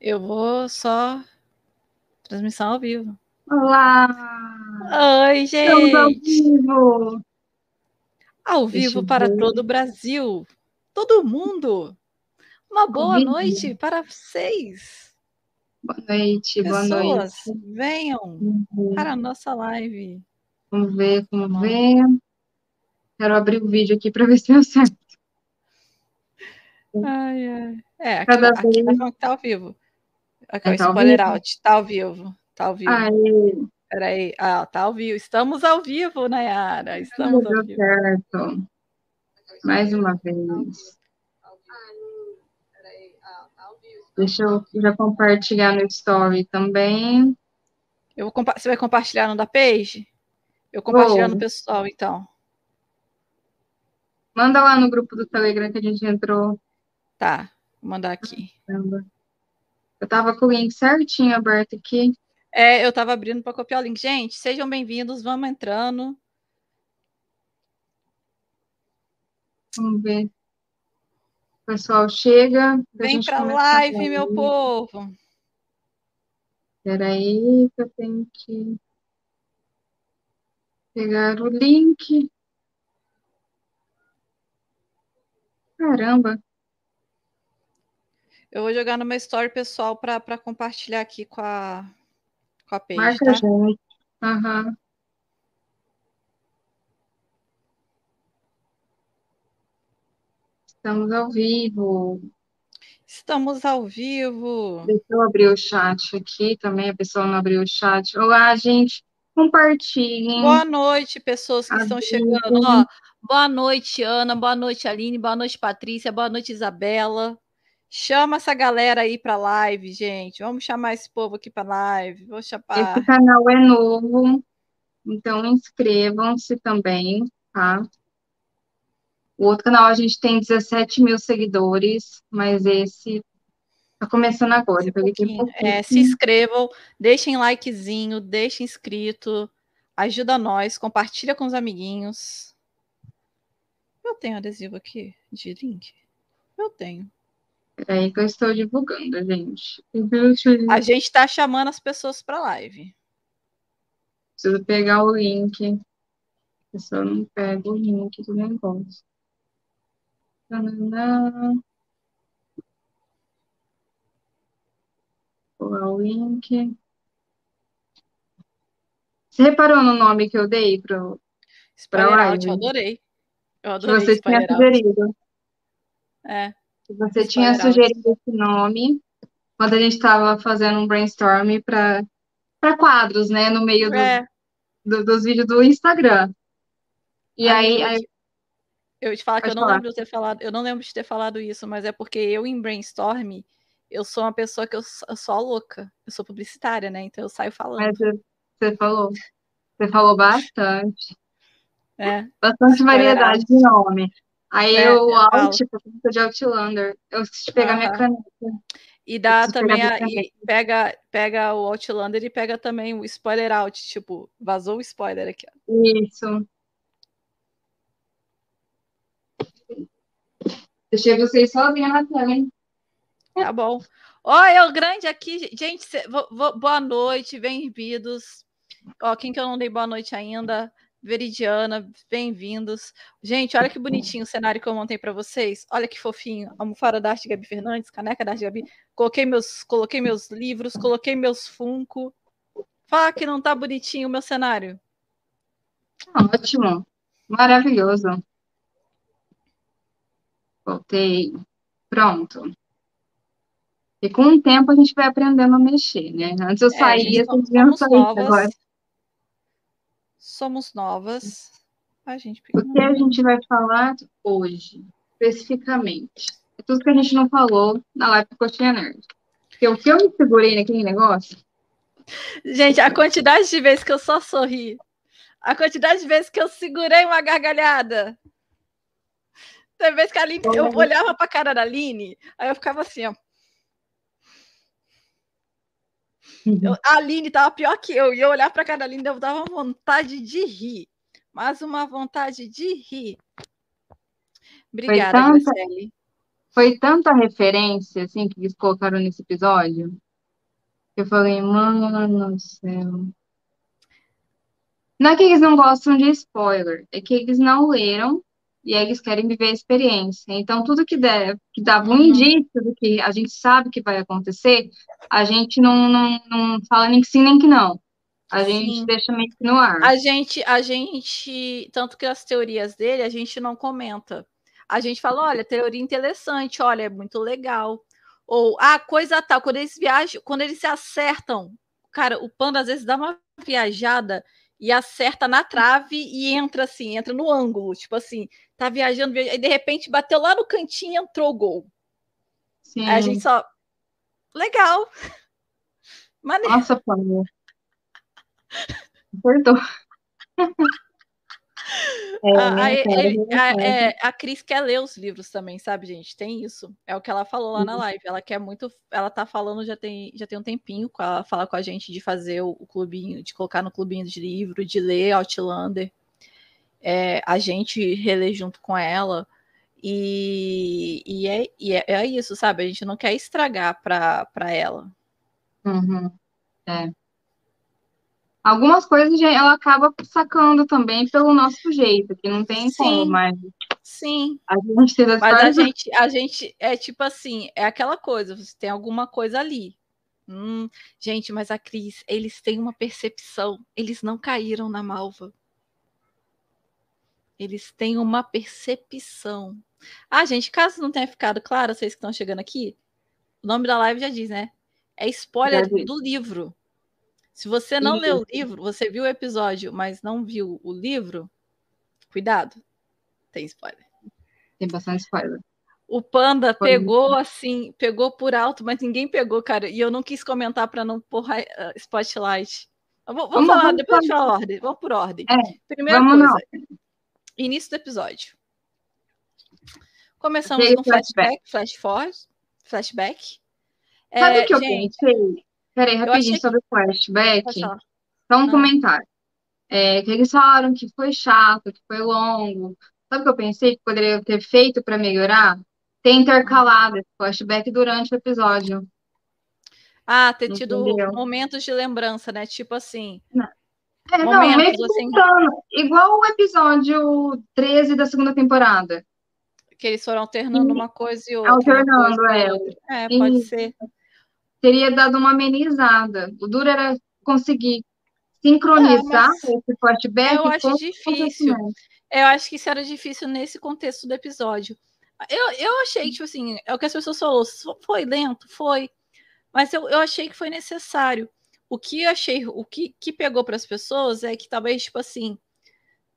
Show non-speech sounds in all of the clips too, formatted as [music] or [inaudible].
Eu vou só. Transmissão ao vivo. Olá! Oi, gente! Estamos ao vivo! Ao vivo para ver. todo o Brasil, todo mundo. Uma boa noite para vocês. Boa noite, Pessoas, boa noite. Venham uhum. para a nossa live. Vamos ver, vamos ver. Quero abrir o vídeo aqui para ver se deu certo. Ai, ai. É, aqui, Cada aqui vez... tá, tá ao vivo. Aqui é, o tá spoiler out, tá ao vivo. Tá ao vivo. Aí. Peraí, ah, tá ao vivo. Estamos ao vivo, Nayara. Estamos ao vivo. certo. Mais uma vez. Deixa eu já compartilhar no story também. Eu vou Você vai compartilhar no da page? Eu compartilhar no pessoal, então. Manda lá no grupo do Telegram que a gente entrou. Tá, vou mandar aqui. Caramba. Eu tava com o link certinho aberto aqui. É, eu tava abrindo para copiar o link. Gente, sejam bem-vindos, vamos entrando. Vamos ver. O pessoal chega. Vem para live, meu povo. Espera aí, que eu tenho que pegar o link. Caramba. Eu vou jogar no meu story pessoal para compartilhar aqui com a, com a page. Marca tá? a gente. Uhum. Estamos ao vivo. Estamos ao vivo. Deixa eu abrir o chat aqui também. A pessoa não abriu o chat. Olá, gente. Compartilhem. Boa noite, pessoas que estão chegando. Ó, boa noite, Ana. Boa noite, Aline. Boa noite, Patrícia. Boa noite, Isabela. Chama essa galera aí para live, gente. Vamos chamar esse povo aqui para live. Vou chamar. Esse canal é novo, então inscrevam-se também, tá? O outro canal a gente tem 17 mil seguidores, mas esse tá começando agora. Então tem é, se inscrevam, deixem likezinho, deixem inscrito, ajuda nós, compartilha com os amiguinhos. Eu tenho adesivo aqui de link? Eu tenho. É aí que eu estou divulgando, gente. A gente está chamando as pessoas para live. Preciso pegar o link. A pessoa não pega o link do negócio. Pular o link. Você reparou no nome que eu dei para a live? Eu adorei. Eu adorei. Que você tinha sugerido. É. Você tinha sugerido esse nome quando a gente estava fazendo um brainstorm para quadros, né? No meio do, é. do, dos vídeos do Instagram. E aí. aí... Eu te falar que eu não falar. lembro de ter falado, eu não lembro de ter falado isso, mas é porque eu em brainstorm, eu sou uma pessoa que eu, eu sou louca. Eu sou publicitária, né? Então eu saio falando. Mas você falou. Você falou bastante. É. Bastante variedade de nome. Aí é, eu, out, tipo, de Outlander, eu preciso pegar minha caneta. E dá também a, e pega, pega o Outlander e pega também o spoiler out, tipo, vazou o spoiler aqui. Ó. Isso. Deixei vocês sozinha na tela, hein? Tá bom. Olha o grande aqui, gente. Boa noite, bem-vindos. Ó, quem que eu não dei boa noite ainda? Veridiana, bem-vindos. Gente, olha que bonitinho o cenário que eu montei para vocês. Olha que fofinho. Almofada da arte Gabi Fernandes, caneca da arte Gabi. Coloquei meus, coloquei meus livros, coloquei meus Funko. Fala que não tá bonitinho o meu cenário. Ótimo. Maravilhoso. Voltei. Pronto. E com o tempo a gente vai aprendendo a mexer, né? Antes eu é, saía, vocês viam sair agora. Somos novas. A gente o que a gente vai falar hoje, especificamente? É tudo que a gente não falou na live do Coxinha Nerd. Porque o que eu me segurei naquele negócio. Gente, a quantidade de vezes que eu só sorri. A quantidade de vezes que eu segurei uma gargalhada. Tem vezes que a Aline, eu olhava pra cara da Aline, aí eu ficava assim, ó. Eu, [laughs] a Aline tava pior que eu, e eu olhar para cada Aline, eu dava vontade de rir. Mas uma vontade de rir. Obrigada, Graciele. foi tanta referência, assim, que eles colocaram nesse episódio. Eu falei, mano do céu. Não é que eles não gostam de spoiler, é que eles não leram e aí eles querem viver a experiência. Então, tudo que der, que dava um Uhum. indício do que a gente sabe que vai acontecer, a gente não, não, não fala nem que sim nem que não. A gente Sim. deixa meio que no ar. A gente, a gente, tanto que as teorias dele, a gente não comenta. A gente fala, olha, teoria interessante, olha, é muito legal. Ou, ah, coisa tal, quando eles viajam, quando eles se acertam, cara, o panda às vezes dá uma viajada e acerta na trave e entra assim, entra no ângulo, tipo assim, tá viajando, viajando, e de repente bateu lá no cantinho e entrou o gol. Sim. Aí a gente só, legal. Maneiro. Nossa, Pamela. Acertou. [laughs] É, a, a, ele- a- é, a Cris quer ler os livros também, sabe, gente? Tem isso. É o que ela falou lá na Uhum. live. Ela quer muito. Ela tá falando já tem, já tem um tempinho com ela falar com a gente de fazer o, o clubinho, de colocar no clubinho de livro, de ler Outlander. É, a gente reler junto com ela. E, e, é, e é, é isso, sabe? A gente não quer estragar pra, pra ela. Uhum. É. Algumas coisas ela acaba sacando também pelo nosso jeito, que não tem como, Sim. mas Sim, a gente as Mas a gente, a gente é tipo assim, é aquela coisa, você tem alguma coisa ali. Hum, gente, mas a Cris, eles têm uma percepção, eles não caíram na malva. Eles têm uma percepção. Ah, gente, caso não tenha ficado claro, vocês que estão chegando aqui, o nome da live já diz, né? É spoiler do livro. Se você não leu o Isso. livro, você viu o episódio, mas não viu o livro, cuidado, tem spoiler. tem bastante spoiler. O Panda Foi pegou assim, pegou por alto, mas ninguém pegou, cara. E eu não quis comentar para não pôr uh, spotlight. Vou, vou Vamos- falar, vamos depois a ordem. Vamos por ordem. É, Primeira vamos coisa, início do episódio. Começamos com flashback. flashback, flash forward, flashback. Sabe É, o que eu gente, pensei? Peraí, rapidinho, sobre o flashback. Só um Ah. comentário. É, que eles falaram que foi chato, que foi longo. Sabe o que eu pensei que poderia ter feito para melhorar? Ter intercalado esse flashback durante o episódio. Ah, ter tido Entendeu? momentos de lembrança, né? Tipo assim, É, não, Momentos, meio que assim. Igual o episódio 13 da segunda temporada. que eles foram alternando uma coisa e outra. alternando, coisa é. outra. É, pode ser. Teria dado uma amenizada. O duro era conseguir sincronizar É, esse flashback Eu acho difícil. Eu acho que isso era difícil nesse contexto do episódio. Eu, eu achei, tipo assim, é o que as pessoas falaram, foi lento, foi. Mas eu, eu achei que foi necessário. O que eu achei, o que, que pegou para as pessoas é que talvez, tipo assim,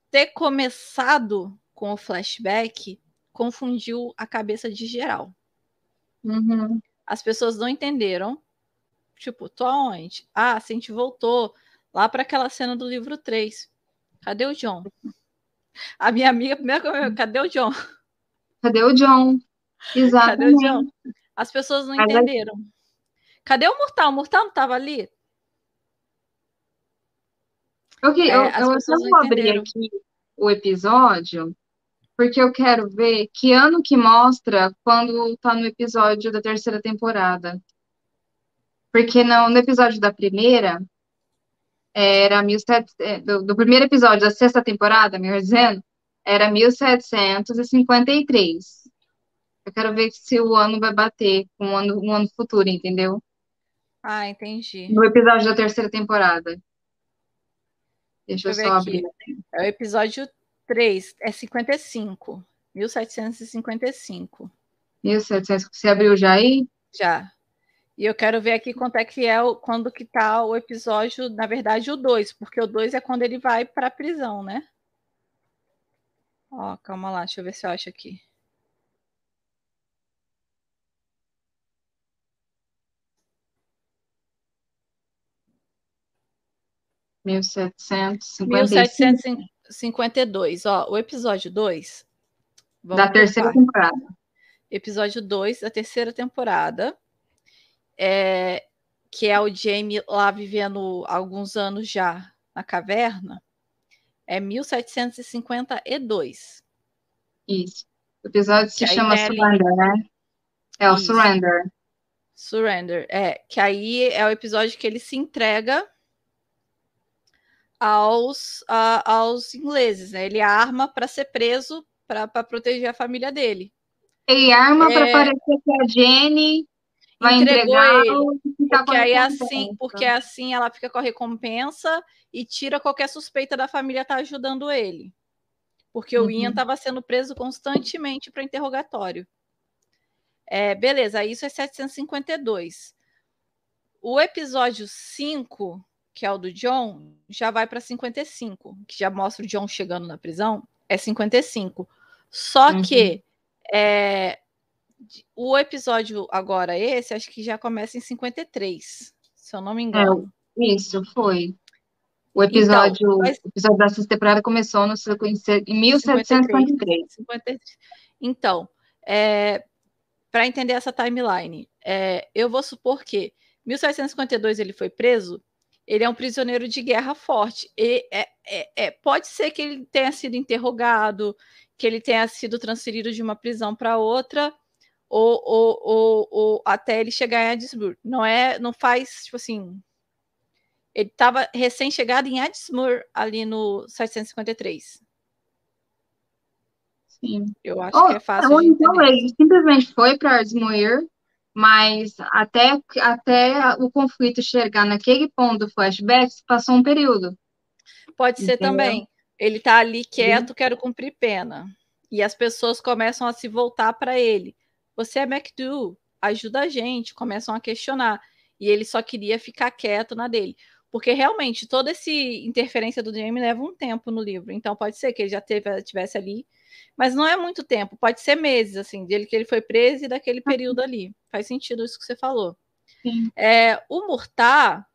ter começado com o flashback confundiu a cabeça de geral. Uhum. As pessoas não entenderam. Tipo, tô aonde? Ah, a gente voltou lá para aquela cena do livro 3. Cadê o John? A minha amiga, primeiro eu- cadê o John? Cadê o John? Cadê o. John? As pessoas não é- entenderam. Cadê o Mortal? O Mortal não estava ali? Eu, que- É, eu, eu não vou abrir aqui o episódio, porque eu quero ver que ano que mostra quando tá no episódio da terceira temporada. Porque no, no episódio da primeira, era 1700, é, do, do primeiro episódio da sexta temporada, melhor dizendo, era 1753. Eu quero ver se o ano vai bater com o ano, um ano futuro, entendeu? Ah, entendi. No episódio da terceira temporada. Deixa eu Deixa eu só abrir. aqui. É o episódio 3, é 55. 1755. 1700, você abriu já aí? Já. E eu quero ver aqui quanto é que é o, quando que tá o episódio, na verdade, o 2, porque o 2 é quando ele vai para a prisão, né? Ó, calma lá, deixa eu ver se eu acho aqui. Mil setecentos e cinquenta e cinco 1752. Ó, o episódio 2. da terceira temporada. Episódio 2 da terceira temporada. É, que é o Jamie lá vivendo alguns anos já na caverna. É 1752. Isso. O episódio se Que chama ali- Surrender, né? É o Isso. Surrender. Surrender, é. Que aí é o episódio que ele se entrega aos, a, aos ingleses, né? Ele arma para ser preso para proteger a família dele. Ele arma é... para parecer que a Jenny vai entregou ele. Porque aí assim, porque assim ela fica com a recompensa e tira qualquer suspeita da família estar tá ajudando ele. Porque uhum. o Ian estava sendo preso constantemente para interrogatório. É, beleza, isso é 752. O episódio 5, que é o do John, já vai para 55, que já mostra o John chegando na prisão, é 55. Só uhum. que é, o episódio agora, esse, acho que já começa em 53, se eu não me engano. É, isso, foi. O episódio, então, mas... o episódio da sexta temporada começou no, em 1753. 53. Então, é, para entender essa timeline, é, eu vou supor que 1752 ele foi preso, ele é um prisioneiro de guerra forte. E é, é, é, pode ser que ele tenha sido interrogado, que ele tenha sido transferido de uma prisão para outra, ou, ou, ou, ou, até ele chegar em Addisburg. Não é, não faz, tipo assim. Ele estava recém-chegado em Addisburg ali no 753. Sim. Eu acho oh, que é fácil. Ou então ele simplesmente foi para Addisburg, mas até, até o conflito chegar naquele ponto do flashback, passou um período. Pode ser também. Ele está ali quieto, quero cumprir pena. E as pessoas começam a se voltar para ele. Você é MacDo, ajuda a gente, começam a questionar. E ele só queria ficar quieto na dele. Porque realmente toda essa interferência do Jamie leva um tempo no livro. Então pode ser que ele já teve, tivesse ali. Mas não é muito tempo, pode ser meses, assim, dele que ele foi preso e daquele período ali. Faz sentido isso que você falou. É, o Murtar,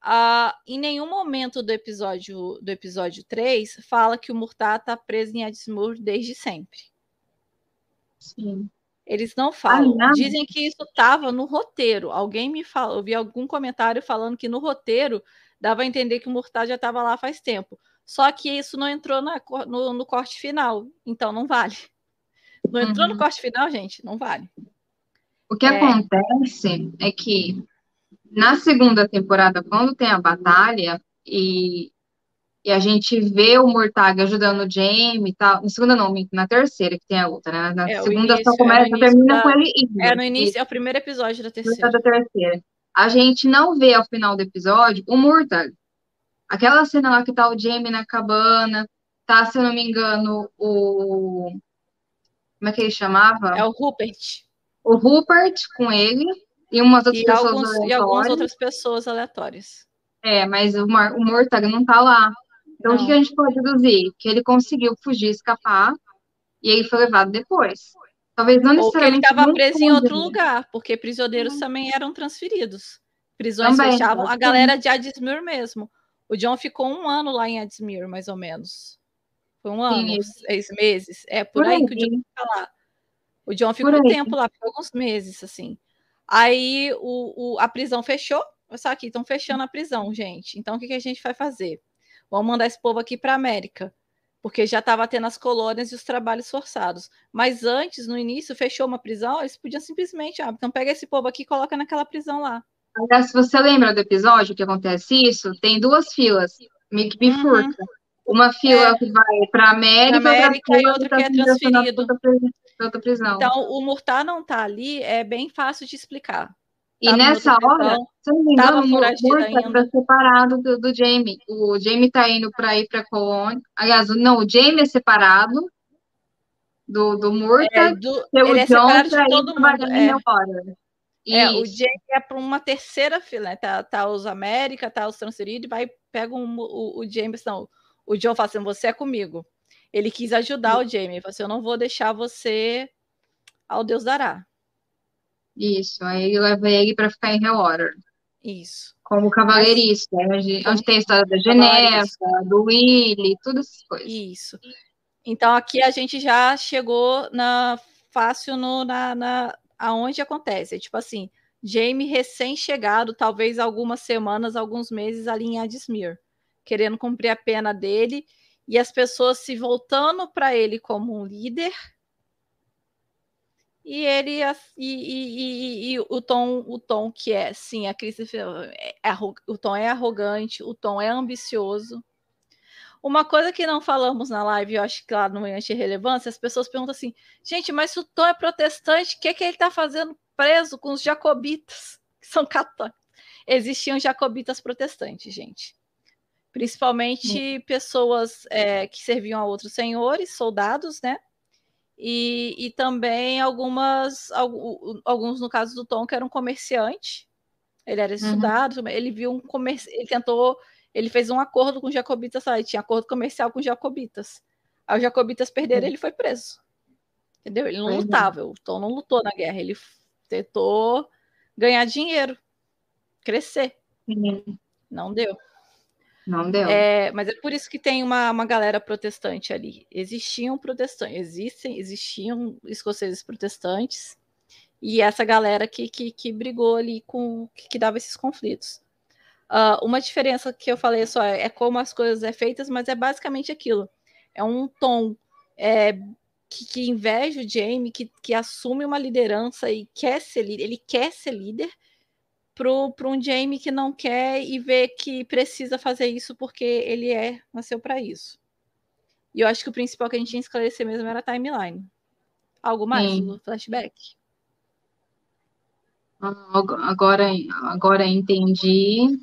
ah, em nenhum momento do episódio do episódio 3 fala que o Murtar está preso em Adsmur desde sempre. Sim. Eles não falam. Ah, Dizem que isso estava no roteiro. Alguém me falou, eu vi algum comentário falando que no roteiro dava a entender que o Murtar já estava lá faz tempo. Só que isso não entrou na, no, no, corte final, então não vale. Não entrou uhum. no corte final, gente, não vale. O que é... acontece é que na segunda temporada, quando tem a batalha e e a gente vê o Murtag ajudando o Jamie e tal. Na segunda não, na terceira que tem a outra, né? Na é, segunda início, só começa, é termina da... com ele indo. É no início, é o primeiro episódio da terceira. Da terceira. A gente não vê ao final do episódio o Murtag. Aquela cena lá que tá o Jamie na cabana, tá, se eu não me engano, o. Como é que ele chamava? É o Rupert. O Rupert com ele e umas outras e pessoas alguns, aleatórias. E algumas outras pessoas aleatórias. É, mas o, Mar, o Murtag não tá lá. Então, não. o que a gente pode deduzir? Que ele conseguiu fugir, escapar, e ele foi levado depois. Talvez não necessariamente. Ou que ele estava preso em outro lugar, porque prisioneiros também eram transferidos. Prisões também, fechavam a galera de Adsmir mesmo. O John ficou um ano lá em Adsmir, mais ou menos. Foi um ano, Sim. seis meses. É por, por aí, aí, que o John fica lá. O John ficou um tempo lá, por alguns meses, assim. Aí o, o, a prisão fechou. Só aqui, estão fechando a prisão, gente. Então, o que, que a gente vai fazer? Vamos mandar esse povo aqui para a América, porque já estava tendo as colônias e os trabalhos forçados. Mas antes, no início, fechou uma prisão, eles podiam simplesmente, ah, então pega esse povo aqui e coloca naquela prisão lá. Aliás, se você lembra do episódio que acontece isso, tem duas filas, meio que bifurca. Uhum. Uma fila é. que vai para a América, América e outra que, é transferido. Outra prisão. Então, o Murtar não está ali, é bem fácil de explicar. E nessa hora, se não me engano, o Murta está separado do, do Jamie. O Jamie está indo para ir para colônia. Aliás, não, o Jamie é separado do, do Murta. É, do, ele é John separado de todo mundo. É. é. o Jamie é para uma terceira fila, né? Tá, tá os América, tá os transferidos, vai, pega um, o, o James, não. O John fala assim, você é comigo. Ele quis ajudar o Jamie, falou assim, eu não vou deixar você ao Deus dará. Isso, aí leva ele para ficar em Rewater. Isso. Como cavaleirista, Mas... onde, onde tem a história da Geneva, do Willy, todas essas coisas. Isso. Então aqui a gente já chegou na fácil no, na, na aonde acontece. Tipo assim, Jamie recém-chegado, talvez algumas semanas, alguns meses ali em Adsmir, querendo cumprir a pena dele e as pessoas se voltando para ele como um líder E ele e, e, e, e, o tom, o tom que é, sim, a Cris é, é, o tom é arrogante, o tom é ambicioso. Uma coisa que não falamos na live, eu acho que lá no Anti Relevância, as pessoas perguntam assim: gente, mas se o Tom é protestante, o que, é que ele está fazendo preso com os jacobitas, que são católicos? Existiam jacobitas protestantes, gente. Principalmente pessoas é, que serviam a outros senhores, soldados, né? E, e também algumas, alguns, no caso do Tom, que era um comerciante. Ele era uhum. estudado, uhum. ele viu um comércio, ele tentou ele fez um acordo com os jacobitas, sabe? tinha acordo comercial com os jacobitas. Aí os jacobitas perderam, uhum. ele foi preso. Entendeu? Ele não uhum. lutava, o Tom não lutou na guerra, ele tentou ganhar dinheiro, crescer. Uhum. Não deu. Não deu. É, mas é por isso que tem uma, uma galera protestante ali. Existiam protestantes, existem, existiam escoceses protestantes, e essa galera que, que, que brigou ali com que, que dava esses conflitos. Uh, uma diferença que eu falei só é, é, como as coisas é feitas, mas é basicamente aquilo. É um tom é, que, que inveja o Jamie, que, que assume uma liderança e quer ser líder. Ele quer ser líder para um Jamie que não quer e vê que precisa fazer isso porque ele é nasceu para isso. E eu acho que o principal que a gente tinha que esclarecer mesmo era a timeline. Algo mais Sim. flashback? Agora, agora entendi.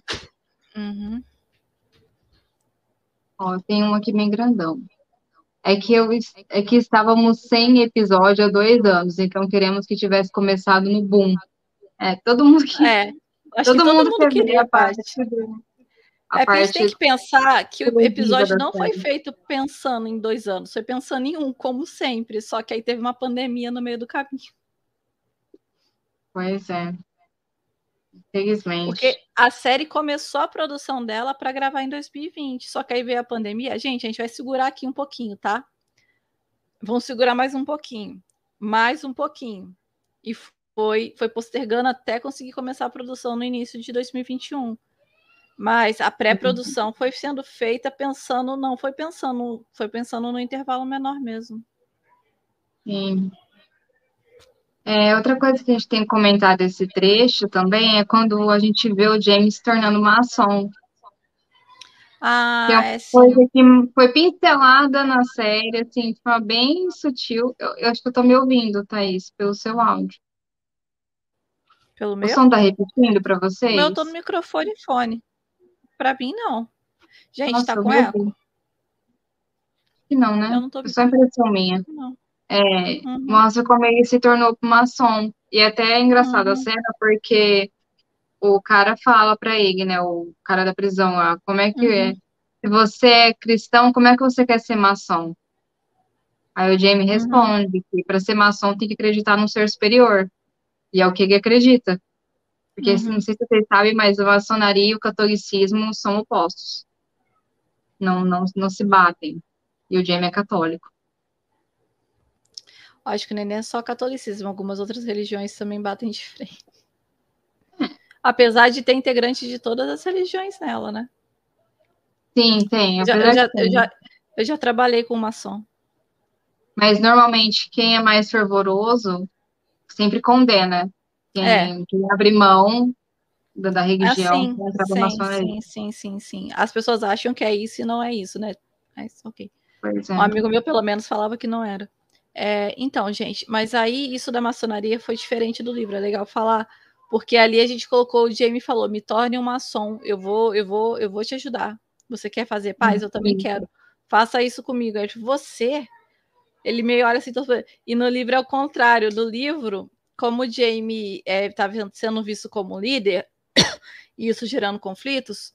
Uhum. Ó, tem um aqui bem grandão. É que, eu, é que estávamos sem episódio há dois anos, então queremos que tivesse começado no boom. É, todo mundo que. É, acho todo, que todo mundo, mundo queria a parte. A é, parte a gente tem que pensar que o episódio não foi feito pensando em dois anos, foi pensando em um, como sempre, só que aí teve uma pandemia no meio do caminho. Pois é. Infelizmente. Porque a série começou a produção dela para gravar em 2020, só que aí veio a pandemia. Gente, a gente vai segurar aqui um pouquinho, tá? Vamos segurar mais um pouquinho. Mais um pouquinho. E foi, foi postergando até conseguir começar a produção no início de 2021. Mas a pré-produção foi sendo feita pensando, não foi pensando, foi pensando no intervalo menor mesmo. Sim. É, outra coisa que a gente tem comentado esse trecho também é quando a gente vê o James se tornando maçom. Ah, que é uma é coisa que foi pincelada na série, assim, de forma bem sutil. Eu, eu, acho que eu tô me ouvindo, Thaís, pelo seu áudio. Pelo meu? O som tá repetindo para vocês? Eu tô no microfone e fone. Para mim, não. Gente, Nossa, tá com eco? Que não, né? Eu não tô é só impressão minha. Não. É, uhum. mostra como ele se tornou maçom. E até é engraçado uhum. a cena, porque o cara fala para ele, né, o cara da prisão lá, como é que é? uhum. é? Se você é cristão, como é que você quer ser maçom? Aí o Jamie uhum. responde que para ser maçom tem que acreditar num ser superior. E é o que ele acredita. Porque uhum. não sei se vocês sabem, mas a maçonaria e o catolicismo são opostos. Não, não, não se batem. E o Jamie é católico. Acho que nem é só catolicismo, algumas outras religiões também batem de frente. Apesar de ter integrantes de todas as religiões nela, né? Sim, tem. Eu já, eu já, eu já, eu já trabalhei com maçom. Mas normalmente quem é mais fervoroso sempre condena. Quem, é. quem abre mão da, da religião contra sim. Sim, sim, sim, sim. As pessoas acham que é isso e não é isso, né? Mas ok. É. Um amigo meu, pelo menos, falava que não era. É, então, gente, mas aí isso da maçonaria foi diferente do livro, é legal falar, porque ali a gente colocou, o Jamie falou, me torne um maçom, eu vou, eu vou, eu vou te ajudar. Você quer fazer paz? Eu também quero. Faça isso comigo. Aí, você, ele meio olha assim, e no livro é o contrário. No livro, como o Jamie estava é, sendo visto como líder, [coughs] e isso gerando conflitos,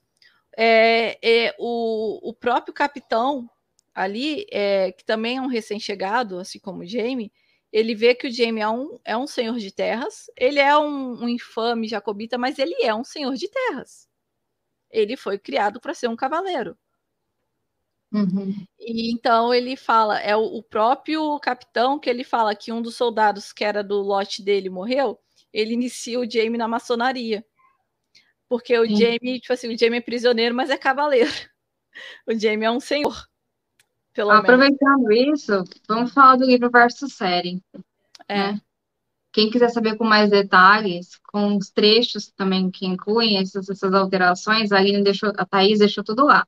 é, é, o, o próprio capitão ali, é, que também é um recém-chegado, assim como o Jamie, ele vê que o Jamie é um, é um senhor de terras, ele é um, um infame jacobita, mas ele é um senhor de terras. Ele foi criado para ser um cavaleiro. Uhum. E então ele fala, é o, o, próprio capitão que ele fala que um dos soldados que era do lote dele morreu, ele inicia o Jamie na maçonaria. Porque o Sim. Jamie, tipo assim, o Jamie é prisioneiro, mas é cavaleiro. [laughs] O Jamie é um senhor. Aproveitando menos. isso, vamos falar do livro versus série. É. Né? quem quiser saber com mais detalhes, com os trechos também que incluem essas, essas alterações, a, Aline deixou, a Thaís deixou tudo lá.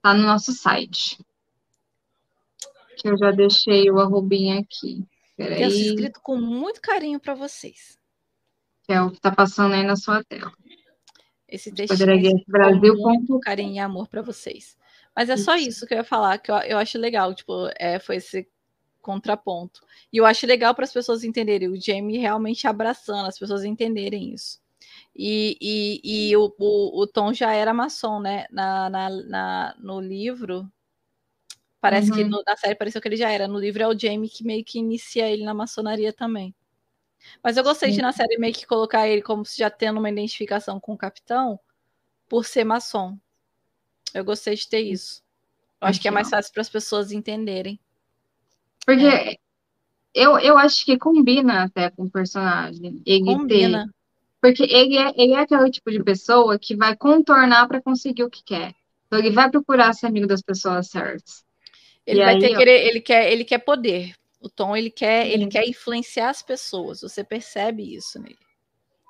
Tá no nosso site. Que eu já deixei o arrobinha aqui. Peraí. Eu escrito com muito carinho para vocês. Que é o que está passando aí na sua tela. Esse textinho Brasil com carinho e amor para vocês. Mas é só isso que eu ia falar, que eu, eu acho legal, tipo, é, foi esse contraponto. E eu acho legal para as pessoas entenderem, o Jamie realmente abraçando, as pessoas entenderem isso. E, e, e o, o, o, Tom já era maçom, né? Na, na, na no livro, parece uhum. que no, na série pareceu que ele já era. No livro é o Jamie que meio que inicia ele na maçonaria também. Mas eu gostei Sim. de na série meio que colocar ele como se já tendo uma identificação com o capitão por ser maçom. Eu gostei de ter isso. Eu acho que é mais fácil para as pessoas entenderem. Porque é. eu, eu acho que combina até com o personagem. Ele combina. Ter, porque ele é, ele é aquele tipo de pessoa que vai contornar para conseguir o que quer. Então ele vai procurar ser amigo das pessoas certas. Ele e vai aí, ter querer, ele quer, ele quer poder. O Tom ele quer, ele quer influenciar as pessoas. Você percebe isso nele.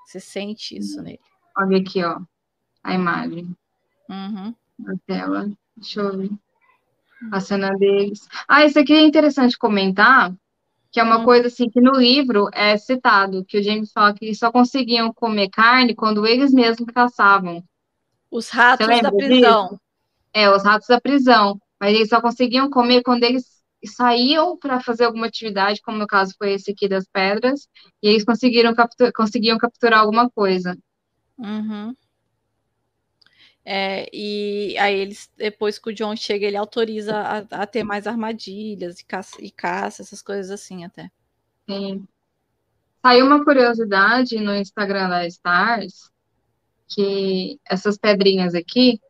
Você sente isso nele. Olha aqui, ó, a imagem. Uhum. Na tela. Deixa eu ver a cena deles. Ah, isso aqui é interessante comentar, que é uma hum. coisa assim que no livro é citado, que o James fala que eles só conseguiam comer carne quando eles mesmos caçavam. Os ratos da prisão. Disso? É, os ratos da prisão. Mas eles só conseguiam comer quando eles saíam para fazer alguma atividade, como no caso foi esse aqui das pedras, e eles conseguiram captur conseguiam capturar alguma coisa. Uhum. É, e aí eles, depois que o John chega, ele autoriza a, a ter mais armadilhas e caça, e caça, essas coisas assim até. Sim. Saiu uma curiosidade no Instagram da Stars, que essas pedrinhas aqui,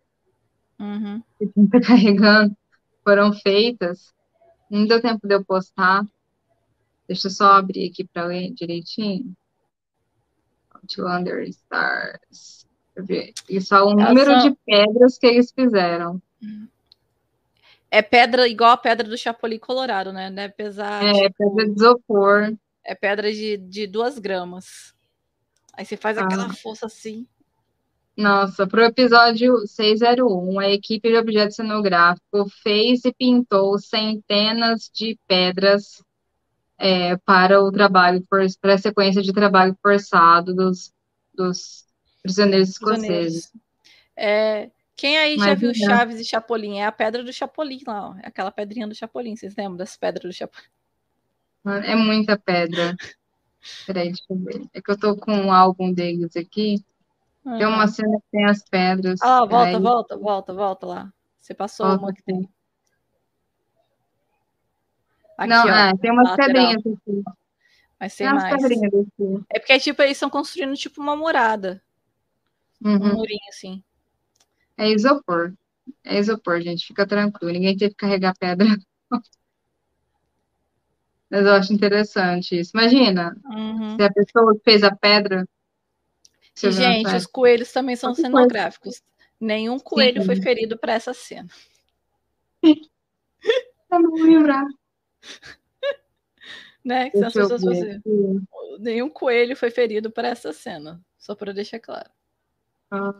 uhum. que está [laughs] carregando, foram feitas. Não deu tempo de eu postar. Deixa eu só abrir aqui para ler direitinho. To Under Stars. Isso é o número de pedras que eles fizeram. É pedra igual a pedra do Chapolin Colorado, né? Não é pesar. É, tipo, pedra de isopor. É pedra de, de duas gramas. Aí você faz ah. aquela força assim. Nossa, para o episódio 601, a equipe de objeto cenográfico fez e pintou centenas de pedras é, para o trabalho, para a sequência de trabalho forçado dos, dos Prisioneiros escoceses. É, quem aí Mas já viu Chaves e Chapolin? É a pedra do Chapolin lá, ó. É aquela pedrinha do Chapolin. Vocês lembram das pedras do Chapolin? É muita pedra. [laughs] Peraí, deixa eu ver. É que eu tô com um álbum deles aqui. Uhum. Tem uma cena que tem as pedras. Ah, volta, volta, volta, volta lá. Você passou volta uma que tem. Aqui, Não, ó, é, tem umas pedrinhas aqui. Mas tem, tem mais. É porque tipo, eles estão construindo tipo uma morada. Uhum. Um murinho assim. É isopor. É isopor, gente. Fica tranquilo. Ninguém teve que carregar pedra. Mas eu acho interessante isso. Imagina, uhum. se a pessoa fez a pedra. Gente, os coelhos também são cenográficos. Nenhum coelho Sim. foi ferido para essa cena. Eu não vou lembrar. né? Que as pessoas Nenhum coelho foi ferido para essa cena. Só para deixar claro. Ah.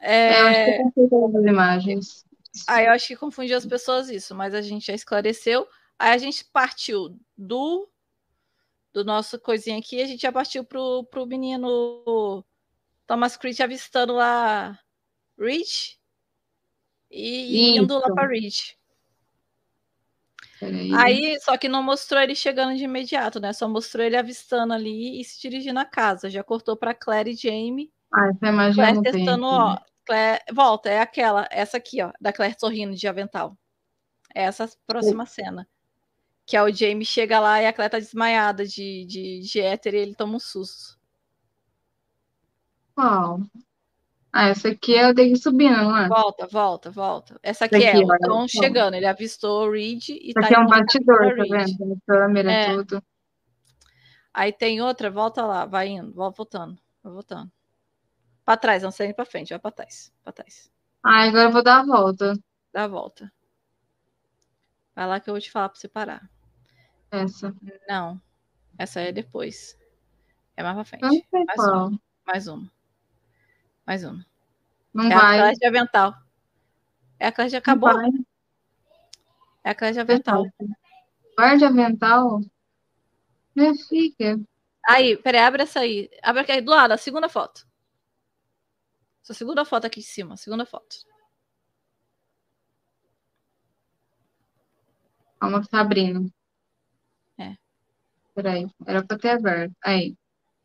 É... Eu acho que eu confundi as imagens. Ah, eu acho que confundiu as pessoas isso, mas a gente já esclareceu. Aí a gente partiu do do nosso coisinha aqui, a gente já partiu pro, pro menino Thomas Creed avistando lá Rich e indo lá para Rich. Aí, só que não mostrou ele chegando de imediato, né? Só mostrou ele avistando ali e se dirigindo à casa. Já cortou para Claire e Jamie ah, essa imagem Claire não testando, tem ó. Claire, volta, é aquela, essa aqui, ó, da Claire sorrindo de avental. É essa próxima cena. Que é o Jamie chega lá e a Claire tá desmaiada de, de, de éter e ele toma um susto. Qual? Ah, essa aqui é o dele subindo, não é? Volta, volta, volta. Essa aqui, aqui é o Tom chegando. Ele avistou o Reed e Essa tá aqui é um batidor, tá vendo? câmera, é. tudo. Aí tem outra, volta lá, vai indo, volta voltando, vai voltando. Para trás, não sei para frente, vai para trás, para trás. Ah, agora eu vou dar a volta. Dá a volta. Vai lá que eu vou te falar para você parar. Essa. Não. Essa é depois. É mais pra frente. Mais qual. uma. Mais uma. Mais uma. Não é a vai. classe de avental. É a classe de acabou. É a classe de avental. Bar de avental? Minha filha. Aí, peraí, abre essa aí. Abre aqui do lado, a segunda foto. Essa segunda foto aqui em cima, segunda foto. Calma que tá abrindo. É. Peraí. Era pra ter aberto. Aí.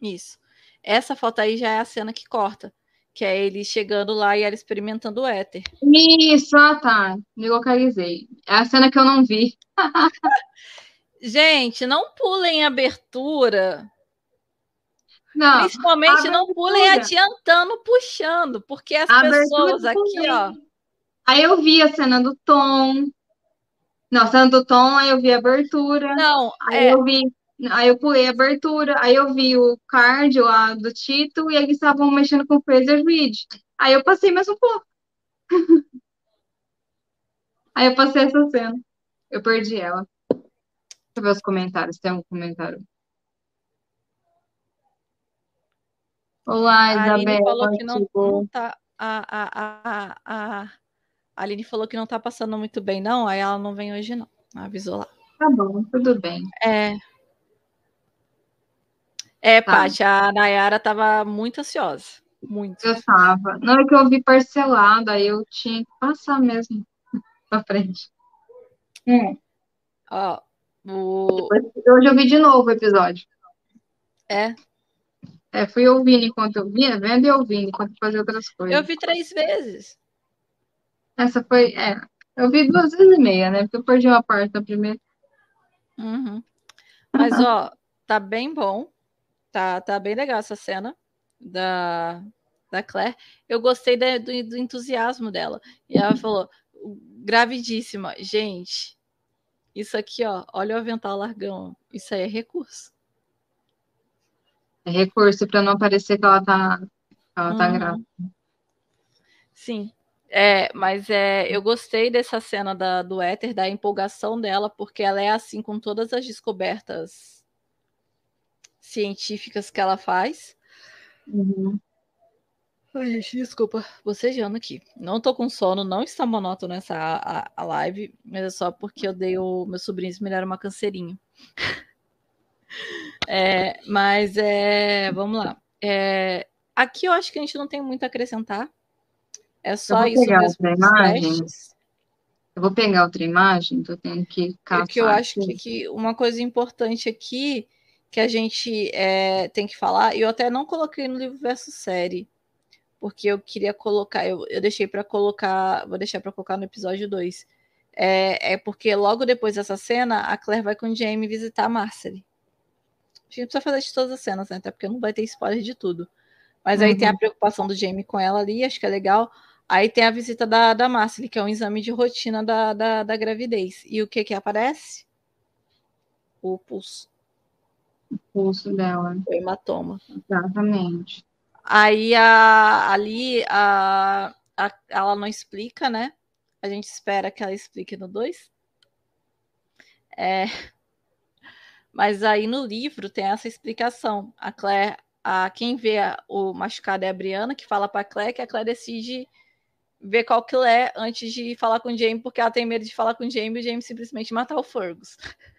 Isso. Essa foto aí já é a cena que corta. Que é ele chegando lá e ela experimentando o éter. Isso, ah tá. Me localizei. É a cena que eu não vi. [laughs] Gente, não pulem abertura. Não. Principalmente não pulem adiantando, puxando. Porque as pessoas aqui, ó. Aí eu vi a cena do Tom. Não, a cena do Tom, aí eu vi a abertura. Não, Aí é, eu vi. Aí eu pulei a abertura. Aí eu vi o card lá do Tito e eles estavam mexendo com o Fraser Reed. Aí eu passei mais um pouco. [laughs] Aí eu passei essa cena. Eu perdi ela. Deixa eu ver os comentários. Tem um comentário. Olá, a Aline falou que não, não tá. A, a, a, a, Aline falou que não tá passando muito bem, não. Aí ela não vem hoje, não. Avisou lá. Tá bom, tudo bem. É. É, Tá. Paty, a Nayara tava muito ansiosa. Muito. Eu tava. Não é que eu vi parcelado, aí eu tinha que passar mesmo [laughs] pra frente. Hum. Ó, o... Hoje eu vi de novo o episódio. É, É, fui ouvindo enquanto eu via, vendo e ouvindo enquanto fazia outras coisas. eu vi três vezes. Essa foi, é, eu vi duas vezes e meia, né? Porque eu perdi uma parte da primeira. Uhum. Mas, ó, tá bem bom. Tá, tá bem legal essa cena da, da Claire. Eu gostei da- do, do entusiasmo dela. E ela falou, gravidíssima. Gente, isso aqui, ó, olha o avental largão. Isso aí é recurso. É recurso pra não parecer que ela tá, ela tá Uhum. grávida. Sim. É, mas é, eu gostei dessa cena da, do éter, da empolgação dela, porque ela é assim com todas as descobertas científicas que ela faz. Uhum. Ai, gente, desculpa, bocejando aqui. Não tô com sono, não está monótono essa a, a- live, mas é só porque eu dei o meu sobrinho me deram uma canseirinha. [laughs] [laughs] É, mas é, vamos lá. É, aqui eu acho que a gente não tem muito a acrescentar. É só isso mesmo. Eu vou pegar outra imagem, que eu tenho que caçar. Porque eu acho que, que uma coisa importante aqui que a gente é, tem que falar, e eu até não coloquei no livro versus série, porque eu queria colocar, eu, eu deixei para colocar, vou deixar para colocar no episódio 2. É, é porque logo depois dessa cena, a Claire vai com o Jamie visitar a Marcely. A gente não precisa fazer de todas as cenas, né? Até porque não vai ter spoiler de tudo. Mas aí tem a Uhum. preocupação do Jamie com ela ali, acho que é legal. Aí tem a visita da, da Marcely, que é um exame de rotina da, da, da gravidez. E o que que aparece? O pulso, pulso dela. o hematoma. Exatamente. Aí a, ali a, a- ela não explica, né? A gente espera que ela explique no 2. É, mas aí no livro tem essa explicação. A Claire, a, quem vê a- o machucado é a Briana, que fala pra Claire que a Claire decide ver qual que é antes de falar com o Jamie, porque ela tem medo de falar com o Jamie e o Jamie simplesmente matar o Fergus. [laughs]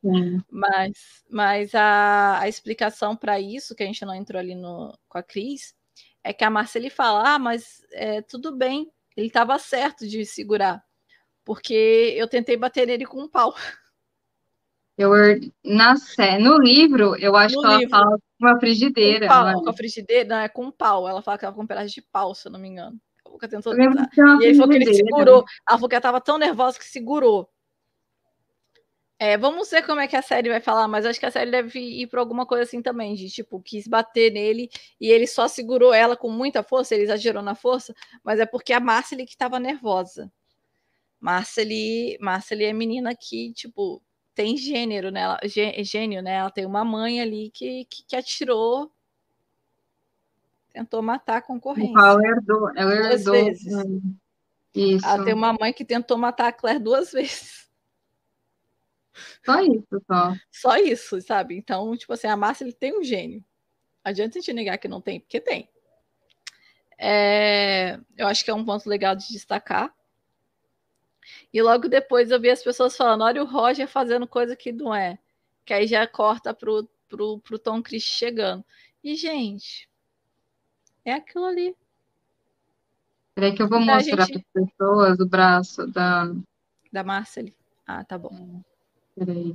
Sim. Mas, mas a, a explicação para isso, que a gente não entrou ali no, com a Cris, é que a Marcele fala: ah, mas é, tudo bem, ele estava certo de segurar, porque eu tentei bater nele com um pau. [laughs] Eu, na. No livro, eu acho No que ela livro. fala com uma Com frigideira. um pau, é? com a frigideira, não, é com um pau. Ela fala que ela com um pedaço de pau, se eu não me engano. A boca tentou E ele falou que ele segurou. Ela falou que ela estava tão nervosa que segurou. É, vamos ver como é que a série vai falar, mas acho que a série deve ir para alguma coisa assim também, de tipo, quis bater nele e ele só segurou ela com muita força, ele exagerou na força, mas é porque a Marcely que estava nervosa. Marcely, Marcely é menina que, tipo, tem gênero, né? Ela, gê- gênio, né? Ela tem uma mãe ali que, que, que atirou, tentou matar a concorrência. Ela herdou. Ela Duas herdou. vezes. Isso. Ela tem uma mãe que tentou matar a Claire duas [laughs] vezes. Só isso, só. Só isso, sabe? Então, tipo assim, a Márcia ele tem um gênio. Adianta a gente negar que não tem, porque tem. É, eu acho que é um ponto legal de destacar. E logo depois eu vi as pessoas falando: olha o Roger fazendo coisa que não é. Que aí já corta pro, pro, pro Tom Chris chegando. E, gente, é aquilo ali. Peraí que eu vou mostrar gente... para as pessoas o braço da. Da Marcele. Ah, tá bom. Peraí.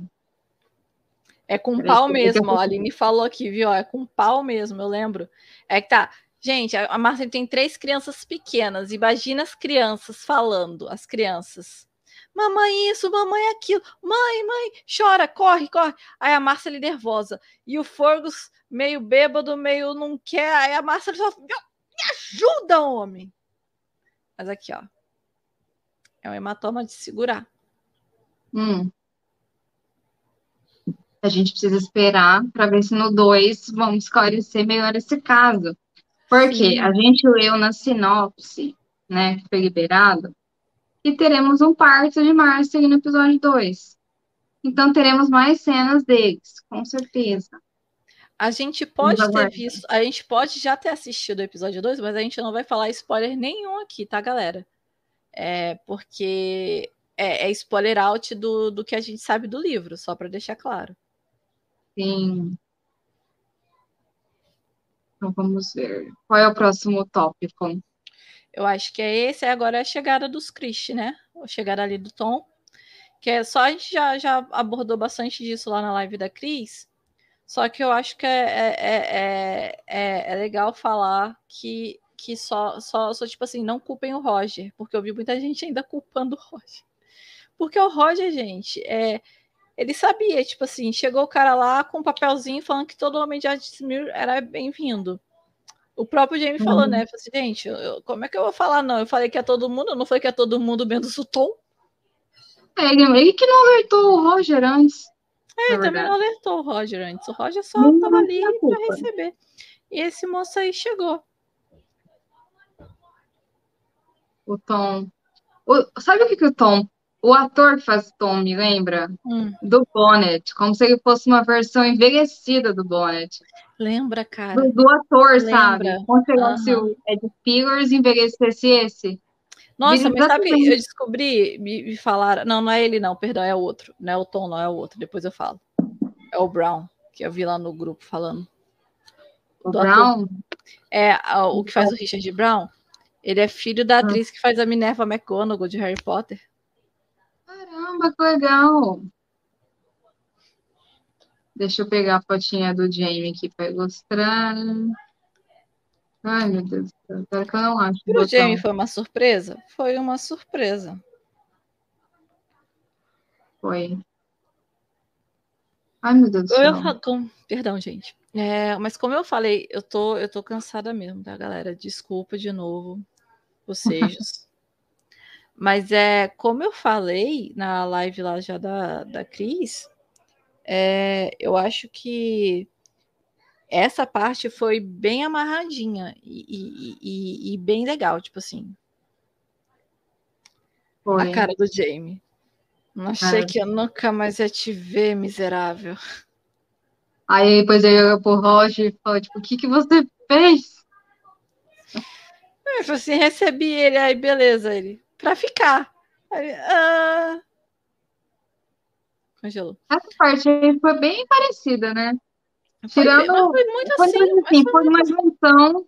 É com Peraí, pau mesmo, ó, a Aline falou aqui, viu? É com pau mesmo, eu lembro. É que tá. Gente, a Marcele tem três crianças pequenas. Imagina as crianças falando, as crianças. Mamãe isso, mamãe aquilo. Mãe, mãe, chora, corre, corre. Aí a Marcele nervosa. E o Forgus meio bêbado, meio não quer. Aí a Marcele só... Me ajuda, homem! Mas aqui, ó. É um hematoma de segurar. Hum. A gente precisa esperar para ver se no 2 vamos esclarecer melhor esse caso. Porque Sim. a gente leu na sinopse, né, que foi liberado, e teremos um parto de Márcia no episódio 2. Então teremos mais cenas deles, com certeza. A gente pode ter visto, a gente pode já ter assistido o episódio 2, mas a gente não vai falar spoiler nenhum aqui, tá, galera? É porque é, é spoiler out do, do que a gente sabe do livro, só para deixar claro. Sim. Então vamos ver. Qual é o próximo tópico? Eu acho que é esse, agora é a chegada dos Chris, né? A chegada ali do Tom. Que é só a gente já, já abordou bastante disso lá na live da Cris. Só que eu acho que é, é, é, é, legal falar que, que só, só, só, tipo assim, não culpem o Roger, porque eu vi muita gente ainda culpando o Roger. Porque o Roger, gente, é, ele sabia, tipo assim, chegou o cara lá com um papelzinho falando que todo homem de Ardismir era bem-vindo. O próprio Jamie uhum. falou, né? Falei assim, gente, eu, como é que eu vou falar não? Eu falei que é todo mundo, eu não falei que é todo mundo menos o Tom. É, ele que não alertou o Roger antes. É, também não alertou o Roger antes. O Roger só não tava ali para receber. E esse moço aí chegou. O Tom. O, sabe o que, que o Tom. O ator que faz o Tom me lembra? Hum. Do Bonnet. Como se ele fosse uma versão envelhecida do Bonnet. Lembra, cara? Do, do ator, Lembra. sabe? Como se o Ed Pillars envelhecesse esse. Nossa, mas sabe, eu descobri, me, me falaram. Não, não é ele, não, perdão, é o outro. Não é o Tom, não é o outro. Depois eu falo. É o Brown, que eu vi lá no grupo falando. O Brown? Ator. É, o que faz o Richard Brown. Ele é filho da ah. atriz que faz a Minerva McGonagall de Harry Potter. Caramba, que legal! Deixa eu pegar a fotinha do Jamie aqui para ilustrar. Ai, meu Deus do céu. Espero que eu não acho. O, o Jamie foi uma surpresa? Foi uma surpresa. Foi. Ai, meu Deus do céu. Eu, com... Perdão, gente. É, mas como eu falei, eu tô, eu tô cansada mesmo, tá, galera? Desculpa de novo vocês. [laughs] mas é, como eu falei na live lá já da, da Cris, é, eu acho que essa parte foi bem amarradinha e, e, e, e bem legal, tipo assim. Foi. A cara do Jamie. Não achei é. que eu nunca mais ia te ver, miserável. Aí depois eu ia pro Roger e falou, tipo, o que, que você fez? Eu falei assim, recebi ele, aí beleza, ele, pra ficar. Ah, congelou. Essa parte aí foi bem parecida, né? Tirando. Foi, foi muito foi, assim. assim foi, foi uma junção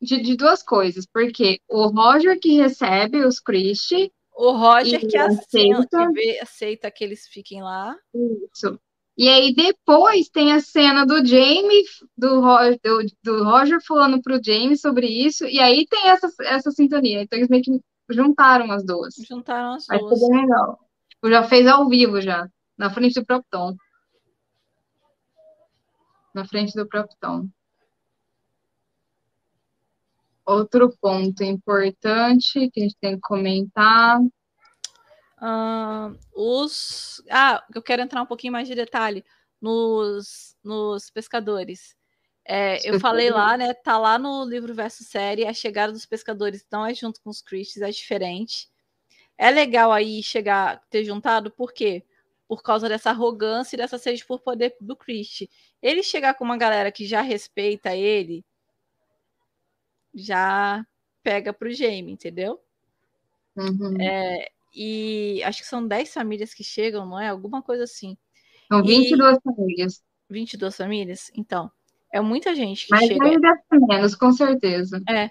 de, de duas coisas, porque o Roger que recebe os Christie. O Roger que aceita, que vê, aceita que eles fiquem lá. Isso. E aí depois tem a cena do Jamie, do, do, do Roger falando pro Jamie sobre isso, e aí tem essa, essa sintonia. Então eles meio que juntaram as duas. Juntaram as duas. Aí bem legal. Tipo, já fez ao vivo já na frente do próprio Tom. Na frente do próprio Tom. Outro ponto importante que a gente tem que comentar. Uh, os. Ah, eu quero entrar um pouquinho mais de detalhe nos, nos pescadores. É, eu falei lá, né? Tá lá no livro verso série, a chegada dos pescadores não é junto com os Christies, é diferente. É legal aí chegar, ter juntado, por quê? por causa dessa arrogância e dessa sede por poder do Christie. Ele chegar com uma galera que já respeita ele, já pega pro Jamie, entendeu? Uhum. É, e acho que são 10 famílias que chegam, não é? Alguma coisa assim. São 22 e... famílias. 22 famílias? Então, é muita gente que Mas chega. Mas ainda é menos, com certeza. É.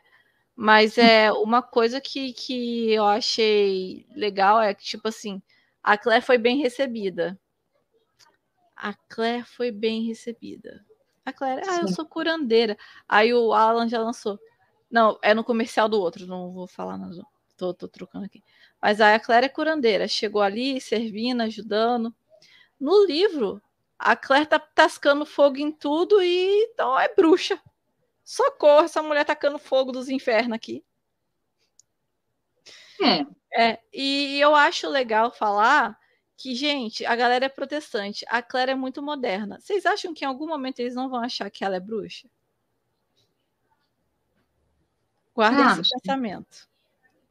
Mas é uma coisa que, que eu achei legal é que, tipo assim, a Claire foi bem recebida. A Claire foi bem recebida. A Claire, ah, eu sou curandeira. Aí o Alan já lançou. Não, é no comercial do outro, não vou falar, não. Tô, tô trocando aqui. Mas aí a Claire é curandeira. Chegou ali, servindo, ajudando. No livro, a Claire tá tascando fogo em tudo e então é bruxa. Socorro, essa mulher tacando fogo dos infernos aqui. É. é. E eu acho legal falar que, gente, a galera é protestante. A Claire é muito moderna. Vocês acham que em algum momento eles não vão achar que ela é bruxa? Guardem ah, esse acho. pensamento.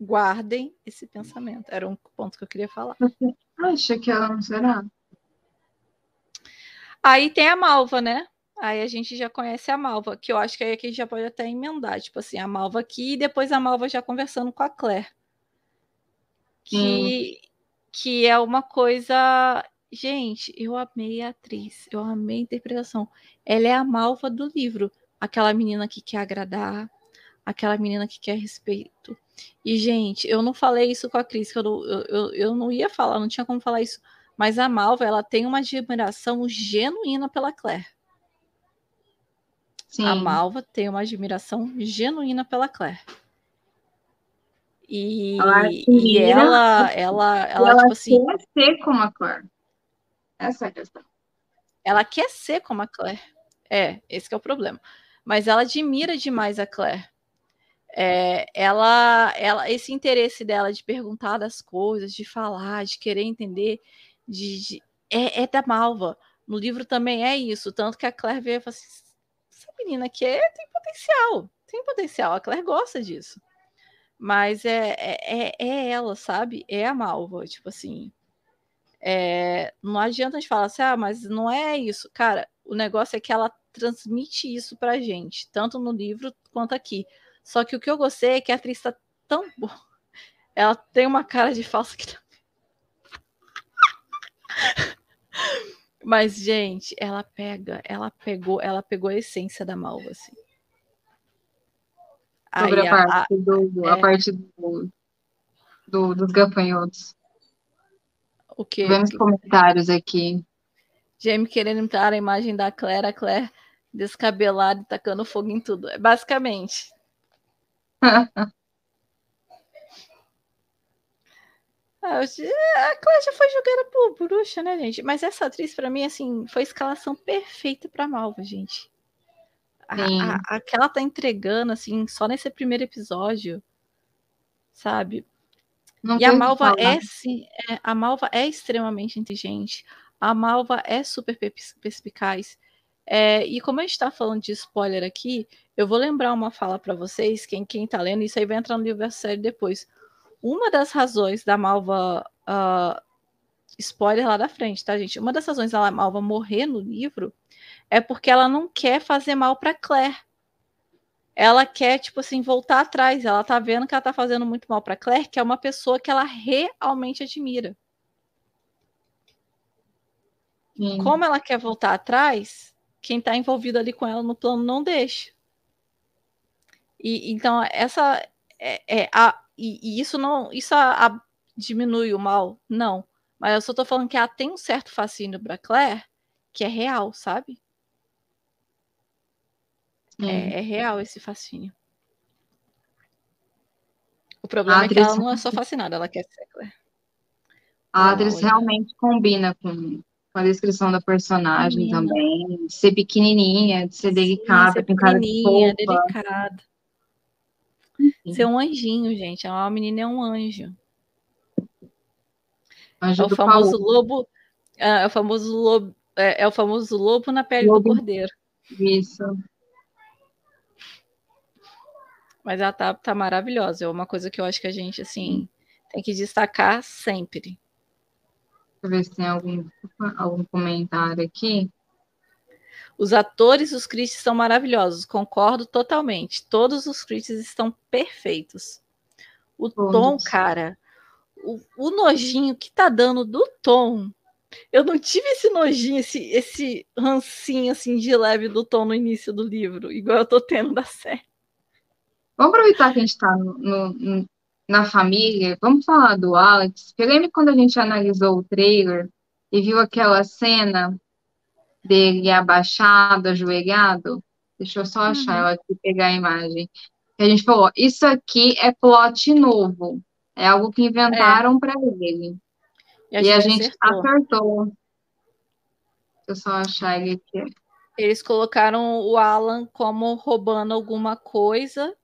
Guardem esse pensamento. Era um ponto que eu queria falar. Você acha que ela não será? Aí tem a Malva, né? Aí a gente já conhece a Malva, que eu acho que aí aqui já pode até emendar, tipo assim, a Malva aqui e depois a Malva já conversando com a Claire. Que, hum. que é uma coisa. Gente, eu amei a atriz, eu amei a interpretação. Ela é a Malva do livro, aquela menina que quer agradar, aquela menina que quer respeito. E, gente, eu não falei isso com a Cris, que eu, eu, eu, eu não ia falar, não tinha como falar isso. Mas a Malva, ela tem uma admiração genuína pela Claire. Sim. A Malva tem uma admiração genuína pela Claire. E ela, e ela, ela, ela, ela, tipo assim. quer ser como a Claire. Essa é a questão. Ela quer ser como a Claire. É, esse é o problema. Mas ela admira demais a Claire. É, ela, ela, esse interesse dela de perguntar das coisas, de falar, de querer entender, de, de é, é, da Malva. No livro também é isso, tanto que a Claire veio e falou assim: essa menina aqui é, tem potencial, tem potencial. A Claire gosta disso. Mas é, é, é, é ela, sabe? É a Malva, tipo assim. É, não adianta a gente falar assim, ah, mas não é isso. Cara, o negócio é que ela transmite isso pra gente, tanto no livro quanto aqui. Só que o que eu gostei é que a atriz tá tão boa. [laughs] Ela tem uma cara de falsa que. [laughs] Mas, gente, ela pega, ela pegou, ela pegou a essência da Malva, assim. Sobre Aí, a, parte, a, do, é... a parte do, do, dos gafanhotos. O quê? Vemos comentários aqui. Jamie querendo entrar a imagem da Claire, a Claire descabelada e tacando fogo em tudo. É basicamente. [laughs] a Claire já foi jogada por bruxa, né, gente? Mas essa atriz, para mim, assim, foi a escalação perfeita pra Malva, gente. A, a, a, que ela tá entregando, assim, só nesse primeiro episódio, sabe? Não e a Malva é, sim, é, a Malva é extremamente inteligente. A Malva é super perspicaz. É, e como a gente está falando de spoiler aqui, eu vou lembrar uma fala para vocês, quem, quem tá lendo, isso aí vai entrar no livro da série depois. Uma das razões da Malva. Uh, spoiler lá da frente, tá, gente? Uma das razões da Malva morrer no livro é porque ela não quer fazer mal para Claire. Ela quer, tipo assim, voltar atrás. Ela tá vendo que ela tá fazendo muito mal para Claire, que é uma pessoa que ela realmente admira. Como ela quer voltar atrás, quem tá envolvido ali com ela no plano não deixa. E, então, essa é, é a, e, e, isso não isso a, a, diminui o mal, não. Mas eu só tô falando que ela tem um certo fascínio para Claire que é real, sabe? É, é, real esse fascínio. O problema é que ela não é só fascinada, ela quer ser Claire. A Adris realmente combina com, com a descrição da personagem também, de ser pequenininha, de ser Sim, delicada, ser com cara de delicada. Ser um anjinho, gente. A menina é um anjo. anjo é o famoso Paulo. lobo. É, é, o famoso lobo. É, é, o famoso lobo na pele lobo. do cordeiro. Isso. Mas ela tá, tá maravilhosa. É uma coisa que eu acho que a gente, assim, tem que destacar sempre. eu ver se tem algum, algum comentário aqui. Os atores os Christies são maravilhosos, concordo totalmente. Todos os Christies estão perfeitos. O Todos. Tom, cara, o, o, nojinho que tá dando do Tom. Eu não tive esse nojinho, esse, esse rancinho assim de leve do Tom no início do livro, igual eu tô tendo da série. Vamos aproveitar que a gente tá no, no, na família, vamos falar do Alex. Eu lembro quando a gente analisou o trailer e viu aquela cena dele abaixado, ajoelhado. Deixa eu só achar uhum. ela aqui pegar a imagem. A gente falou, isso aqui é plot novo. É algo que inventaram é. para ele. E a, e gente, a gente acertou. acertou. Deixa eu só achar ele aqui. Eles colocaram o Alan como roubando alguma coisa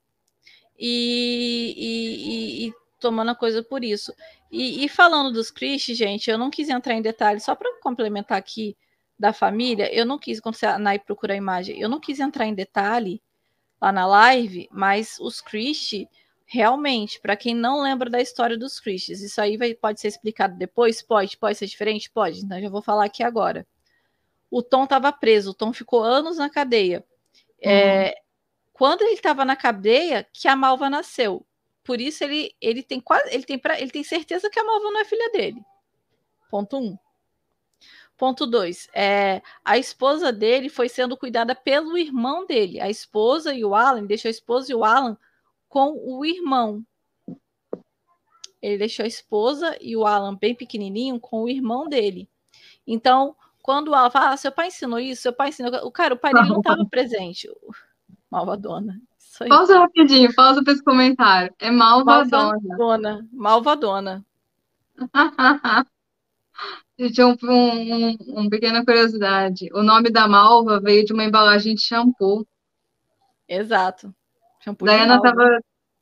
e, e, e tomando a coisa por isso. E, e falando dos Chris, gente, eu não quis entrar em detalhes, só para complementar aqui da família, eu não quis, quando você Nai procura a imagem, eu não quis entrar em detalhe lá na live, mas os Chris, realmente, para quem não lembra da história dos Chris, isso aí vai, pode ser explicado depois? Pode, pode ser diferente? Pode, então já vou falar aqui agora. O Tom estava preso, o Tom ficou anos na cadeia. É, uhum. É, quando ele estava na cadeia que a Malva nasceu. Por isso ele, ele tem quase ele tem pra, ele tem certeza que a Malva não é filha dele. Ponto um. Ponto dois. É, a esposa dele foi sendo cuidada pelo irmão dele. A esposa e o Alan deixou a esposa e o Alan com o irmão. Ele deixou a esposa e o Alan bem pequenininho com o irmão dele. Então, quando o Alan fala, ah, seu pai ensinou isso, seu pai ensinou. O cara, o pai dele não estava presente. Malvadona. Pausa rapidinho, pausa para esse comentário. É malvadona. Malvadona. Malvadona. [laughs] Gente, um, um, uma pequena curiosidade. O nome da malva veio de uma embalagem de shampoo. Exato. Shampoo Diana estava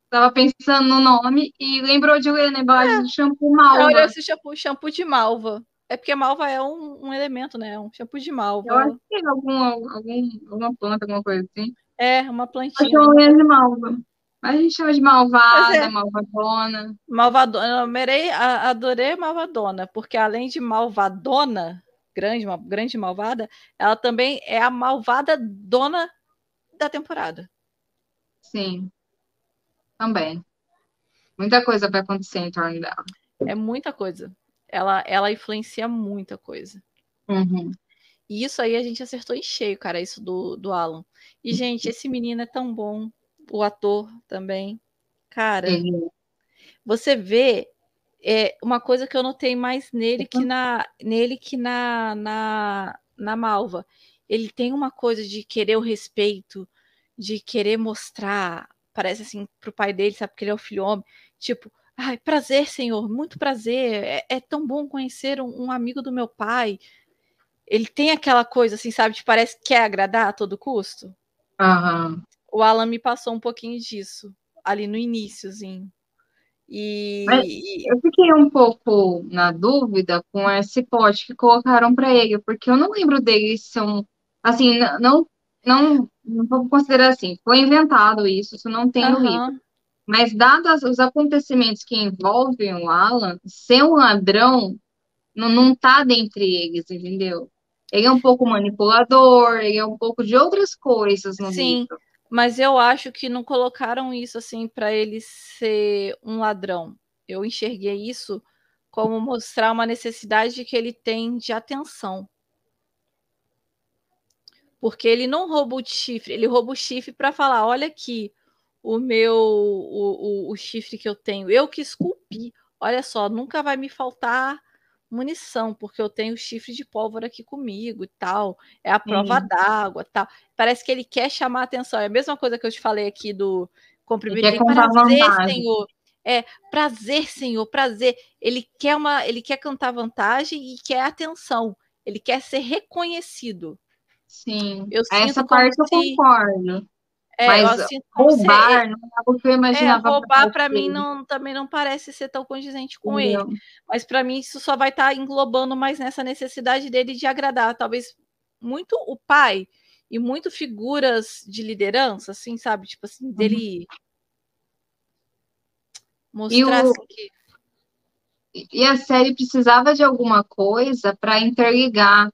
tava pensando no nome e lembrou de ler na embalagem é. de shampoo malva. Olha esse shampoo, shampoo de malva. É porque malva é um, um elemento, né? Um shampoo de malva. Eu acho que é algum, algum, alguma planta, alguma coisa assim. É, uma plantinha. Cachorrinha de malva. A gente chama de malvada, é. malvadona. Malvadona. Eu merei, adorei malvadona, porque além de malvadona, grande, grande malvada, ela também é a malvada dona da temporada. Sim. Também. Muita coisa vai acontecer em torno dela. É muita coisa. Ela, ela influencia muita coisa. Uhum. E isso aí a gente acertou em cheio, cara, isso do, do Alan. E, gente, esse menino é tão bom. O ator também. Cara, você vê é, uma coisa que eu notei mais nele que na, nele que na, na, na Malva. Ele tem uma coisa de querer o respeito, de querer mostrar, parece assim, pro pai dele, sabe, porque ele é o filho homem, tipo, ai, prazer, senhor, muito prazer, é, é tão bom conhecer um, um, amigo do meu pai, ele tem aquela coisa assim, sabe, que parece que quer agradar a todo custo. Uhum. O Alan me passou um pouquinho disso ali no iníciozinho. E eu fiquei um pouco na dúvida com esse pote que colocaram para ele, porque eu não lembro dele ser um assim, não não não vou considerar assim, foi inventado isso, isso não tem uhum. no livro. Mas dados os acontecimentos que envolvem o Alan, ser um ladrão não, não tá dentre eles, entendeu? Ele é um pouco manipulador, ele é um pouco de outras coisas no Sim, livro. Mas eu acho que não colocaram isso assim para ele ser um ladrão. Eu enxerguei isso como mostrar uma necessidade que ele tem de atenção. Porque ele não rouba o chifre, ele rouba o chifre para falar: olha aqui, o meu o, o, o chifre que eu tenho, eu que esculpi. Olha só, nunca vai me faltar munição, porque eu tenho chifre de pólvora aqui comigo e tal. É a prova uhum. d'água tal. Parece que ele quer chamar a atenção. É a mesma coisa que eu te falei aqui do comprimido. Prazer, senhor. É, prazer, senhor, prazer. Ele quer uma, ele quer cantar vantagem e quer atenção. Ele quer ser reconhecido. Sim. Eu Essa parte se... eu concordo. É, Mas roubar não é algo que eu imaginava. É, roubar para mim não, também não parece ser tão condizente com ele. Mas para mim isso só vai estar tá englobando mais nessa necessidade dele de agradar, talvez muito o pai e muito figuras de liderança, assim, sabe? Tipo assim, uhum. dele mostrar o... assim, que e a série precisava de alguma coisa para interligar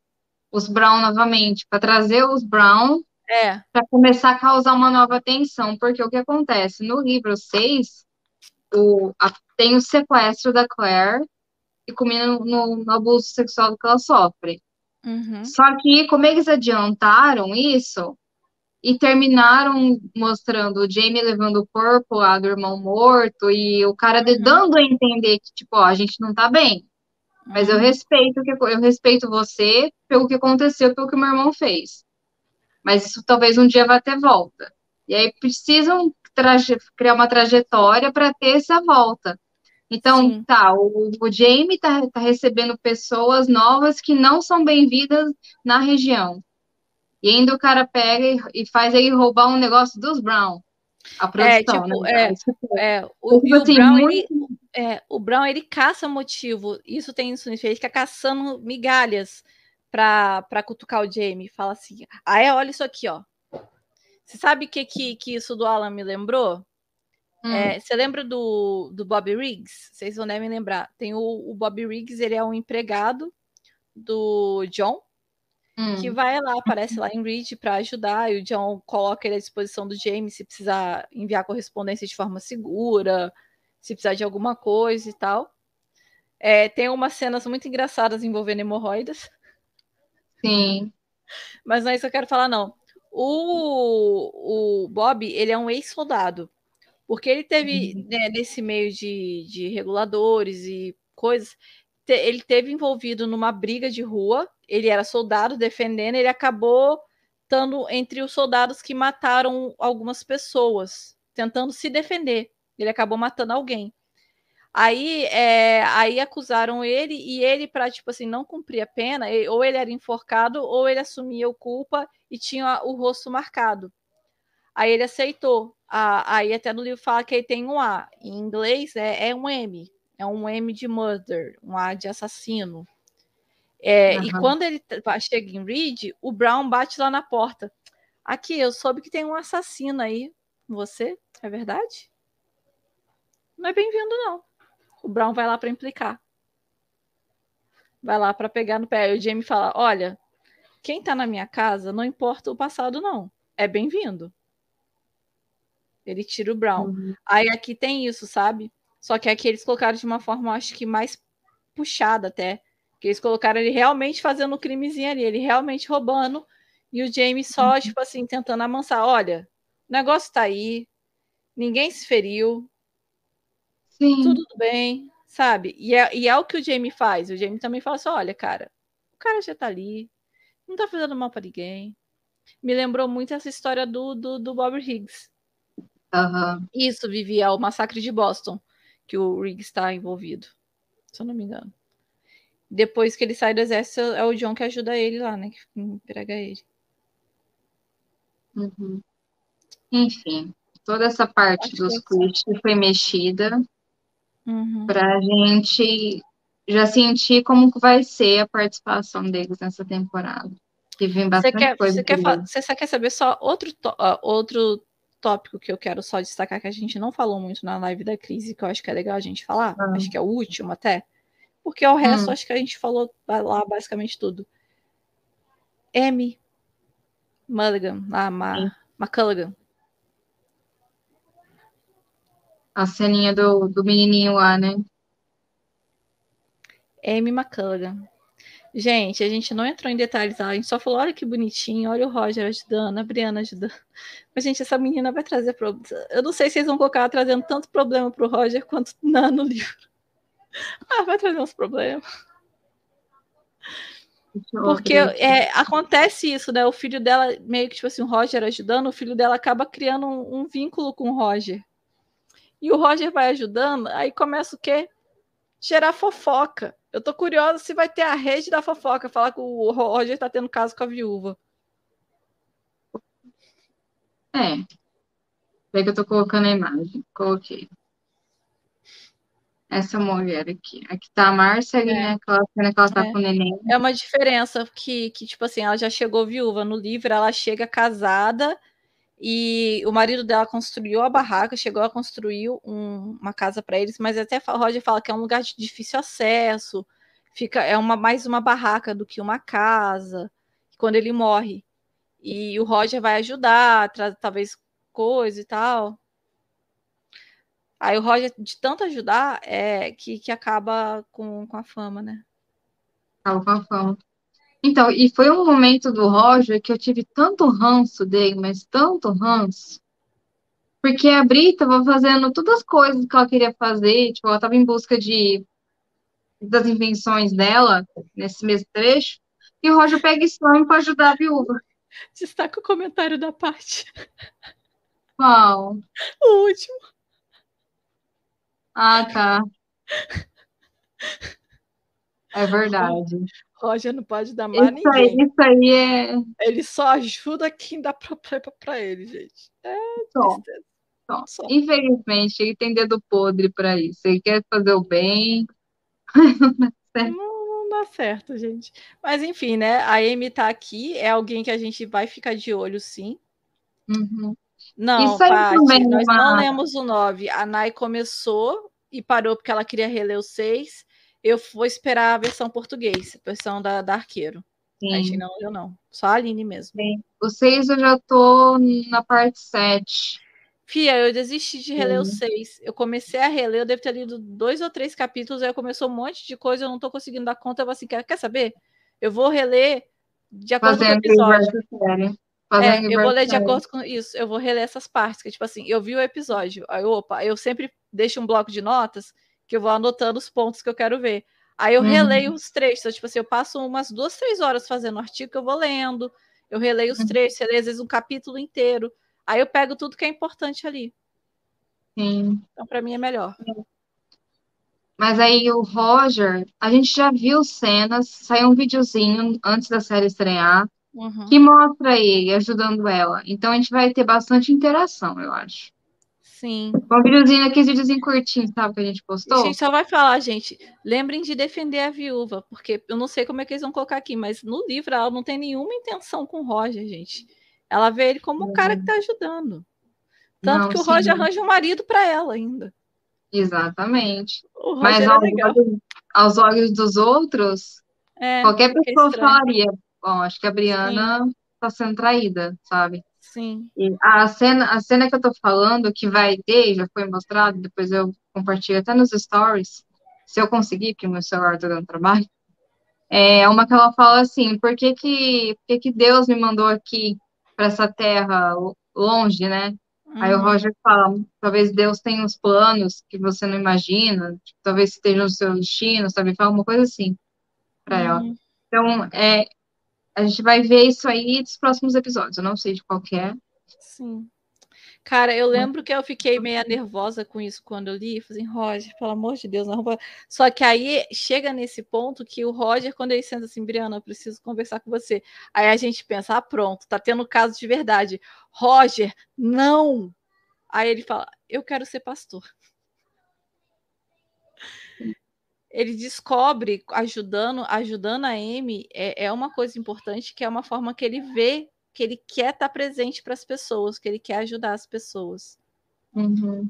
os Brown novamente, para trazer os Brown É. para começar a causar uma nova tensão, porque o que acontece? No livro 6, o, a- tem o sequestro da Claire e culmina no, no- no abuso sexual que ela sofre. Uhum. Só que, como eles adiantaram isso e terminaram mostrando o Jamie levando o corpo lá do irmão morto e o cara Uhum. dando a entender que, tipo, ó, a gente não tá bem. Mas eu Uhum. respeito que eu respeito você pelo que aconteceu, pelo que meu irmão fez. Mas isso talvez um dia vá ter volta. E aí precisam criar uma trajetória para ter essa volta. Então, Sim. tá, o, o Jamie tá, tá recebendo pessoas novas que não são bem-vindas na região. E ainda o cara pega e, e faz ele roubar um negócio dos Brown. A produção, tipo, né? é, Tipo, É, o, tipo e o assim, Brown, muito- ele, é, o Brown, ele caça motivo. Isso tem isso, ele fica caçando migalhas pra, pra cutucar o Jamie. Fala assim, ah, é, olha isso aqui, ó. Você sabe o que, que, que isso do Alan me lembrou? hum, É, você lembra do, do Bob Riggs? Vocês não devem lembrar. Tem o, o Bob Riggs, ele é um empregado do John, hum, que vai lá, aparece lá em Reed para ajudar, e o John coloca ele à disposição do James se precisar enviar correspondência de forma segura, se precisar de alguma coisa e tal. É, tem umas cenas muito engraçadas envolvendo hemorroidas, sim. mas não é isso que eu quero falar, não. O, o Bob, ele é um ex-soldado, porque ele teve, né, nesse meio de, de reguladores e coisas, te- ele teve envolvido numa briga de rua, ele era soldado defendendo, ele acabou estando entre os soldados que mataram algumas pessoas, tentando se defender. Ele acabou matando alguém. Aí, é, aí acusaram ele e ele, para tipo assim, não cumprir a pena, e- ou ele era enforcado ou ele assumia o culpa e tinha o rosto marcado. Aí ele aceitou. A- aí até no livro fala que ele tem um A. Em inglês é, é um M. É um M de murder, um A de assassino. É, E Aham. quando ele chega em Reed, o Brown bate lá na porta. Aqui, eu soube que tem um assassino aí. Você? É verdade? Não é bem-vindo, não. O Brown vai lá para implicar. Vai lá para pegar no pé. Aí o Jamie fala: Olha, quem tá na minha casa, não importa o passado, não. É bem-vindo. Ele tira o Brown. Uhum. Aí aqui tem isso, sabe? Só que aqui eles colocaram de uma forma, acho que mais puxada até. Que eles colocaram ele realmente fazendo um crimezinho ali, ele realmente roubando. E o Jamie só, tipo assim, tentando amansar. Olha, o negócio tá aí, ninguém se feriu, Sim. tudo bem, sabe? E é, e é o que o Jamie faz. O Jamie também fala assim: olha, cara, o cara já tá ali, não tá fazendo mal pra ninguém. Me lembrou muito essa história do, do, do Bob Higgs. Aham. Isso, Vivi, é o massacre de Boston, que o Riggs está envolvido, se eu não me engano. Depois que ele sai do exército, é o John que ajuda ele lá, né? Que emprega ele. Uhum. Enfim, toda essa parte Acho dos é clichês foi mexida Uhum. para a gente já sentir como vai ser a participação deles nessa temporada. Que vem Você bastante quer, coisa você, quer você só quer saber só outro, ó, outro tópico que eu quero só destacar que a gente não falou muito na live da crise, que eu acho que é legal a gente falar, Ah. acho que é o último até, porque o resto Hum. acho que a gente falou lá basicamente tudo. M. Mulligan, ah, Ma. McCulligan. A ceninha do, do menininho lá, né? Amy McCulligan. Gente, a gente não entrou em detalhes, a gente só falou: olha que bonitinho, olha o Roger ajudando, a Brianna ajudando. [laughs] Mas, gente, essa menina vai trazer problemas. Eu não sei se eles vão colocar ela trazendo tanto problema pro Roger quanto [laughs] na, no livro. [laughs] Ah, vai trazer uns problemas. Porque é, acontece isso, né? O filho dela, meio que tipo assim, o Roger ajudando, o filho dela acaba criando um, um vínculo com o Roger. E o Roger vai ajudando, aí começa o quê? Gerar fofoca. Eu tô curiosa se vai ter a rede da fofoca, falar que o Roger tá tendo caso com a viúva. É. Peraí que eu tô colocando a imagem. Coloquei. Essa mulher aqui. Aqui tá a Márcia É. né? Aquela cena que ela tá É. com o neném. É uma diferença que, que, tipo assim, ela já chegou viúva no livro, ela chega casada E o marido dela construiu a barraca, chegou a construir um, uma casa para eles, mas até o Roger fala que é um lugar de difícil acesso, fica é uma mais uma barraca do que uma casa. Quando ele morre, e o Roger vai ajudar, talvez coisa e tal. Aí o Roger, de tanto ajudar, é que, que acaba com, com a fama, né? Acaba com a fama. Então, e foi um momento do Roger que eu tive tanto ranço dele, mas tanto ranço, porque a Bri estava fazendo todas as coisas que ela queria fazer, tipo, ela estava em busca de das invenções dela nesse mesmo trecho, e o Roger pega e some para ajudar a viúva. Destaca o comentário da parte. Qual? O último. Ah, tá. É verdade. Roger não pode dar mais isso ninguém. Aí, isso aí é. Ele só ajuda quem dá problema para ele, gente. É só. Só. Só. Infelizmente, ele tem dedo podre para isso. Ele quer fazer o bem. [laughs] não, não dá certo, gente. Mas enfim, né? A Amy tá aqui, é alguém que a gente vai ficar de olho, sim. Uhum. Não, Paty, nós não lemos o 9. A Nai começou e parou porque ela queria reler o 6 eu vou esperar a versão português, a versão da, da Arqueiro. Sim. A gente não leu, não. Só a Aline mesmo. Sim. O 6 eu já tô na parte 7. Fia, eu desisti de reler Sim. o 6. Eu comecei a reler, eu devo ter lido dois ou três capítulos, aí começou um monte de coisa, eu não tô conseguindo dar conta. Eu vou assim, quer, quer saber? Eu vou reler de acordo Fazendo com o episódio. É, eu vou ler de acordo com isso, eu vou reler essas partes, que tipo assim, eu vi o episódio, aí opa, eu sempre deixo um bloco de notas que eu vou anotando os pontos que eu quero ver. Aí eu uhum. releio os trechos, tipo assim, eu passo umas duas, três horas fazendo o artigo que eu vou lendo, eu releio os uhum. trechos, releio às vezes um capítulo inteiro. Aí eu pego tudo que é importante ali. Sim. Então, para mim é melhor. Mas aí o Roger, a gente já viu cenas, saiu um videozinho antes da série estrear, uhum. que mostra ele ajudando ela. Então a gente vai ter bastante interação, eu acho. Sim. Um videozinho aqui, videozinho curtinho, sabe, que a gente postou? A gente só vai falar, gente, lembrem de defender a viúva, porque eu não sei como é que eles vão colocar aqui, mas no livro ela não tem nenhuma intenção com o Roger, gente. Ela vê ele como um cara que tá ajudando. Tanto não, que o sim. Roger arranja um marido para ela ainda. Exatamente. Mas é aos, olhos, aos, olhos, dos outros, é, qualquer pessoa falaria. Bom, acho que a Briana sim. tá sendo traída, sabe? Sim. E a cena, a cena que eu tô falando, que vai ter, já foi mostrado, depois eu compartilho até nos stories, se eu conseguir, porque meu celular tá dando trabalho, é uma que ela fala assim, por que que, por que, que Deus me mandou aqui para essa terra longe, né? Uhum. Aí o uhum. Roger fala, talvez Deus tenha uns planos que você não imagina, tipo, talvez esteja no seu destino, sabe? Fala uma coisa assim para uhum. ela. Então, é, a gente vai ver isso aí nos próximos episódios. Eu não sei de qual é. Sim. Cara, eu lembro que eu fiquei meio nervosa com isso quando eu li. Falei, assim, Roger, pelo amor de Deus, não. Só que aí chega nesse ponto que o Roger, quando ele senta assim, Briana, eu preciso conversar com você. Aí a gente pensa, ah, pronto, tá tendo caso de verdade. Roger, não! Aí ele fala, eu quero ser pastor ele descobre ajudando ajudando a Amy é, é uma coisa importante que é uma forma que ele vê que ele quer estar presente para as pessoas, que ele quer ajudar as pessoas. Uhum.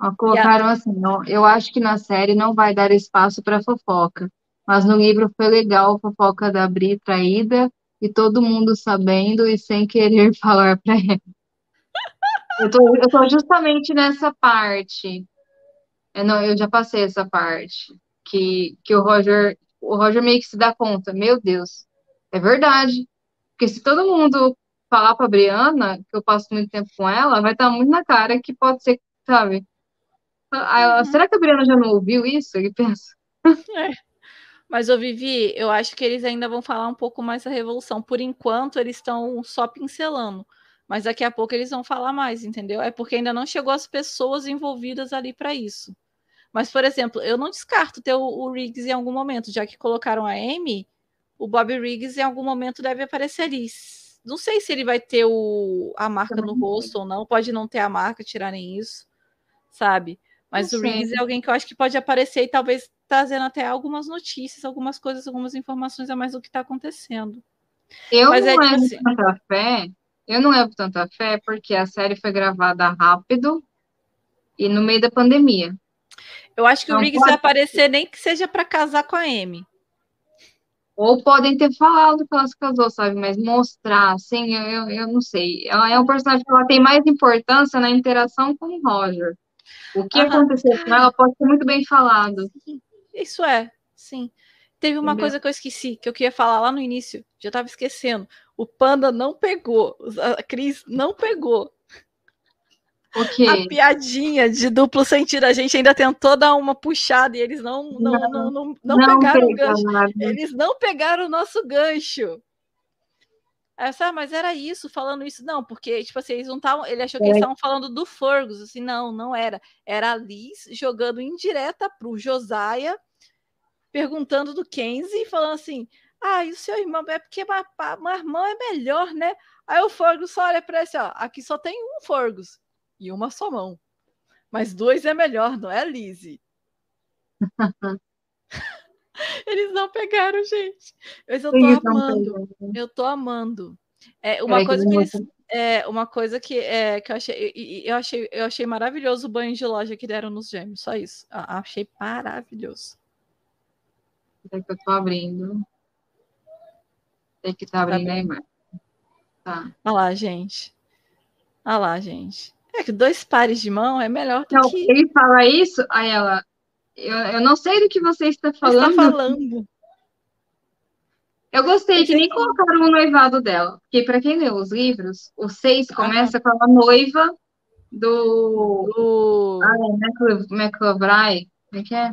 Ó, colocaram a... assim, ó, eu acho que na série não vai dar espaço para fofoca, mas no livro foi legal a fofoca da Bri traída e todo mundo sabendo e sem querer [laughs] falar para ela. Eu tô, eu tô justamente nessa parte. Eu, não, eu já passei essa parte que, que o Roger, o Roger meio que se dá conta, meu Deus, é verdade. Porque se todo mundo falar pra Briana, que eu passo muito tempo com ela, vai estar muito na cara que pode ser, sabe? Uhum. Será que a Briana já não ouviu isso? Ele pensa. É. Mas, eu Vivi, eu acho que eles ainda vão falar um pouco mais da revolução. Por enquanto, eles estão só pincelando. Mas daqui a pouco eles vão falar mais, entendeu? É porque ainda não chegou as pessoas envolvidas ali para isso. Mas, por exemplo, eu não descarto ter o, o Riggs em algum momento, já que colocaram a Amy, o Bob Riggs em algum momento deve aparecer ali. Não sei se ele vai ter o, a marca no rosto ou não, pode não ter a marca, tirarem isso, sabe? Mas não o Riggs é alguém que eu acho que pode aparecer e talvez trazendo até algumas notícias, algumas coisas, algumas informações a mais do que está acontecendo. Eu Mas não é tipo assim... fé eu não levo tanta fé porque a série foi gravada rápido e no meio da pandemia. Eu acho que não o Riggs pode... vai aparecer nem que seja para casar com a Amy. Ou podem ter falado que ela se casou, sabe? Mas mostrar, assim, eu, eu, eu não sei. Ela é um personagem que ela tem mais importância na interação com o Roger. O que aconteceu com ela pode ser muito bem falado. Isso é, sim. Teve uma Entendeu? coisa que eu esqueci, que eu queria falar lá no início, já estava esquecendo. O Panda não pegou, a Cris não pegou. Okay. A piadinha de duplo sentido, a gente ainda tentou dar uma puxada e eles não, não, não, não, não, não pegaram o gancho. Nada. Eles não pegaram o nosso gancho. Aí eu ah, mas era isso, falando isso. Não, porque, tipo assim, eles não estavam. Ele achou que é. eles estavam falando do Fergus. Assim, não, não era. Era a Liz jogando indireta pro Josiah, perguntando do Kenzie, falando assim: ah, e o seu irmão? É porque meu irmão é melhor, né? Aí o Fergus só olha pra esse, ó. Aqui só tem um Fergus e uma só mão. Mas dois é melhor, não é, Lizzie? [laughs] Eles não pegaram, gente. Mas eu tô amando. Eu tô amando. É uma coisa que eles, é uma coisa que, é, que eu achei eu achei eu achei maravilhoso o banho de loja que deram nos gêmeos, só isso. achei maravilhoso. É que eu tô abrindo. Tem que estar tá abrindo tá aí, mas. Tá. Olha lá, gente. Olha lá, gente. É que dois pares de mão é melhor do não, que. Ele fala isso, aí ela. Eu, eu não sei do que você está falando. Está falando. Eu gostei que nem colocaram o noivado dela. Porque, para quem leu os livros, o seis começa ah. com a noiva do. do... Ah, McLovry. Como é que é?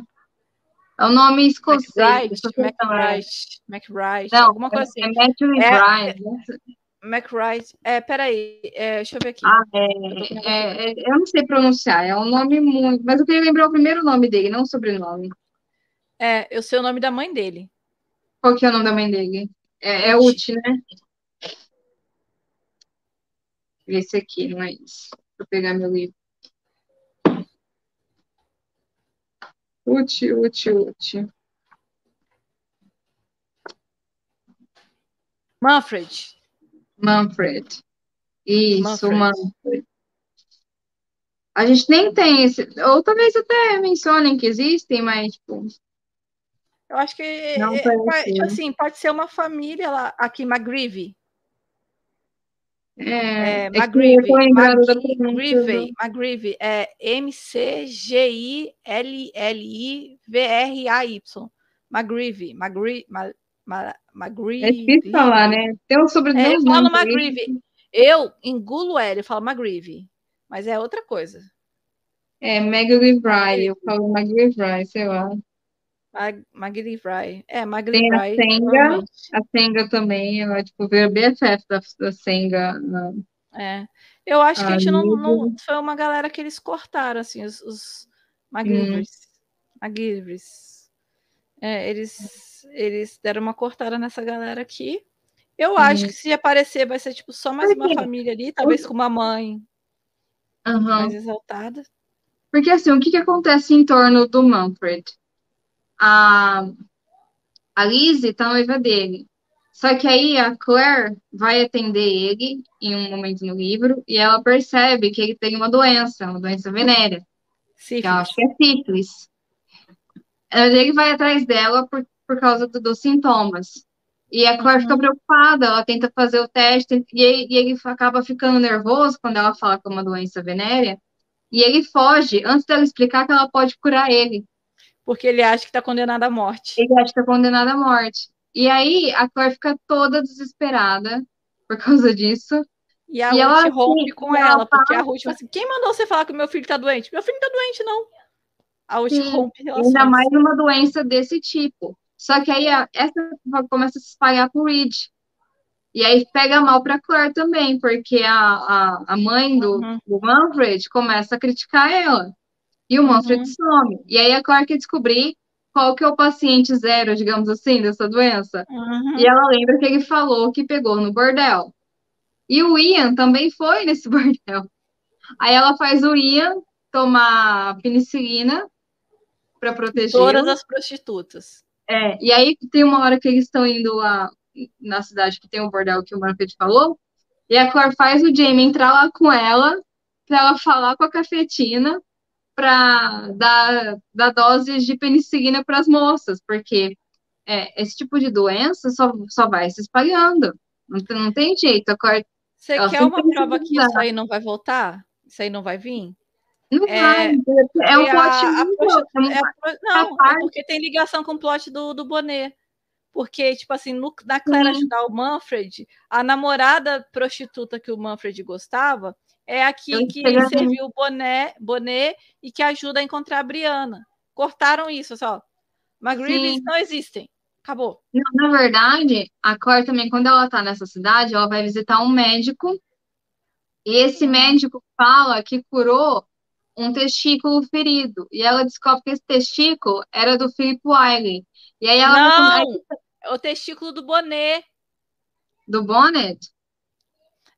É o nome escocês. McBride. McBride. Não, alguma coisa é, assim. É Matthew é, Bride. McBride. É, peraí, é, deixa eu ver aqui. Ah, é, é, é, eu não sei pronunciar, é um nome muito. Mas eu queria lembrar o primeiro nome dele, não o sobrenome. É, eu sei o nome da mãe dele. Qual que é o nome da mãe dele? É, é Uti, né? Esse aqui, não é isso. Vou pegar meu livro. Uti, Uti, Uti. Manfred. Manfred. Isso, Manfred. Manfred. A gente nem tem esse. Ou talvez até mencionem que existem, mas, tipo. Eu acho que não é, é, assim, pode ser uma família lá, aqui, McGreevy. É, é McGreevy, McGreevy, McGreevy, é M-C-G-I-L-L-I-V-R-A-Y. McGreevy, McGreevy, McGreevy. É difícil falar, né? Tem um sobrenome. É, eu falo McGreevy. Eu engulo L, eu falo McGreevy, mas é outra coisa. É, McGreevy, eu falo McGreevy, sei lá. McGreevy. É, McGreevy. Tem a Senga, a Senga também, ela, tipo, veio a BFF da, da Senga. Na... É. Eu acho que a gente não, não, Foi uma galera que eles cortaram, assim, os, os McGreevys. Hum. É, eles, eles deram uma cortada nessa galera aqui. Eu hum. acho que se aparecer vai ser, tipo, só mais uma família ali, talvez com uma mãe uhum. mais exaltada. Porque, assim, o que, que acontece em torno do Manfred? a, a Lizzie tá noiva dele. Só que aí a Claire vai atender ele em um momento no livro e ela percebe que ele tem uma doença, uma doença venérea. Sífilis. Que eu acho que é sífilis. Ele vai atrás dela por, por causa do, dos sintomas. E a Claire uhum. fica preocupada, ela tenta fazer o teste e ele, e ele acaba ficando nervoso quando ela fala que é uma doença venérea. E ele foge antes dela explicar que ela pode curar ele porque ele acha que está condenado à morte. Ele acha que está condenado à morte. E aí a Claire fica toda desesperada por causa disso. E a e Ruth ela, rompe assim, com ela, ela porque a Ruth fala assim: quem mandou você falar que meu filho está doente? Meu filho não está doente, não. A Ruth sim, rompe relações. Ainda mais uma doença desse tipo. Só que aí essa começa a se espalhar pro Reed. E aí pega mal para Claire também, porque a, a, a mãe do, uhum. do Manfred começa a criticar ela. E o uhum. some. E aí a Claire quer descobrir qual que é o paciente zero, digamos assim, dessa doença. Uhum. E ela lembra que ele falou que pegou no bordel. E o Ian também foi nesse [laughs] bordel. Aí ela faz o Ian tomar penicilina para proteger. Todas as prostitutas. É, e aí tem uma hora que eles estão indo lá na cidade que tem o bordel que o Manfred falou, E a Cor faz o Jamie entrar lá com ela, para ela falar com a cafetina, para dar, dar doses de penicilina para as moças, porque é, esse tipo de doença só, só vai se espalhando. Não, não tem jeito. A Cor, Você quer uma prova que isso aí não vai voltar? Isso aí não vai vir? Não é, vai, é um plot. A, a, é, é, não, é porque tem ligação com o plot do, do Bonet. Porque, tipo assim, no, na Clara ajudar o Manfred, a namorada prostituta que o Manfred gostava é aqui Eu que serviu o boné, boné e que ajuda a encontrar a Briana. Cortaram isso, só. McGreeves não existem. Acabou. Não, na verdade, a Claire também, quando ela tá nessa cidade, ela vai visitar um médico. E esse médico fala que curou um testículo ferido. E ela descobre que esse testículo era do Philip Wiley. E aí ela não, o testículo do Bonet. Do Bonnet?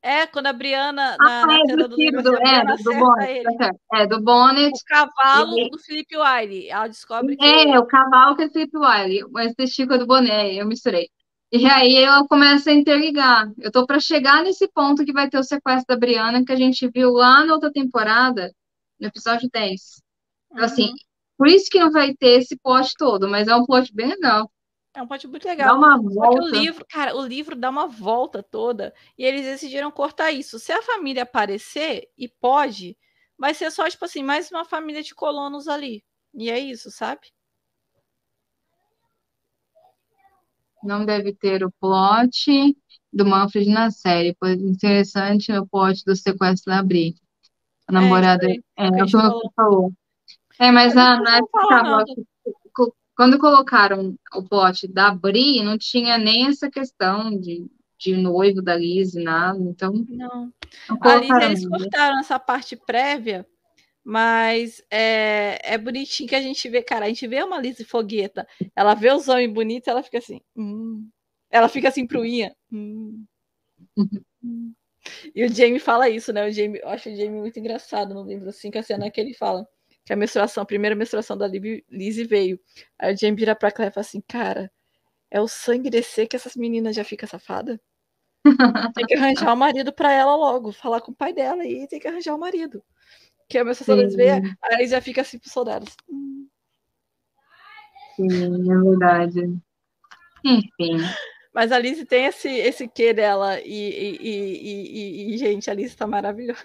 É, quando a Briana. Ah, na, é, do, do, do, é, do Bonnet. Tá é, do Bonnet. O cavalo e... do Felipe Wiley. Ela descobre que. É, o cavalo que é Felipe Wiley, mas testículo é do Bonnet, eu misturei. E aí ela começa a interligar. Eu tô para chegar nesse ponto que vai ter o sequestro da Briana, que a gente viu lá na outra temporada, no episódio 10. Então, assim, uhum. por isso que não vai ter esse plot todo, mas é um plot bem legal. É um plot muito legal. Dá uma volta. o livro, cara, o livro dá uma volta toda e eles decidiram cortar isso. Se a família aparecer, e pode, vai ser só, tipo assim, mais uma família de colonos ali. E é isso, sabe? Não deve ter o plot do Manfred na série, pois interessante o plot do sequestro da Bri. A namorada. É, é, é o que você falou. É, mas a Nath quando colocaram o plot da Bri, não tinha nem essa questão de, de noivo da Liz, nada. Então. Não. não Ali eles cortaram essa parte prévia, mas é, é bonitinho que a gente vê, cara. A gente vê uma Liz fogueta. Ela vê os homens bonitos ela fica assim. Hum. Ela fica assim pro Ian. Hum. Hum. E o Jamie fala isso, né? O Jamie, eu acho o Jamie muito engraçado no livro, assim, que a cena que ele fala que a menstruação, a primeira menstruação da Lizzie veio. Aí o Jamie vira pra Claire e fala assim, cara, é o sangue descer que essas meninas já ficam safadas? tem que arranjar o um marido pra ela logo, falar com o pai dela e tem que arranjar o um marido. Que a menstruação Lizzie veio, aí já fica assim pros soldados. Hum. Sim, é verdade. Enfim. Mas a Lizzie tem esse, esse quê dela e, e, e, e, gente, a Lizzie tá maravilhosa.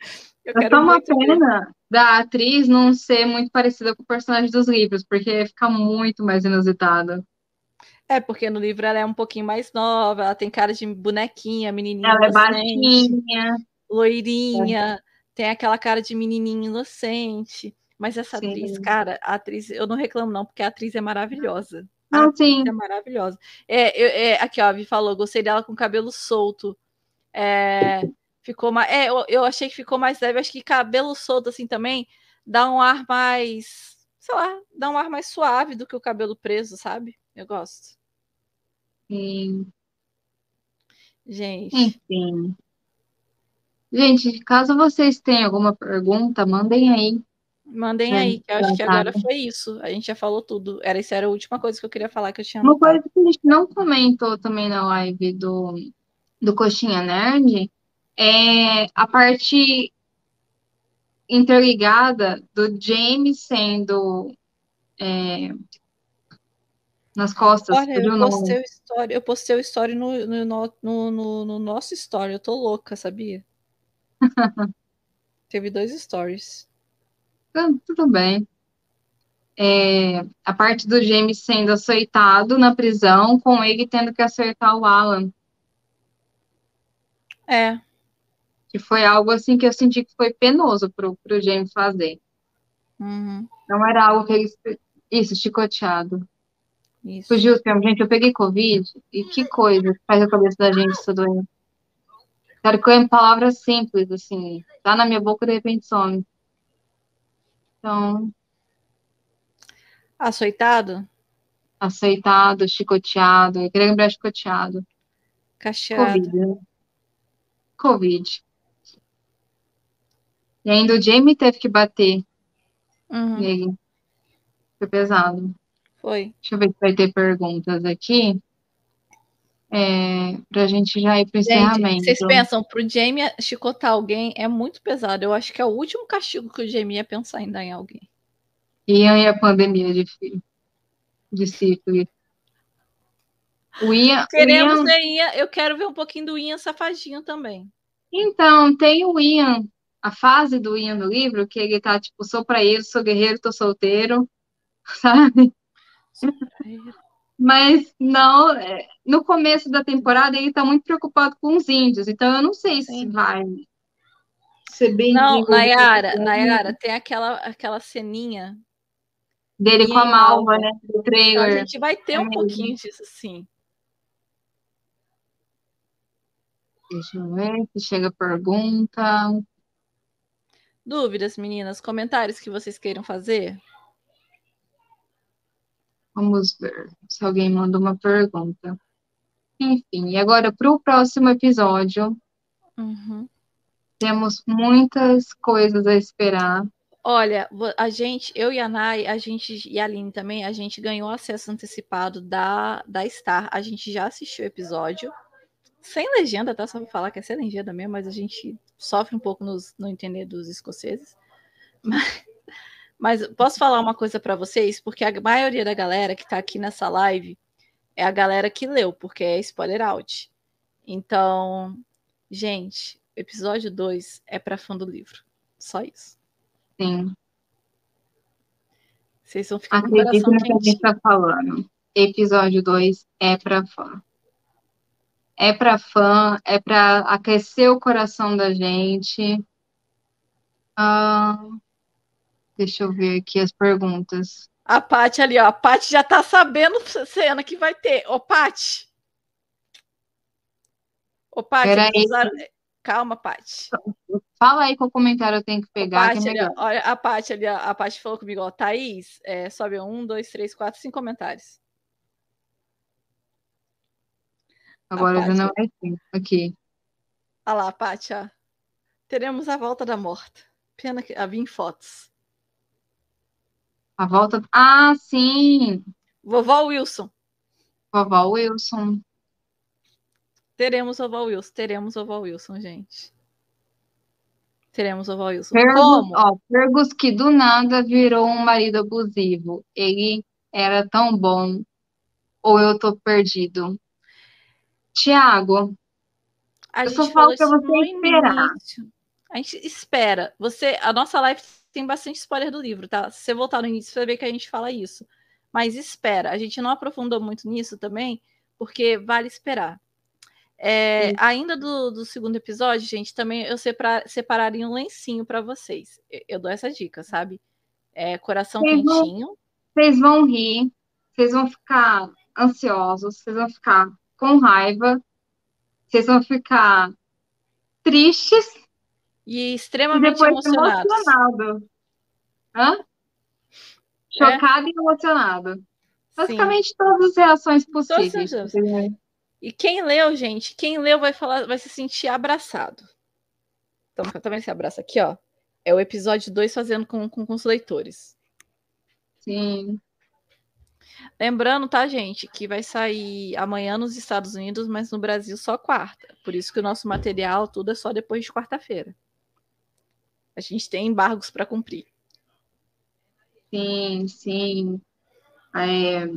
[laughs] Eu é só uma pena ver. da atriz não ser muito parecida com o personagem dos livros, porque fica muito mais inusitada. É, porque no livro ela é um pouquinho mais nova, ela tem cara de bonequinha, menininha Ela é baixinha. Loirinha, é. tem aquela cara de menininha inocente. Mas essa sim. atriz, cara, a atriz, eu não reclamo não, porque a atriz é maravilhosa. A não, sim. é maravilhosa. É, eu, é, aqui, ó, a Vi falou, gostei dela com cabelo solto. É, Ficou mais. É, eu, eu achei que ficou mais leve. Acho que cabelo solto assim também dá um ar mais. Sei lá, dá um ar mais suave do que o cabelo preso, sabe? Eu gosto. Sim. Gente. Enfim. Gente, caso vocês tenham alguma pergunta, mandem aí. Mandem é, aí, que eu acho que agora foi isso. A gente já falou tudo. Era, isso era a última coisa que eu queria falar que eu tinha. Uma coisa que a gente não comentou também na live do, do Coxinha Nerd é a parte interligada do James sendo é, nas costas. Olha, eu postei, o story, eu postei o story no, no, no, no, no nosso story. Eu tô louca, sabia? [laughs] Teve dois stories. Tudo bem. É, a parte do James sendo açoitado na prisão, com ele tendo que acertar o Alan. É que foi algo assim que eu senti que foi penoso pro, pro James fazer. Uhum. Não era algo que ele. Isso, chicoteado. Isso. Fugiu tempo. Gente, eu peguei Covid e que coisa faz a cabeça da gente isso doendo. Quero que eu palavras simples, assim. Tá na minha boca de repente some. Então. Açoitado? Aceitado, chicoteado. Eu queria lembrar chicoteado. Cacheado. Covid. Né? Covid. E ainda o Jamie teve que bater uhum. nele. Foi pesado. Foi. Deixa eu ver se vai ter perguntas aqui. É, para a gente já ir para o encerramento. Vocês pensam, para o Jamie chicotar alguém é muito pesado. Eu acho que é o último castigo que o Jamie ia pensar em dar em alguém. Ian e a pandemia de, de sífilis. O Ian, Queremos o Ian... Ian. Eu quero ver um pouquinho do Ian safadinho também. Então, tem o Ian, a fase do Ian no livro, que ele tá tipo, sou pra ele, sou guerreiro, tô solteiro, [laughs] sabe? Mas não, é, no começo da temporada ele tá muito preocupado com os índios, então eu não sei Sim. se vai ser bem. Não, Nayara, Nayara, tem aquela, aquela ceninha dele com a Malva, né? Do trailer. Então, a gente vai ter é um mesmo. pouquinho disso, sim. Deixa eu ver se chega pergunta. Dúvidas, meninas? Comentários que vocês queiram fazer? Vamos ver se alguém manda uma pergunta. Enfim, e agora para o próximo episódio. Uhum. Temos muitas coisas a esperar. Olha, a gente, eu e a Nai, a gente e a Aline também, a gente ganhou acesso antecipado da, da Star. A gente já assistiu o episódio sem legenda, tá? Só pra falar que é sem legenda mesmo, mas a gente sofre um pouco nos, no entender dos escoceses. Mas, mas posso falar uma coisa para vocês? Porque a maioria da galera que tá aqui nessa live é a galera que leu, porque é spoiler out. Então, gente, episódio 2 é para fã do livro. Só isso. Sim. Vocês vão ficar Acredito com o coração no que a gente tá falando. Episódio 2 é para fã é para fã, é para aquecer o coração da gente. Ah, deixa eu ver aqui as perguntas. A Paty ali, ó. A Paty já tá sabendo cena que vai ter. Ô, Paty. Ô, Paty. Usar... Calma, Paty. Fala aí qual comentário eu tenho que pegar. Paty, que é ali, olha, a Paty ali, a Paty falou comigo, ó. Thaís, é, sobe um, dois, três, quatro, cinco comentários. Agora já não é assim. Aqui. Olha lá, Pátia. Teremos a volta da morta. Pena que havia em fotos. A volta. Ah, sim! Vovó Wilson. Vovó Wilson. Teremos vovó Wilson. Teremos vovó Wilson, gente. Teremos vovó Wilson. Fergus, Como? Ó, Fergus que do nada virou um marido abusivo. Ele era tão bom. Ou eu tô perdido? Tiago, eu só falo para você esperar. Início. A gente espera. Você, a nossa live tem bastante spoiler do livro, tá? Se você voltar no início, você vai ver que a gente fala isso. Mas espera. A gente não aprofundou muito nisso também, porque vale esperar. É, ainda do, do, segundo episódio, gente, também eu separa, separaria um lencinho para vocês. Eu, eu, dou essa dica, sabe? É, coração vocês quentinho. Vão, vocês vão rir, vocês vão ficar ansiosos, vocês vão ficar com raiva, vocês vão ficar tristes e extremamente e emocionados. Emocionado. Hã? Chocado é. e emocionado. Basicamente Sim. todas as reações possíveis. E quem leu, gente, quem leu vai falar, vai se sentir abraçado. Então, também se abraça aqui, ó. É o episódio 2 fazendo com, com, com os leitores. Sim. Lembrando, tá, gente, que vai sair amanhã nos Estados Unidos, mas no Brasil só quarta. Por isso que o nosso material tudo é só depois de quarta-feira. A gente tem embargos para cumprir. Sim, sim. É...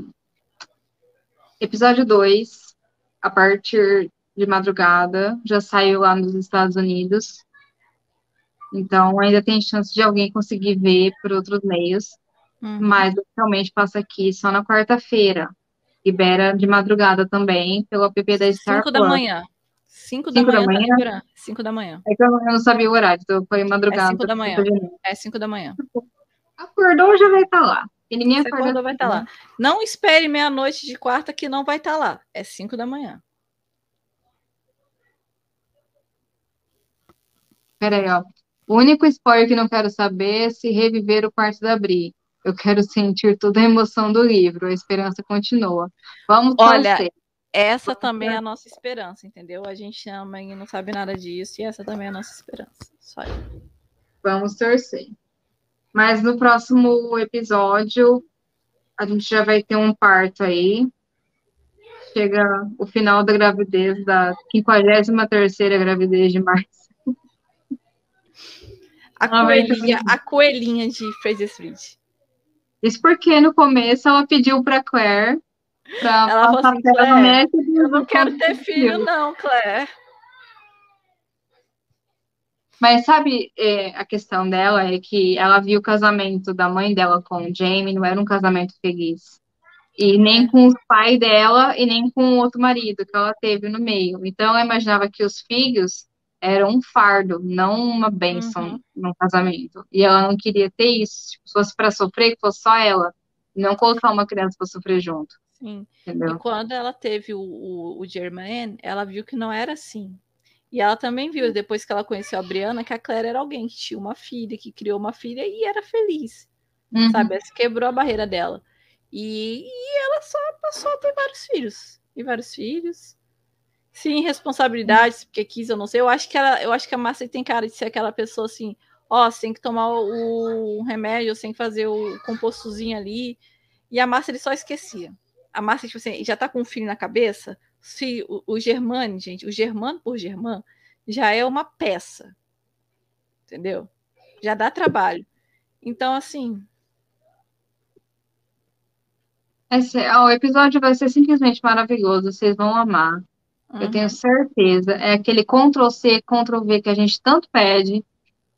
Episódio 2, a partir de madrugada, já saiu lá nos Estados Unidos. Então, ainda tem chance de alguém conseguir ver por outros meios. Uhum. Mas oficialmente passa aqui só na quarta-feira. Libera de madrugada também pelo app da Star Cinco da manhã. Cinco da, manhã, da manhã. Tá cinco da manhã. É que eu não sabia o horário, então foi madrugada. É cinco da manhã. É cinco da manhã. Acordou, já vai estar tá lá. E ninguém acordou, vai estar tá lá. Não espere meia-noite de quarta que não vai estar tá lá. É cinco da manhã. Peraí, ó. O único spoiler que não quero saber é se reviver o quarto da Bri. Eu quero sentir toda a emoção do livro. A esperança continua. Vamos Olha, torcer. Essa também é a nossa esperança, entendeu? A gente ama e não sabe nada disso, e essa também é a nossa esperança. Só isso. Vamos torcer. Mas no próximo episódio, a gente já vai ter um parto aí. Chega o final da gravidez, da 53ª gravidez de Márcia. A coelhinha, a coelhinha de Fraser Street. Isso porque no começo ela pediu para Claire para passar assim, Claire, no. Eu não quero ter filho, não, Claire. Mas sabe, é, a questão dela é que ela viu o casamento da mãe dela com o Jamie, não era um casamento feliz. E nem é. com o pai dela e nem com o outro marido que ela teve no meio. Então ela imaginava que os filhos eram um fardo, não uma bênção uhum. no casamento. E ela não queria ter isso. Tipo, se fosse para sofrer, que fosse só ela. Não colocar uma criança para sofrer junto. Sim. Entendeu? E quando ela teve o, o, o Germain, ela viu que não era assim. E ela também viu, depois que ela conheceu a Briana, que a Claire era alguém que tinha uma filha, que criou uma filha e era feliz. Uhum. Sabe? Ela quebrou a barreira dela. E, e, ela só passou a ter vários filhos. E vários filhos. Sim, responsabilidades, porque quis, eu não sei. Eu acho que ela, eu acho que a Márcia tem cara de ser aquela pessoa assim, ó, oh, você tem que tomar o, o remédio, você tem que fazer o compostozinho ali. E a Márcia ele só esquecia. A Márcia, tipo assim, já tá com um filho na cabeça, se o, o Germano, gente, o Germano por Germano já é uma peça. Entendeu? Já dá trabalho. Então, assim. Esse, ó, o episódio vai ser simplesmente maravilhoso. Vocês vão amar. Uhum. Eu tenho uhum. certeza. É aquele Ctrl C, Ctrl V que a gente tanto pede.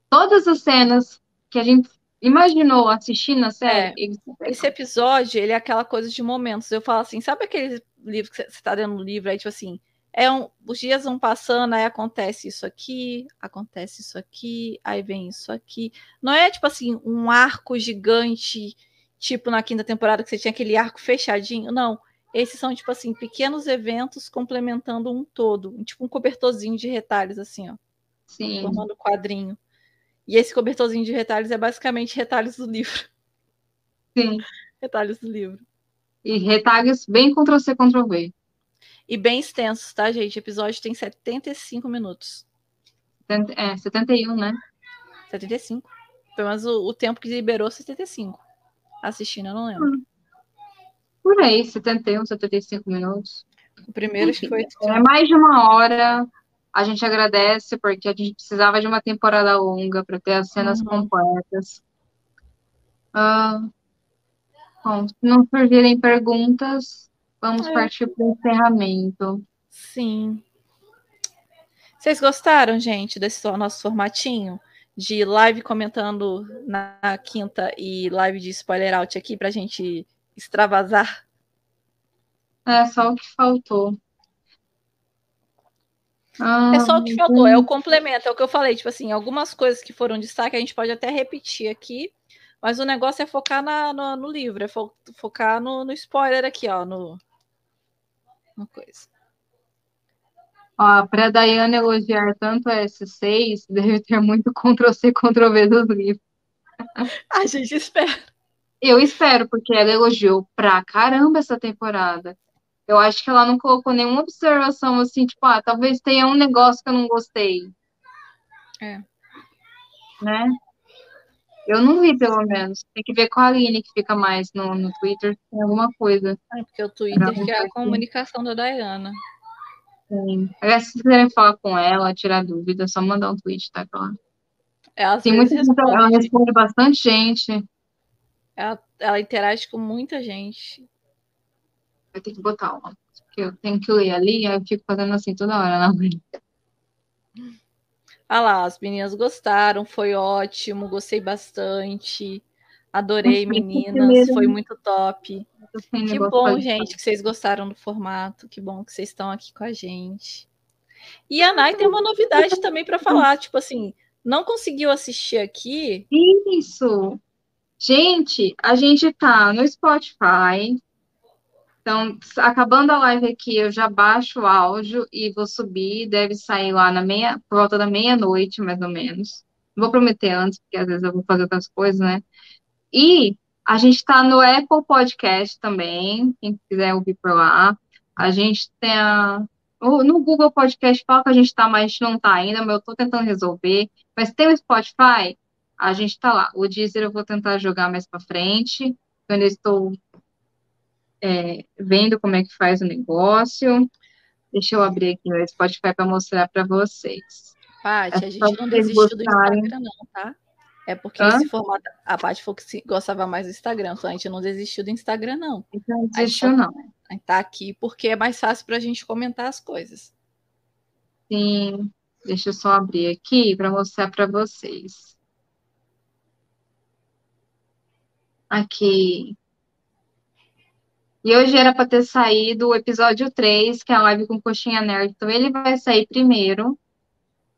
Todas as cenas que a gente imaginou assistindo a série. É, esse episódio, ele é aquela coisa de momentos. Eu falo assim, sabe aquele livro que você está lendo no livro, aí tipo assim, é um, os dias vão passando, aí acontece isso aqui, acontece isso aqui, aí vem isso aqui. Não é tipo assim, um arco gigante, tipo na quinta temporada que você tinha aquele arco fechadinho, não. Esses são, tipo assim, pequenos eventos complementando um todo. Tipo um cobertorzinho de retalhos, assim, ó. Sim. Formando quadrinho. E esse cobertorzinho de retalhos é basicamente retalhos do livro. Sim. retalhos do livro. E retalhos bem Ctrl-C, Ctrl-V. E bem extensos, tá, gente? O episódio tem 75 minutos. É, 71, né? 75. Pelo menos o, o tempo que liberou 75. Assistindo, eu não lembro. Hum. Por aí, 71, 75 minutos. O primeiro Enfim, que foi. É mais de uma hora. A gente agradece porque a gente precisava de uma temporada longa para ter as cenas uhum. completas. Uh, bom, se não surgirem perguntas, vamos é. partir para o encerramento. Sim. Vocês gostaram, gente, desse nosso formatinho? De live comentando na quinta e live de spoiler out aqui para a gente extravasar? É só o que faltou. Ah, é só o que faltou, é o complemento, é o que eu falei, tipo assim, algumas coisas que foram destaque a gente pode até repetir aqui, mas o negócio é focar na, no, no livro, é fo focar no, no, spoiler aqui, ó, no, no coisa. Ó, para Dayana elogiar tanto a S6, [laughs] deve ter muito Ctrl-C, Ctrl-V dos livros. A gente espera. Eu espero, porque ela elogiou pra caramba essa temporada. Eu acho que ela não colocou nenhuma observação assim, tipo, ah, talvez tenha um negócio que eu não gostei. É. Né? Eu não vi, pelo menos. Tem que ver com a Aline, que fica mais no, no Twitter, tem alguma coisa. É, porque o Twitter é a comunicação da Diana. Sim. Aliás, se quiserem falar com ela, tirar dúvida, é só mandar um tweet, tá? Ela, ela, tem muita responde. ela responde bastante gente. Ela, ela interage com muita gente vai ter que botar uma. Porque eu tenho que ler ali, aí eu fico fazendo assim toda hora na frente. Ah lá, as meninas gostaram, foi ótimo, gostei bastante. Adorei, meninas, foi muito top. Que bom, gente, que vocês gostaram do formato. Que bom que vocês estão aqui com a gente. E a Nai tem uma novidade também para falar, tipo assim, não conseguiu assistir aqui? Isso. Gente, a gente tá no Spotify, então, acabando a live aqui, eu já baixo o áudio e vou subir. Deve sair lá na meia, por volta da meia-noite, mais ou menos. Vou prometer antes, porque às vezes eu vou fazer outras coisas, né? E a gente está no Apple Podcast também, quem quiser ouvir por lá. A gente tem a. No Google Podcast fala que a gente está, mas não está ainda, mas eu estou tentando resolver. Mas tem o Spotify, a gente está lá. O Deezer eu vou tentar jogar mais para frente. Eu estou é, vendo como é que faz o negócio. Deixa eu abrir aqui o Spotify para mostrar para vocês. Paty, é a gente não desistiu do Instagram, não, tá? É porque Hã? esse formato. A Paty falou que gostava mais do Instagram, então a gente não desistiu do Instagram, não. Então não desistiu, não. A gente tá aqui porque é mais fácil para a gente comentar as coisas. Sim. Deixa eu só abrir aqui para mostrar para vocês. Aqui. E hoje era para ter saído o episódio 3, que é a live com Coxinha Nerd. Então ele vai sair primeiro.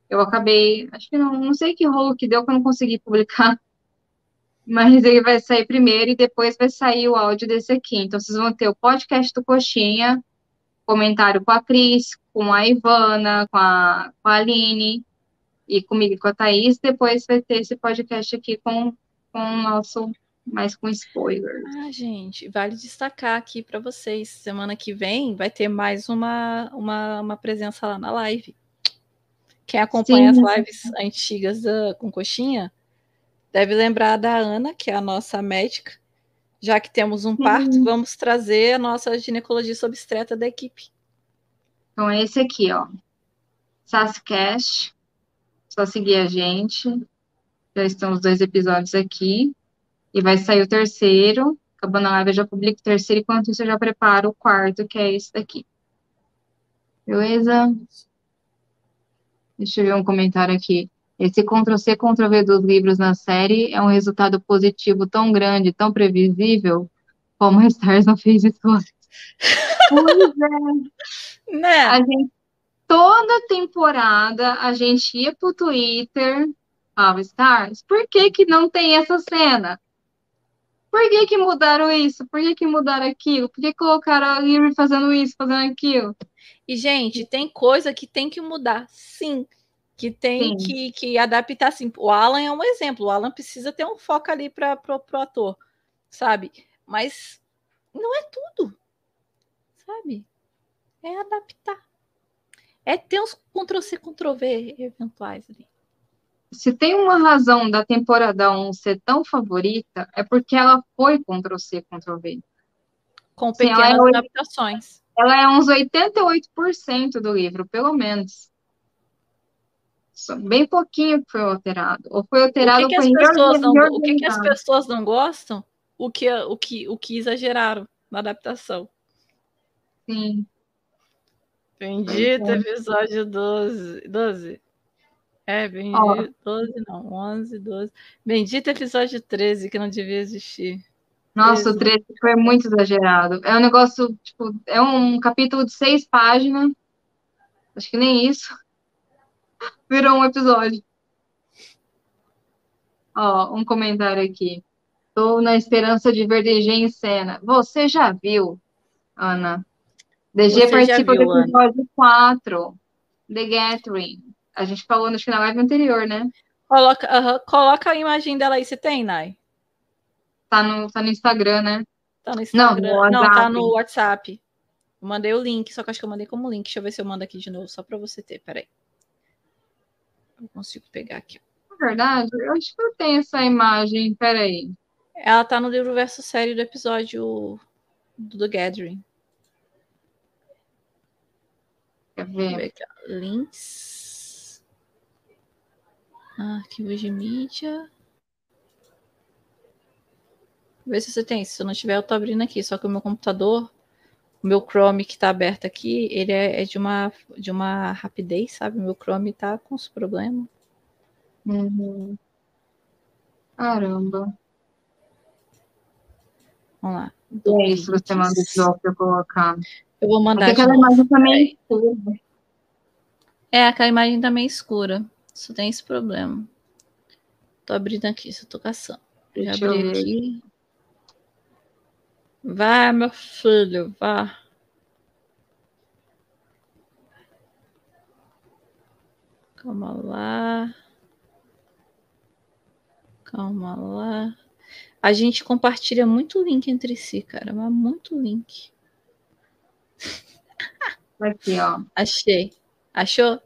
Eu acabei, acho que não, não sei que rolo que deu que eu não consegui publicar. [laughs] Mas ele vai sair primeiro e depois vai sair o áudio desse aqui. Então vocês vão ter o podcast do Coxinha, comentário com a Cris, com a Ivana, com a, com a Aline e comigo e com a Thaís. Depois vai ter esse podcast aqui com, com o nosso mais com spoilers. Ah, gente, vale destacar aqui para vocês, semana que vem vai ter mais uma, uma, uma presença lá na live. Quem acompanha Sim. as lives antigas da, com coxinha deve lembrar da Ana, que é a nossa médica. Já que temos um parto, Sim. vamos trazer a nossa ginecologista obstetra da equipe. Então, é esse aqui, ó. Sascast. Só seguir a gente. Já estão os dois episódios aqui. E vai sair o terceiro. Acabando a live, eu já publico o terceiro. Enquanto isso, eu já preparo o quarto, que é esse daqui. Beleza? Deixa eu ver um comentário aqui. Esse Ctrl-C, Ctrl-V dos livros na série é um resultado positivo tão grande, tão previsível, como a Stars não fez isso antes. [laughs] pois é. Né? A gente, toda temporada, a gente ia pro Twitter, falava, Stars, por que que não tem essa cena? Por que que mudaram isso? Por que que mudaram aquilo? Por que colocaram a Lyri fazendo isso, fazendo aquilo? E, gente, tem coisa que tem que mudar, sim. Que tem que, que adaptar, sim. O Alan é um exemplo. O Alan precisa ter um foco ali para o ator, sabe? Mas não é tudo, sabe? É adaptar. É ter uns Ctrl-C, Ctrl-V eventuais ali se tem uma razão da temporada 1 ser tão favorita, é porque ela foi Ctrl-C, Ctrl-V. Com pequenas Sim, ela é, adaptações. Ela é uns 88% do livro, pelo menos. Bem pouquinho que foi alterado. Ou foi alterado o que, que as pessoas não, O que, que as pessoas não gostam? O que, o, que, o que exageraram na adaptação. Sim. Bendito é. episódio 12. 12. É, bendito. Oh. 12 não, 11, 12. Bendito episódio 13, que não devia existir. Nossa, 13. o 13 foi muito exagerado. É um negócio, tipo, é um capítulo de seis páginas. Acho que nem isso. [laughs] Virou um episódio. Ó, um comentário aqui. Estou na esperança de ver DG em cena. Você já viu, Ana? DG Você participa viu, do episódio Ana. 4, The Gathering. A gente falou no na live anterior, né? Coloca, uh -huh, coloca a imagem dela aí, você tem, Nai? Tá no, tá no Instagram, né? Tá no Instagram. Não, no Não, tá no WhatsApp. Eu mandei o link, só que acho que eu mandei como link. Deixa eu ver se eu mando aqui de novo, só pra você ter. Peraí. Eu consigo pegar aqui. É verdade, eu acho que eu tenho essa imagem. Peraí. Ela tá no livro verso sério do episódio do The Gathering. Quer ver? Links. Arquivos de mídia. Vê se você tem. Se não tiver, eu tô abrindo aqui. Só que o meu computador, o meu Chrome que tá aberto aqui, ele é, é de, uma, de uma rapidez, sabe? O meu Chrome tá com os problemas. Uhum. Caramba. Vamos lá. É isso, você manda o pra eu colocar. Eu vou mandar. aquela imagem também é escura. É, aquela imagem também é escura. Só tem esse problema. Tô abrindo aqui, só tô caçando. Já abri aqui. Vai, meu filho, vá. Calma lá. Calma lá. A gente compartilha muito link entre si, cara. Mas muito link. Aqui, ó. Achei. Achou?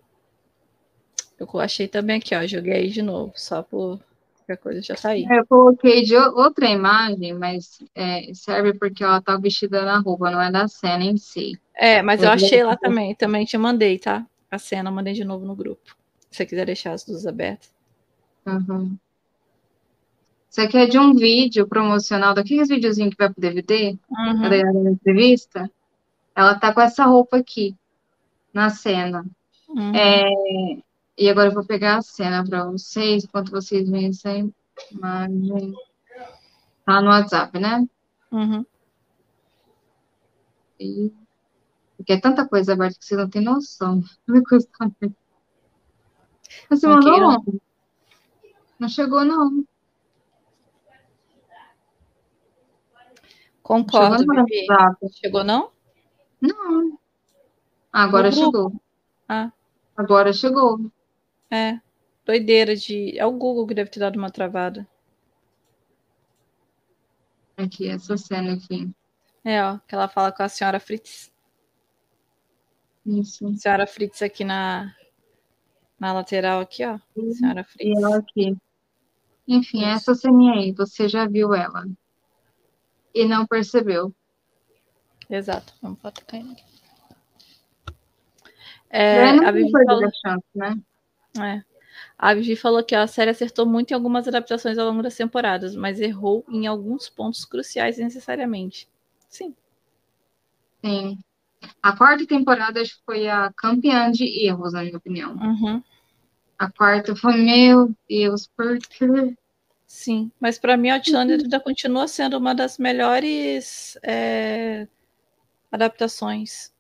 Eu achei também aqui, ó. Joguei de novo, só por. Qualquer coisa já tá aí. Eu coloquei de outra imagem, mas é, serve porque ela tá vestida na roupa, não é da cena em si. É, mas eu Eu achei lá vou- também. Também te mandei, tá? A cena, eu mandei de novo no grupo. Se você quiser deixar as duas abertas. Uhum. Isso aqui é de um vídeo promocional, daqueles videozinhos que vai pro DVD, Uhum. da da entrevista. Ela tá com essa roupa aqui, na cena. Uhum. É, e agora eu vou pegar a cena para vocês, enquanto vocês veem essa imagem. Tá no WhatsApp, né? Uhum. E... Porque é tanta coisa aberta que vocês não têm noção. Você mandou não. Não chegou, não. Concordo, Chegou. WhatsApp. Chegou, não? Não. Agora chegou. Ah, Agora chegou. É. Doideira de. É o Google que deve ter dado uma travada. Aqui, essa cena aqui. É, ó, que ela fala com a senhora Fritz. Isso. Senhora Fritz aqui na, na lateral aqui, ó. Senhora E Fritz. ela aqui. Enfim, Isso. essa ceninha aí, você já viu ela. E não percebeu. Exato. Vamos botar aqui. É, a Vivi falou, chance, né? É. A Vivi falou que ó, a série acertou muito em algumas adaptações ao longo das temporadas, mas errou em alguns pontos cruciais necessariamente. Sim. Sim. A quarta temporada foi a campeã de erros, na minha opinião. Uhum. A quarta foi, meu Deus, por quê? Sim, mas para mim Outlander ainda continua sendo uma das melhores é, adaptações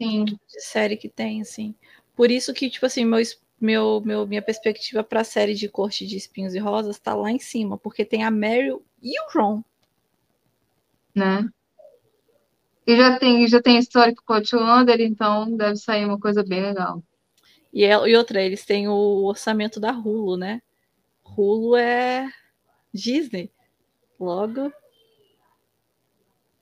Sim, de série que tem, assim. Por isso que, tipo assim, meu, meu, meu, minha perspectiva para a série de Corte de Espinhos e Rosas tá lá em cima, porque tem a Meryl e o Ron. né? E já tem, já tem histórico com o Outlander, então deve sair uma coisa bem legal. E, e outra, eles têm o orçamento da Hulu, né? Hulu é Disney. Logo.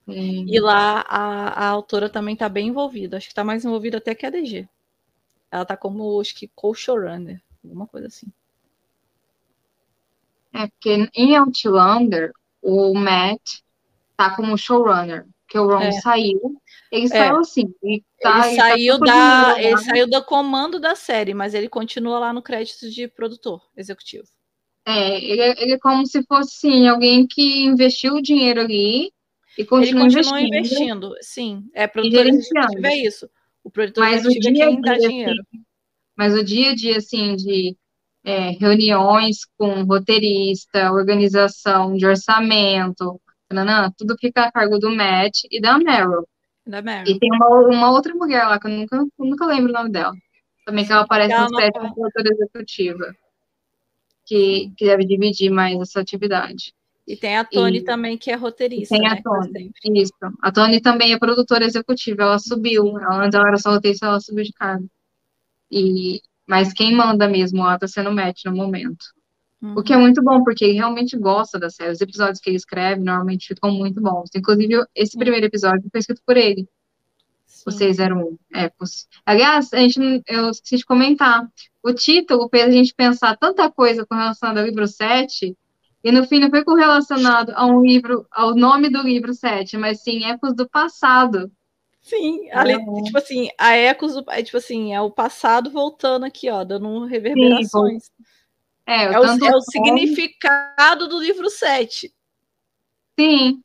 Sim. E lá a, a autora também tá bem envolvida. Acho que tá mais envolvida até que a DG. Ela tá como, acho que, co-showrunner. Alguma coisa assim. É porque em Outlander, o Matt tá como showrunner, porque o Ron É. saiu. Ele É. saiu assim. Ele, tá, ele tá saiu super da. Ele lá. saiu do comando da série, mas ele continua lá no crédito de produtor executivo. É, ele, é- ele é como se fosse assim, alguém que investiu o dinheiro ali e Ele continua continua investindo. investindo, sim. É produtor executivo, é isso. O produtor Mas o é dia a quem dá dia, dinheiro. Mas o dia a dia, assim, de é, reuniões com roteirista, organização de orçamento, nanã, tudo fica a cargo do Matt e da Meryl. Da Meryl. E tem uma, uma outra mulher lá, que eu nunca, eu nunca lembro o nome dela. Também que ela aparece Ela créditos fala. como produtora executiva. Que, que deve dividir mais essa atividade. E tem a Tony E- também, que é E roteirista, tem a né? Tony. Sempre. Isso. A Tony também é produtora executiva. Ela subiu. Ela, antes ela era só roteirista, ela subiu de cargo. E, mas quem manda mesmo lá tá sendo o Matt no momento. O que é muito bom, porque ele realmente gosta da série. Os episódios que ele escreve normalmente ficam muito bons. Inclusive, esse Sim. primeiro episódio foi escrito por ele, o Sim. 601 Epos. Aliás, a gente, eu esqueci de comentar. O título fez a gente pensar tanta coisa com relação ao livro 7, e no fim não foi correlacionado a um livro, ao nome do livro 7, mas sim Ecos do passado. Sim, É. tipo assim, a Ecos, do- é tipo assim, é o passado voltando aqui, ó, dando reverberações. É, É o, é o nome- significado do livro 7. Sim,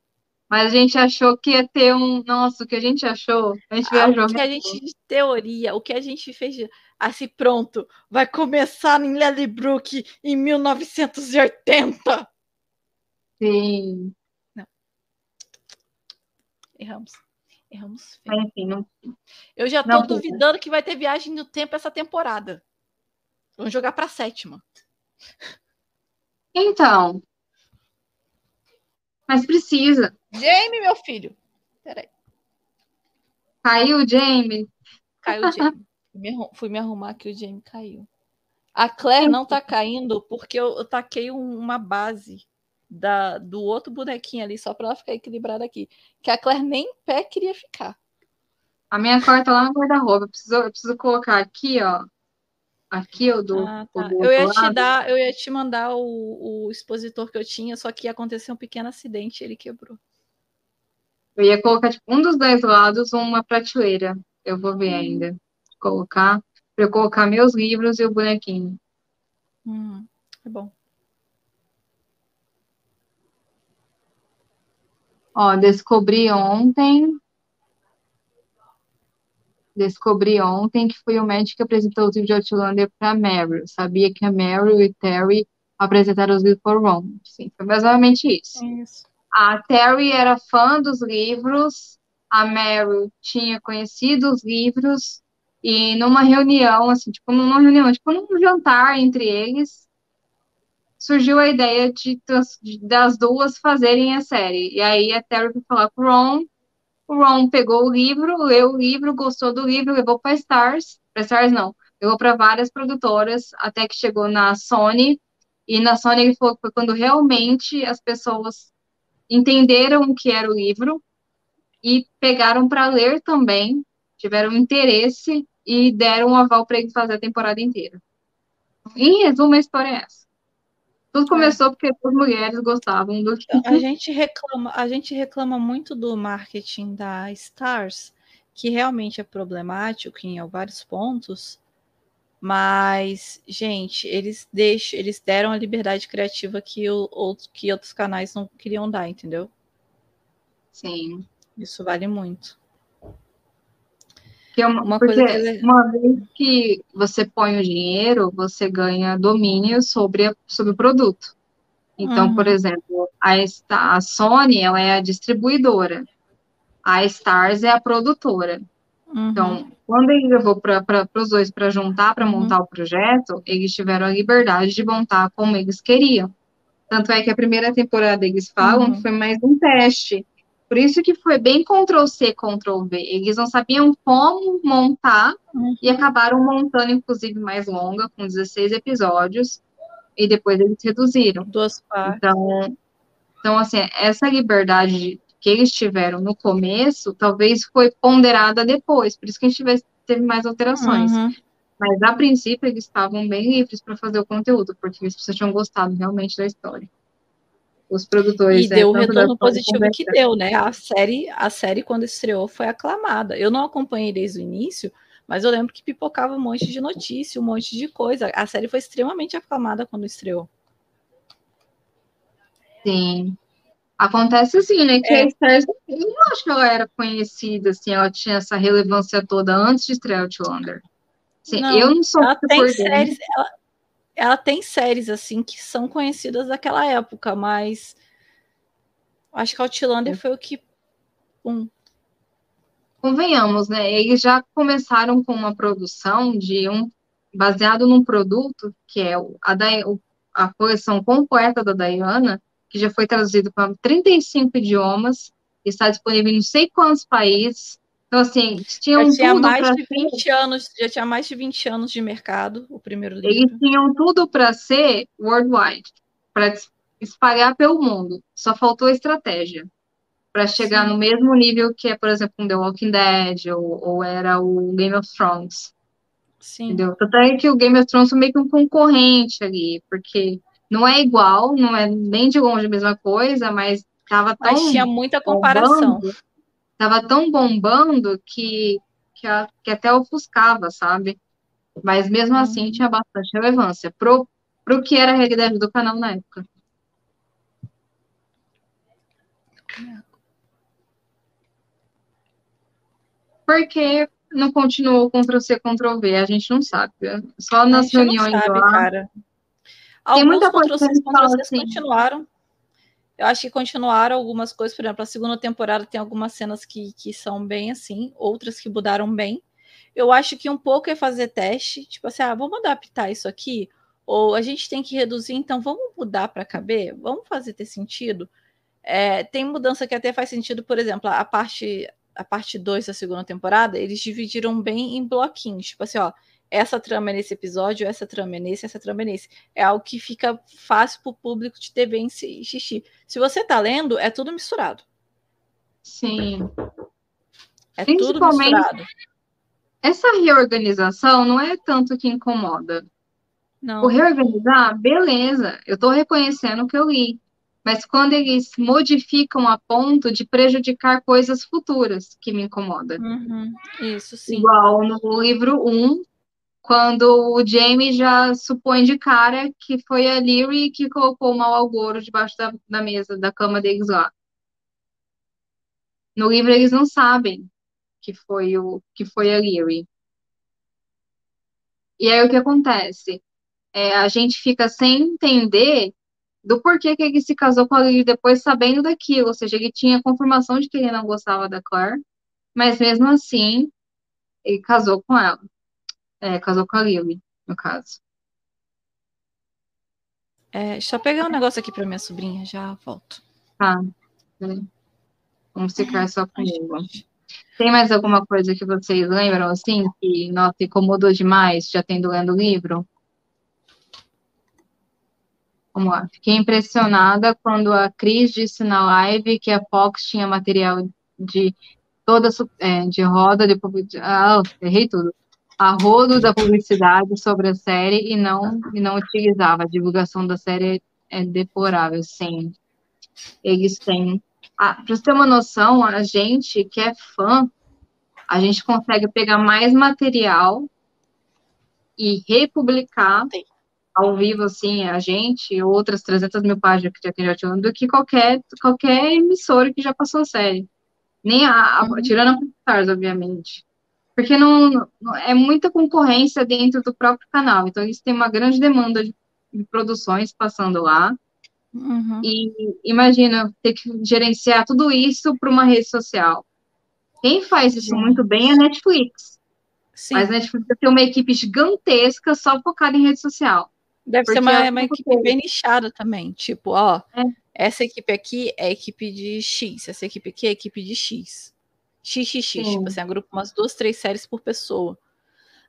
mas a gente achou que ia ter um. Nossa, o que a gente achou? A gente Ah, viajou. o que a gente, de teoria, o que a gente fez, de- assim, pronto, vai começar em Lellybrook em 1980. Sim, Erramos. Erramos feio. mas enfim, não Eu já Não, tudo. duvidando que vai ter viagem no tempo essa temporada. Vamos jogar pra sétima. Então. Mas precisa. Jamie, meu filho. Peraí. Caiu o Jamie. Caiu o Jamie. Fui me arru- Fui me arrumar que o Jamie caiu. A Claire não tá caindo porque eu, eu taquei um- uma base da, do outro bonequinho ali, só pra ela ficar equilibrada aqui. Que a Claire nem em pé queria ficar. A minha cor tá lá no guarda-roupa. Eu preciso, eu preciso colocar aqui, ó. aqui ou do, Ah, tá. Eu ia te lado? dar, eu ia te mandar o, o expositor que eu tinha, só que aconteceu um pequeno acidente e ele quebrou. Eu ia colocar tipo, um dos dois lados uma prateleira. Eu vou ver ainda. Colocar, para eu colocar meus livros e o bonequinho. Hum, é bom. Ó, descobri ontem. Descobri ontem que foi o médico que apresentou os livros de Outlander para Meryl. Sabia que a Meryl e Terry apresentaram os livros o Ron. Sim, foi basicamente isso. Isso. A Terry era fã dos livros, a Meryl tinha conhecido os livros, e numa reunião, assim, tipo, numa reunião, tipo, num jantar entre eles, surgiu a ideia de, de- das duas fazerem a série. E aí a Terry foi falar com o Ron, o Ron pegou o livro, leu o livro, gostou do livro, levou para Stars, para Stars não, levou para várias produtoras, até que chegou na Sony, e na Sony ele falou que foi quando realmente as pessoas entenderam o que era o livro e pegaram para ler também, tiveram interesse e deram um aval para ele fazer a temporada inteira. Em resumo, a história é essa. Tudo começou porque as mulheres gostavam do Então, a [laughs] gente reclama, a gente reclama muito do marketing da Stars, que realmente é problemático em vários pontos, mas, gente, eles deixam, eles deram a liberdade criativa que, o, outro- que outros canais não queriam dar, entendeu? Sim. Isso vale muito. Que é uma, Uma porque coisa uma vez que você põe o dinheiro, você ganha domínio sobre, a- sobre o produto. Então, Uhum. por exemplo, a, a Sony ela é a distribuidora, a Stars é a produtora. Uhum. Então, quando ele levou para os dois para juntar, para Uhum. montar o projeto, eles tiveram a liberdade de montar como eles queriam. Tanto é que a primeira temporada eles falam Uhum. que foi mais um teste. Por isso que foi bem Ctrl-C, Ctrl-V. Eles não sabiam como montar Uhum. e acabaram montando, inclusive, mais longa, com 16 episódios, e depois eles reduziram. Duas partes. Então, então assim, essa liberdade que eles tiveram no começo, talvez foi ponderada depois, por isso que a gente tivesse- teve mais alterações. Uhum. Mas, a princípio, eles estavam bem livres para fazer o conteúdo, porque as pessoas tinham gostado realmente da história. Os produtores, E né, deu o retorno positivo que deu, né? A série, a série, quando estreou, foi aclamada. Eu não acompanhei desde o início, mas eu lembro que pipocava um monte de notícia, um monte de coisa. A série foi extremamente aclamada quando estreou. Sim. Acontece assim, né? Que É. a Stars, eu não acho que ela era conhecida, assim, ela tinha essa relevância toda antes de estrear Outlander. Assim, Não, eu não sou Ela tem séries, ela, ela tem séries assim que são conhecidas daquela época, mas acho que Outlander foi o que um, Convenhamos, né? Eles já começaram com uma produção de um baseado num produto que é a, o- a coleção completa da Diana, que já foi traduzido para 35 idiomas, está disponível em não sei quantos países. Então, assim, tinham já tinha tudo mais de 20 anos, já tinha mais de 20 anos de mercado, o primeiro Eles livro. tinham tudo para ser worldwide, para espalhar pelo mundo. Só faltou estratégia para chegar Sim. no mesmo nível que é, por exemplo, um The Walking Dead ou, ou era o Game of Thrones, Sim. entendeu? Tanto é que o Game of Thrones foi meio que um concorrente ali, porque não é igual, não é nem de longe a mesma coisa, mas estava tão Mas tinha muita comparação. bombando, tava tão bombando que, que, a- que até ofuscava, sabe? Mas mesmo assim Uhum. tinha bastante relevância pro, pro que era a realidade do canal na época. Porque não continuou Ctrl-C, Ctrl-V, a gente não sabe. né? Só A nas gente não reuniões sabe, lá. cara. Tem Alguns muita coisa que assim. continuaram. Eu acho que continuaram algumas coisas, por exemplo, a segunda temporada tem algumas cenas que, que são bem assim, outras que mudaram bem. Eu acho que um pouco é fazer teste, tipo assim, ah, vamos adaptar isso aqui, ou a gente tem que reduzir, então vamos mudar para caber, vamos fazer ter sentido. É, tem mudança que até faz sentido, por exemplo, a parte a parte 2 da segunda temporada, eles dividiram bem em bloquinhos, tipo assim, ó, essa trama é nesse episódio, essa trama é nesse, essa trama é nesse. É algo que fica fácil para o público de TV assistir. Se você tá lendo, é tudo misturado. Sim. É tudo misturado. essa reorganização não é tanto que incomoda. Não. O reorganizar, beleza, eu estou reconhecendo o que eu li. Mas quando eles modificam a ponto de prejudicar coisas futuras, que me incomoda. Uhum, Isso, sim. Igual no livro 1, quando o Jamie já supõe de cara que foi a Lyrie que colocou o mal ao Goro debaixo da, da mesa, da cama deles lá. No livro eles não sabem que foi o que foi a Lyrie. E aí o que acontece? É, a gente fica sem entender do porquê que ele se casou com a Lyrie depois sabendo daquilo, ou seja, ele tinha confirmação de que ele não gostava da Claire, mas mesmo assim ele casou com ela. É, casou com a Lyrie, no caso. É, deixa eu pegar um negócio aqui para minha sobrinha, já volto. Tá. Vamos ficar só comigo. Tem mais alguma coisa que vocês lembram, assim, que, nossa, incomodou demais, já tendo lendo o livro? Vamos lá. Fiquei impressionada quando a Cris disse na live que a Fox tinha material de toda é, de roda de ah, errei tudo. A rodo da publicidade sobre a série e não e não utilizava. A divulgação da série é deplorável, sim. Eles têm. Ah, Para você ter uma noção, a gente que é fã, a gente consegue pegar mais material e republicar Sim ao vivo, assim, a gente, outras 300 mil páginas que já, já tinham, do que qualquer, qualquer emissora que já passou a série. Nem a, uhum. a tirando a Stars, obviamente. Porque não, é muita concorrência dentro do próprio canal. Então, eles têm uma grande demanda de, de produções passando lá. Uhum. E imagina ter que gerenciar tudo isso para uma rede social. Quem faz isso Gente. muito bem é a Netflix. Sim. Mas a Netflix tem uma equipe gigantesca só focada em rede social. Deve ser uma, uma equipe bem nichada também. Tipo, ó, é. essa equipe aqui é equipe de X, essa equipe aqui é equipe de X. XXX, Sim. tipo assim, agrupa umas duas, três séries por pessoa.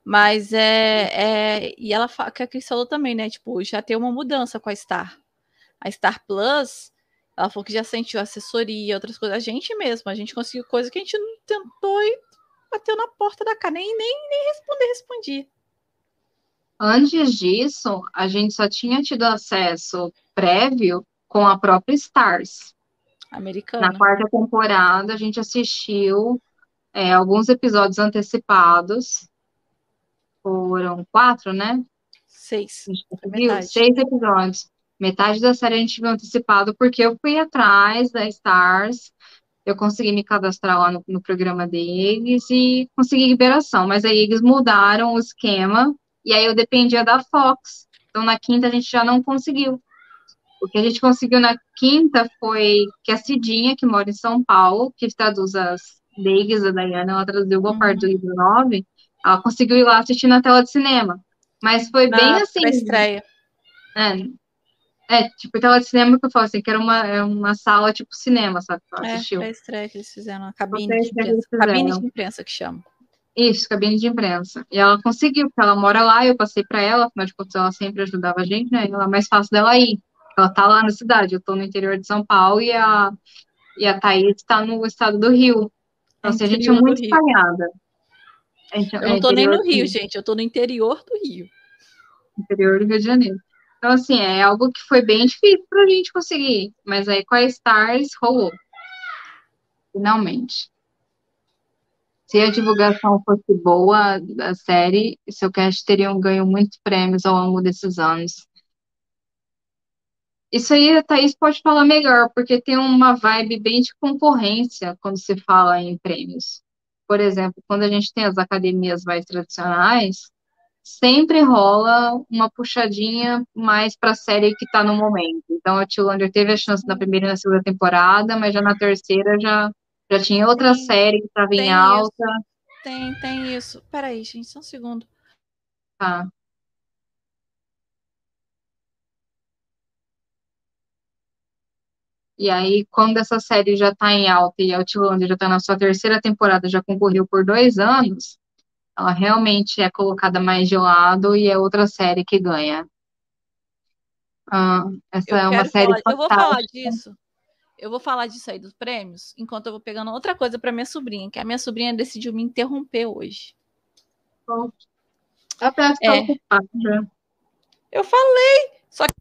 Mas é. é e ela que a Cris falou também, né? Tipo, já tem uma mudança com a Star. A Star Plus, ela falou que já sentiu assessoria, outras coisas. A gente mesmo, a gente conseguiu coisa que a gente não tentou e bateu na porta da cara. Nem, nem, nem responder, respondi. Antes disso, a gente só tinha tido acesso prévio com a própria Stars. Americana. Na quarta temporada, a gente assistiu é, alguns episódios antecipados. Foram quatro, né? Seis. Viu? Seis episódios. Metade da série a gente viu antecipado porque eu fui atrás da Stars, eu consegui me cadastrar lá no, no programa deles e consegui liberação. Mas aí eles mudaram o esquema e aí eu dependia da Fox. Então na quinta a gente já não conseguiu. O que a gente conseguiu na quinta foi que a Cidinha, que mora em São Paulo, que traduz as leis da Dayana, ela traduziu boa uhum. parte do livro 9, ela conseguiu ir lá assistir na tela de cinema. Mas foi na, bem assim. estreia. É, é, tipo, tela de cinema que eu falo assim, que era uma, é uma sala tipo cinema, sabe? Que ela assistiu. É, estreia que eles fizeram, a cabine de imprensa. Cabine de imprensa que chama. Isso, cabine de imprensa. E ela conseguiu, porque ela mora lá, eu passei para ela, afinal de contas ela sempre ajudava a gente, né? Ela é mais fácil dela ir. Ela tá lá na cidade, eu tô no interior de São Paulo e a, e a Thaís está no estado do Rio. Então, assim, a gente é muito espalhada. Gente, eu não tô nem no Rio, gente, eu tô no interior do Rio. Interior do Rio de Janeiro. Então, assim, é algo que foi bem difícil pra gente conseguir. Mas aí com a Stars rolou. Finalmente. Se a divulgação fosse boa da série, seu cast teria um ganho muitos prêmios ao longo desses anos. Isso aí a Thaís pode falar melhor, porque tem uma vibe bem de concorrência quando se fala em prêmios. Por exemplo, quando a gente tem as academias mais tradicionais, sempre rola uma puxadinha mais para a série que está no momento. Então, a Tillander teve a chance na primeira e na segunda temporada, mas já na terceira já já tinha outra tem, série que estava em alta. Isso. Tem, tem isso. Peraí, gente, só um segundo. Tá. E aí, quando essa série já está em alta e a Outlander já está na sua terceira temporada, já concorreu por dois anos, ela realmente é colocada mais de lado e é outra série que ganha. Ah, essa eu é uma série falar, Eu vou falar disso eu vou falar disso aí dos prêmios, enquanto eu vou pegando outra coisa para minha sobrinha, que a minha sobrinha decidiu me interromper hoje. A Beth tá é. ocupada. Eu falei, só que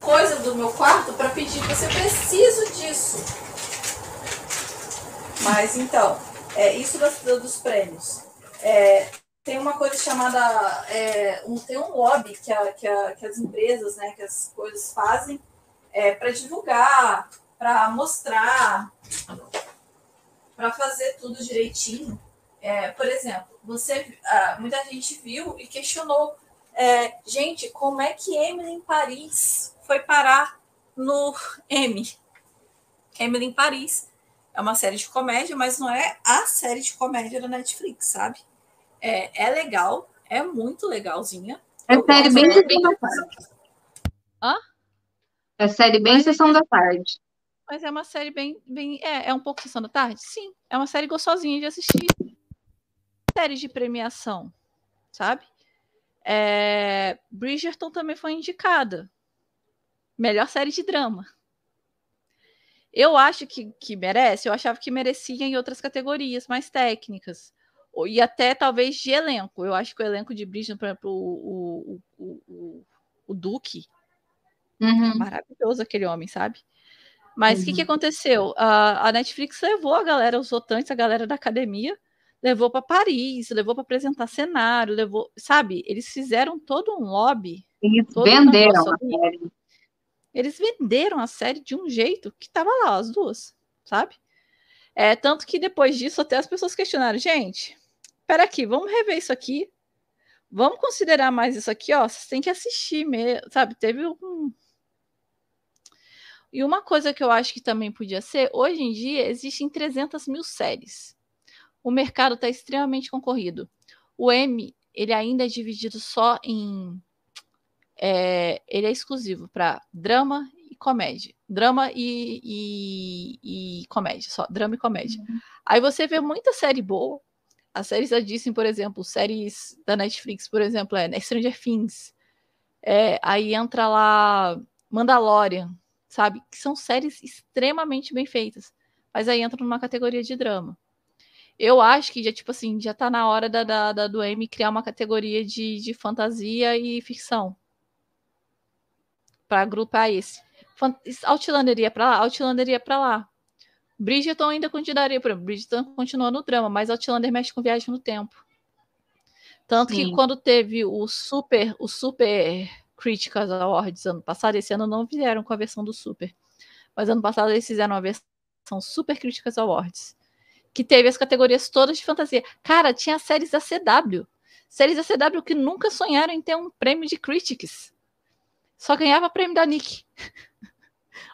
coisa do meu quarto para pedir você preciso disso. Mas então, é isso das, dos prêmios. É, tem uma coisa chamada é, um, tem um lobby que, a, que, a, que as empresas, né, que as coisas fazem é, para divulgar, para mostrar, para fazer tudo direitinho. É, por exemplo, você, ah, muita gente viu e questionou, é, gente, como é que Emily em Paris foi parar no M? Emily em Paris é uma série de comédia, mas não é a série de comédia da Netflix, sabe? É, é legal, é muito legalzinha. É série bem sessão da tarde. Hã? É série bem mas, sessão da tarde. Mas é uma série bem. bem é, é um pouco sessão da tarde? Sim. É uma série gostosinha de assistir. Série de premiação, sabe? É, Bridgerton também foi indicada. Melhor série de drama. Eu acho que, que merece, eu achava que merecia em outras categorias mais técnicas. E até talvez de elenco. Eu acho que o elenco de Bridgerton, por exemplo, o, o, o, o Duque, uhum. maravilhoso aquele homem, sabe? Mas o uhum. que, que uhum. aconteceu? A, a Netflix levou a galera, os votantes, a galera da academia, levou para Paris, levou para apresentar cenário, levou, sabe? Eles fizeram todo um lobby. Eles venderam a série. Eles venderam a série de um jeito que tava lá, as duas, sabe? É, tanto que depois disso, até as pessoas questionaram, gente, pera aqui, vamos rever isso aqui. Vamos considerar mais isso aqui, ó. Vocês têm que assistir mesmo, sabe? Teve um. E uma coisa que eu acho que também podia ser, hoje em dia existem 300 mil séries. O mercado está extremamente concorrido. O M, ele ainda é dividido só em é, ele é exclusivo para drama e comédia. Drama e, e, e, comédia, só. Drama e comédia. Uhum. Aí você vê muita série boa. As séries da Disney, por exemplo, séries da Netflix, por exemplo, é Stranger Things. É, aí entra lá Mandalorian, sabe? Que são séries extremamente bem feitas. Mas aí entra numa categoria de drama. Eu acho que já, tipo assim, já tá na hora da, da, da do M criar uma categoria de, de fantasia e ficção para agrupar esse. Outlander ia para lá, Outlander ia para lá. Bridgerton ainda continuaria, por exemplo, Bridgerton continua no drama, mas Outlander mexe com viagem no tempo. Tanto Sim. que quando teve o Super, o Super Critics Awards ano passado, esse ano não vieram com a versão do Super. Mas ano passado eles fizeram uma versão Super Critics Awards, que teve as categorias todas de fantasia. Cara, tinha séries da CW. Séries da CW que nunca sonharam em ter um prêmio de Critics só ganhava prêmio da Nick. [laughs]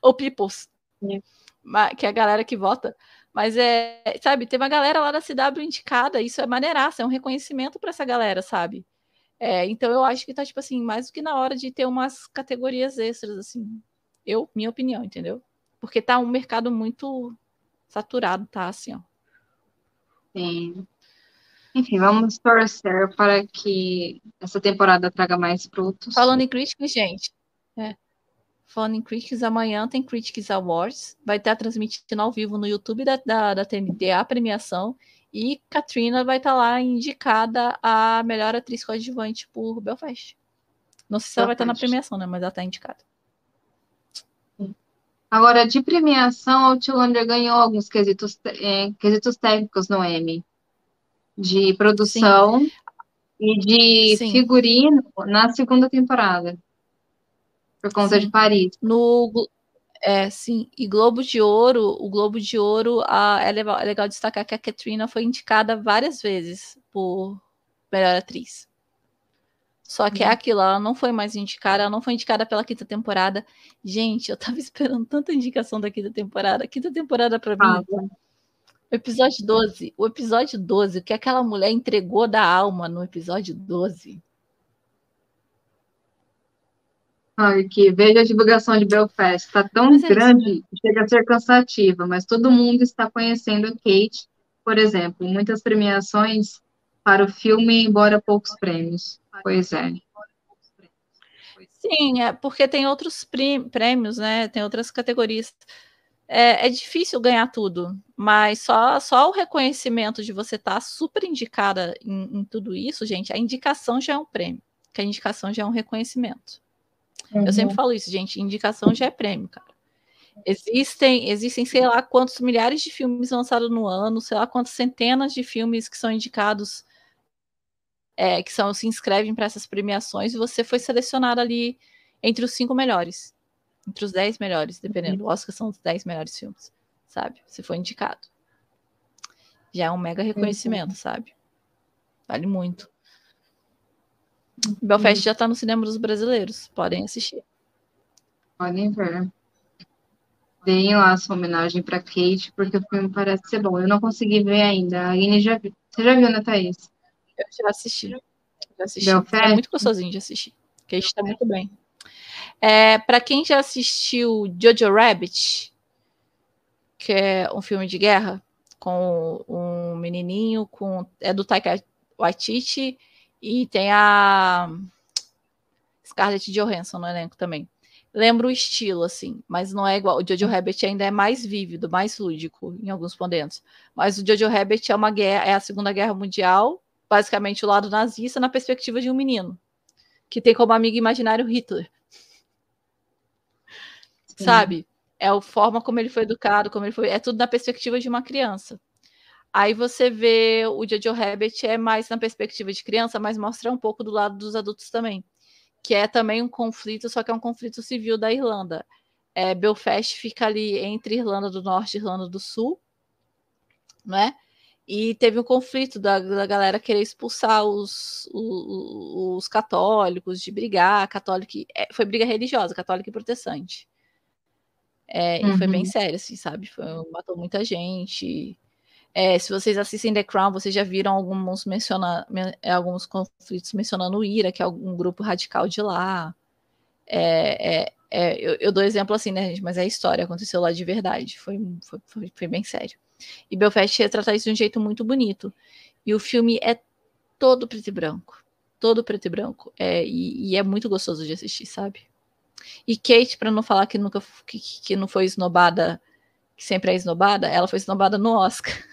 Ou Peoples. É. Que é a galera que vota. Mas é, sabe, tem uma galera lá da CW indicada, isso é maneiraça, é um reconhecimento para essa galera, sabe? É, então eu acho que tá, tipo assim, mais do que na hora de ter umas categorias extras, assim. Eu, minha opinião, entendeu? Porque tá um mercado muito saturado, tá, assim, ó. Sim. Enfim, vamos torcer para que essa temporada traga mais frutos. Falando em Critics, gente. É. Falando em Critics, amanhã tem Critics Awards. Vai estar transmitindo ao vivo no YouTube da, da, da TNT a premiação. E Katrina vai estar lá indicada a melhor atriz coadjuvante por Belfast. Não sei se ela vai estar na premiação, né? Mas ela está indicada. Agora, de premiação, a Outlander ganhou alguns quesitos, é, quesitos técnicos no Emmy de produção Sim. e de Sim. figurino na segunda temporada, por conta Sim. de Paris. No é, sim, e Globo de Ouro, o Globo de Ouro, a, é, legal, é legal destacar que a Katrina foi indicada várias vezes por melhor atriz. Só que é aquilo, ela não foi mais indicada, ela não foi indicada pela quinta temporada. Gente, eu tava [laughs] esperando tanta indicação da quinta temporada. A quinta temporada, para mim, o episódio 12. O episódio 12, o que aquela mulher entregou da alma no episódio 12. Ai, que veja a divulgação de Belfast. Está tão é grande isso, que chega a ser cansativa, mas todo mundo está conhecendo a Kate, por exemplo, muitas premiações para o filme, embora poucos prêmios. Pois é. Sim, é porque tem outros prêmios, né? Tem outras categorias. é, é, difícil ganhar tudo, mas só, só o reconhecimento de você estar tá super indicada em, em, tudo isso, gente, a indicação já é um prêmio, que a indicação já é um reconhecimento. Uhum. Eu sempre falo isso, gente, indicação já é prêmio, cara. Existem, existem, sei lá, quantos milhares de filmes lançados no ano, sei lá quantas centenas de filmes que são indicados, é, que são se inscrevem para essas premiações, e você foi selecionado ali entre os cinco melhores, entre os dez melhores, dependendo. O Oscar são os dez melhores filmes, sabe? Você foi indicado. Já é um mega reconhecimento, sabe? Vale muito. Belfast já está no cinema dos brasileiros, podem assistir. Podem ver deem lá sua homenagem para Kate, porque o filme parece ser bom. Eu não consegui ver ainda. A Ine já viu. Você já viu, né, Thaís? Eu já assisti. Já assisti. É muito gostosinho de assistir. Kate está muito bem. É, para quem já assistiu Jojo Rabbit, que é um filme de guerra, com um menininho, com é do Taika Waititi, e tem a Scarlett Johansson no elenco também lembra o estilo, assim, mas não é igual. O Jojo Rabbit ainda é mais vívido, mais lúdico em alguns pontos. Mas o Jojo Rabbit é uma guerra, é a Segunda Guerra Mundial, basicamente o lado nazista na perspectiva de um menino que tem como amigo imaginário Hitler. Sim. Sabe? É a forma como ele foi educado, como ele foi, é tudo na perspectiva de uma criança. Aí você vê o Jojo Rabbit é mais na perspectiva de criança, mas mostra um pouco do lado dos adultos também que é também um conflito, só que é um conflito civil da Irlanda. É, Belfast fica ali entre Irlanda do Norte e Irlanda do Sul, né? E teve um conflito da, da galera querer expulsar os, os, os, católicos, de brigar, católico, é, foi briga religiosa, católica e protestante. É, uhum. E foi bem uhum. sério, assim, sabe? Foi, matou muita gente. É, se vocês assistem The Crown, vocês já viram alguns, menciona, é, alguns conflitos mencionando o IRA, que é algum grupo radical de lá. É, é, eu, eu, dou exemplo assim, né, gente? Mas é história, aconteceu lá de verdade. Foi, foi, foi, foi bem sério. E Belfast retrata isso de um jeito muito bonito. E o filme é todo preto e branco. Todo preto e branco. É, e, e é muito gostoso de assistir, sabe? E Kate, para não falar que nunca que, que não foi esnobada, que sempre é esnobada, ela foi esnobada no Oscar. [laughs]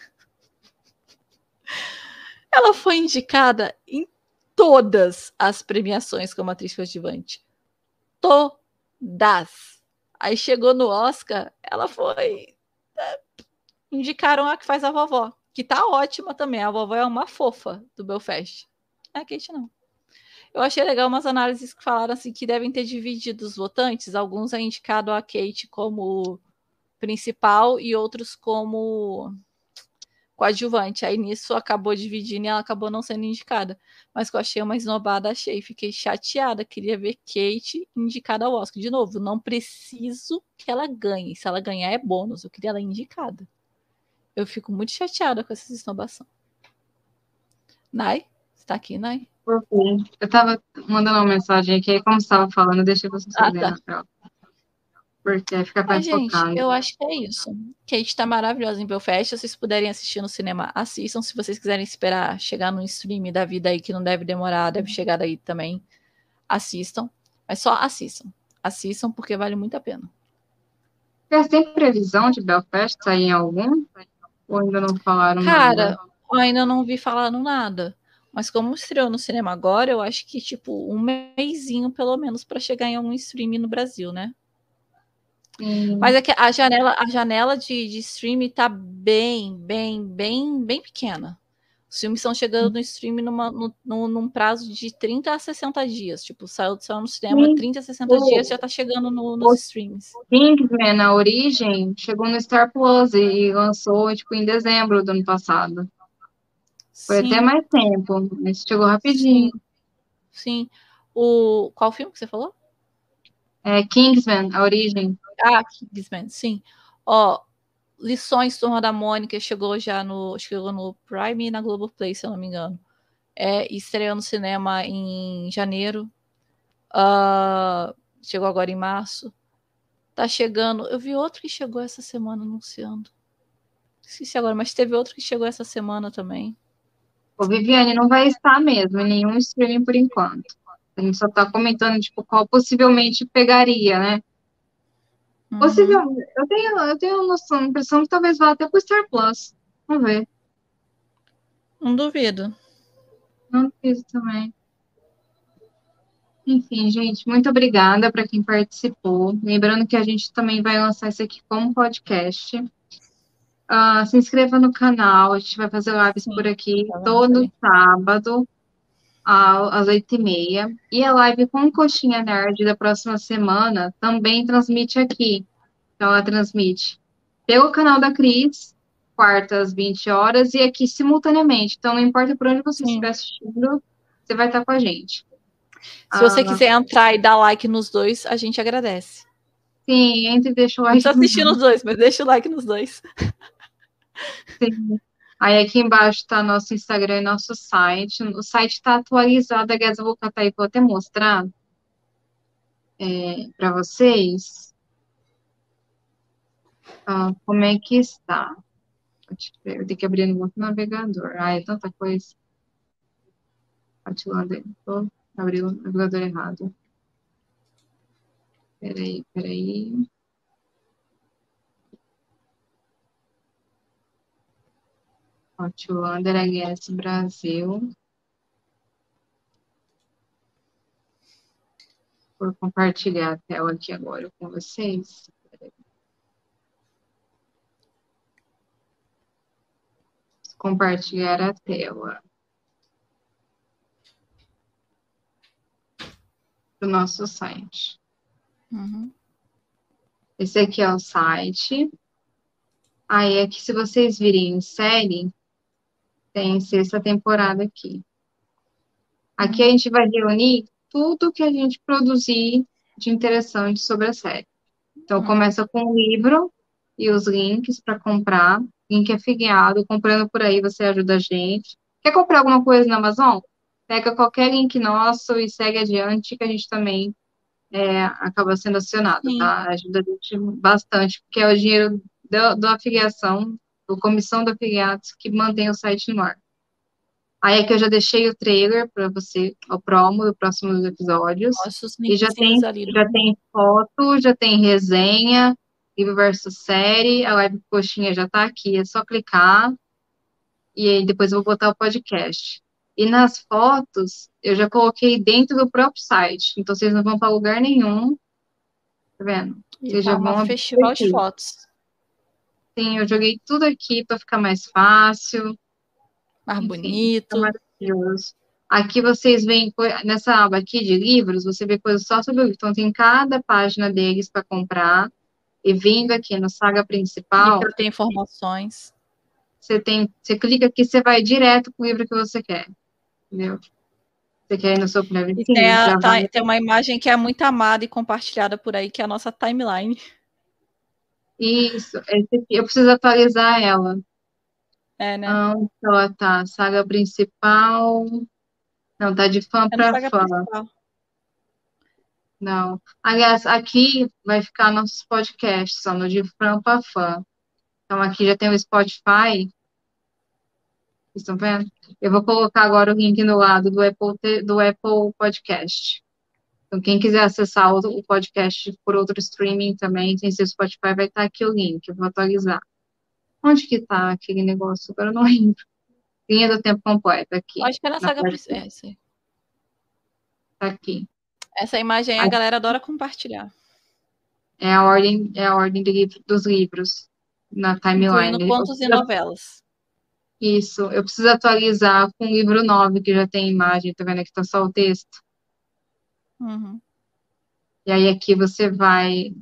Ela foi indicada em todas as premiações como atriz coadjuvante. Todas. Aí chegou no Oscar, ela foi. É, indicaram a que faz a vovó, que tá ótima também. A vovó é uma fofa do Belfast. É a Kate não. Eu achei legal umas análises que falaram assim que devem ter dividido os votantes. Alguns é indicado a Kate como principal e outros como coadjuvante. Aí nisso acabou dividindo e ela acabou não sendo indicada. Mas que eu achei uma esnobada, achei. Fiquei chateada. Queria ver Kate indicada ao Oscar. De novo, não preciso que ela ganhe. Se ela ganhar, é bônus. Eu queria ela indicada. Eu fico muito chateada com essa esnobação. Nai? Você tá aqui, Nai? Eu tava mandando uma mensagem aqui, como você estava falando, deixa você saber. Ah, tá porque fica mais gente, Eu acho que é isso. Kate tá maravilhosa em Belfast. Se vocês puderem assistir no cinema, assistam. Se vocês quiserem esperar chegar no stream da vida aí, que não deve demorar, deve chegar daí também, assistam. Mas só assistam. Assistam porque vale muito a pena. Tem previsão de Belfast sair em algum? Ou ainda não falaram Cara, nada? ainda não vi falando nada. Mas como estreou no cinema agora, eu acho que, tipo, um mêsinho pelo menos para chegar em algum stream no Brasil, né? Mas é que a janela, a janela de, de streaming tá bem, bem, bem, bem pequena. Os filmes estão chegando no streaming numa, no, no, num prazo de 30 a 60 dias. Tipo, saiu, saiu no cinema, Sim. 30 a 60 o, dias já tá chegando no, nos streams. Kingsman, na origem, chegou no Star Plus e lançou, tipo, em dezembro do ano passado. Foi Sim. até mais tempo, mas chegou rapidinho. Sim. Sim. O, qual filme que você falou? É Kingsman, a origem. Ah, Kingsman, sim. Ó, Lições Turma da Mônica chegou já no. Chegou no Prime e na Globoplay, se eu não me engano. É, estreou no cinema em janeiro. Uh, chegou agora em março. Tá chegando. Eu vi outro que chegou essa semana anunciando. Esqueci agora, mas teve outro que chegou essa semana também. O Viviane não vai estar mesmo em nenhum streaming por enquanto. A gente só tá comentando, tipo, qual possivelmente pegaria, né? Uhum. Possivelmente, eu tenho, eu tenho noção, impressão que talvez vá até pro Star Plus. Vamos ver. Não duvido. Não fiz também. Enfim, gente, muito obrigada para quem participou. Lembrando que a gente também vai lançar isso aqui como podcast. Uh, se inscreva no canal, a gente vai fazer lives Sim, por aqui tá todo sábado às oito e meia. E a live com Coxinha Nerd da próxima semana também transmite aqui. Então, ela transmite pelo canal da Cris, quarta às 20 horas, e aqui simultaneamente. Então, não importa por onde você Sim. estiver assistindo, você vai estar com a gente. Se você Ah, quiser entrar e dar like nos dois, a gente agradece. Sim, entre e deixa o Não like. precisa assistir nos dois, mas deixa o like nos dois. Sim. Aí aqui embaixo está nosso Instagram e nosso site. O site está atualizado, aliás, eu vou aí, vou até mostrar para vocês como é que está. Eu tenho que abrir no outro navegador. Ah, é tanta coisa. Ativando aí. O navegador errado. Peraí, peraí. Outlander HS Brasil. Vou compartilhar a tela aqui agora com vocês. Compartilhar a tela. Do nosso site. Uhum. Esse aqui é o site. Aí aqui, se vocês virem em série, tem sexta temporada aqui. Aqui a gente vai reunir tudo que a gente produzir de interessante sobre a série. Então, começa com o livro e os links para comprar. Link afiliado, comprando por aí você ajuda a gente. Quer comprar alguma coisa na Amazon? Pega qualquer link nosso e segue adiante, que a gente também é, acaba sendo acionado, Sim. tá? Ajuda a gente bastante, porque é o dinheiro da, da afiliação, do comissão de afiliados, que mantém o site no ar. Aí aqui eu já deixei o trailer para você, o promo dos próximos episódios. Nossos E já tem, ali. já tem foto, já tem resenha, livro versus série, a live coxinha já tá aqui, é só clicar. E aí depois eu vou botar o podcast. E nas fotos, eu já coloquei dentro do próprio site, então vocês não vão para lugar nenhum. Tá vendo? E Vocês tá já uma vão festival de fotos. Sim, eu joguei tudo aqui para ficar mais fácil. Mais Enfim, bonito. Maravilhoso. Aqui vocês veem, nessa aba aqui de livros, você vê coisas só sobre o livro. Então, tem cada página deles para comprar. E vindo aqui no Saga Principal, E pra ter informações. você tem, você clica aqui, você vai direto pro livro que você quer. Entendeu? Você quer ir no seu primeiro tem, a- já tá- vai. tem uma imagem que é muito amada e compartilhada por aí, que é a nossa timeline. Isso, eu preciso atualizar ela. É, né? Onde ela tá? Saga Principal. Não, tá de fã é para fã. principal. Não. Aliás, aqui vai ficar nossos podcasts, só no de fã para fã. Então, aqui já tem o Spotify. Vocês estão vendo? Eu vou colocar agora o link no lado do Apple, do Apple Podcast. Então, quem quiser acessar o, podcast por outro streaming também, sem ser Spotify, vai estar aqui o link. Eu vou atualizar. Onde que tá aquele negócio? Agora eu não [laughs] lembro. Linha do tempo completo, aqui. Acho que é na Na saga principal. É, isso aí. Tá aqui. Essa imagem aí a Aqui. galera adora compartilhar. É a ordem, é a ordem de livro- dos livros na timeline. Incluindo contos e novelas. Isso, eu preciso atualizar com o livro 9, que já tem imagem, tá vendo? Aqui tá só o texto. Uhum. E aí aqui você vai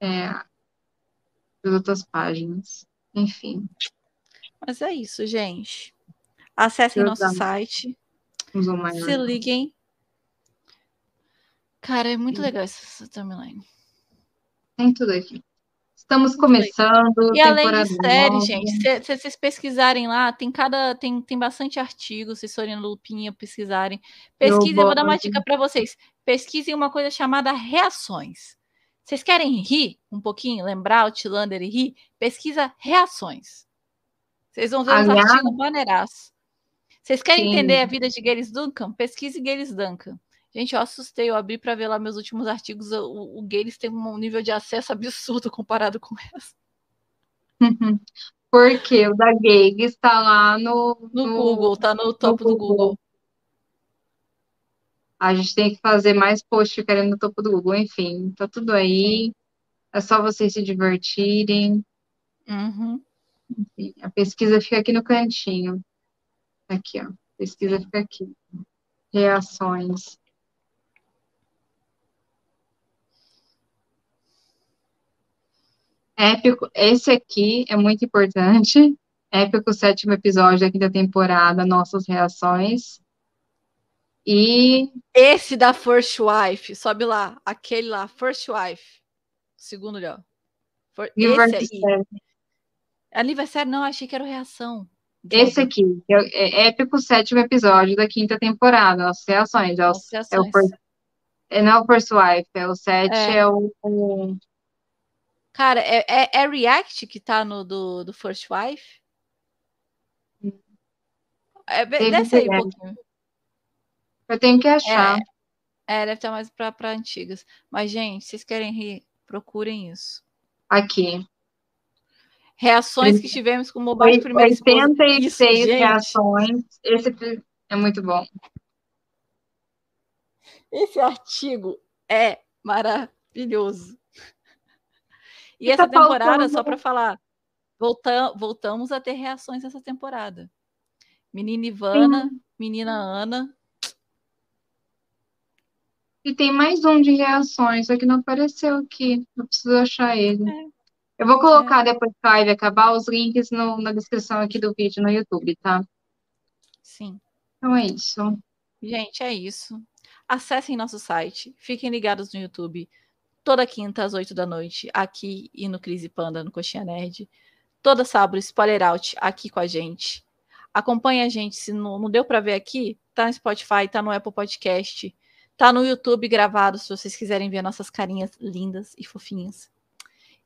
é, para outras páginas. Enfim, Mas é isso, gente. Acessem Eu nosso site. Se liguem. Cara, é muito Sim. legal essa timeline. Tem tudo aqui. Estamos começando, E além de série, nova. gente, se, se vocês pesquisarem lá, tem cada tem, tem bastante artigo, se forem no Lupinha pesquisarem. Pesquisem, eu vou dar uma dica para vocês. Pesquisem uma coisa chamada reações. Vocês querem rir um pouquinho, lembrar o Tilander e rir? Pesquisa reações. Vocês vão ver uns artigos maneiraços. Vocês querem Sim. entender a vida de Gales Duncan? Pesquise Gales Duncan. Gente, eu assustei, eu abri para ver lá meus últimos artigos. O, o Gales tem um nível de acesso absurdo comparado com essa. [laughs] Porque o da Gag está lá no, no, no Google, tá no topo no do Google. A gente tem que fazer mais posts ficarem no topo do Google, enfim, tá tudo aí. É só vocês se divertirem. Uhum. Enfim, a pesquisa fica aqui no cantinho. Aqui, ó. A pesquisa fica aqui. Reações. Épico, esse aqui é muito importante. Épico, sétimo episódio da quinta temporada, nossas reações. E. Esse da First Wife, sobe lá, aquele lá, First Wife. Segundo ali, ó. For... Esse aí. Aniversário, não, achei que era reação. Esse aqui, é, é épico sétimo episódio da quinta temporada, nossas reações. É o, nossas reações. É o é, não é o First Wife, é o 7, é, é o, o, Cara, é, é, é, React que tá no do, do First Wife? É, desce aí um pouquinho. Eu tenho que achar. É, é deve estar mais para antigas. Mas, gente, vocês querem rir? Procurem isso. Aqui. Reações que tivemos com o mobile primeiro 86 isso, reações. Esse é muito bom. Esse artigo é maravilhoso. E, e essa tá temporada, faltando... só para falar, volta, voltamos a ter reações essa temporada. Menina Ivana, Sim. menina Ana. E tem mais um de reações, só que não apareceu aqui. Eu preciso achar ele. É. Eu vou colocar é. depois que a live acabar os links no, na descrição aqui do vídeo no YouTube, tá? Sim. Então é isso. Gente, é isso. Acessem nosso site, fiquem ligados no YouTube toda quinta às 8 da noite, aqui e no Crise Panda, no Coxinha Nerd. Toda sábado, Spoiler Out, aqui com a gente. Acompanhe a gente, se não, não deu para ver aqui, tá no Spotify, tá no Apple Podcast, tá no YouTube gravado, se vocês quiserem ver nossas carinhas lindas e fofinhas.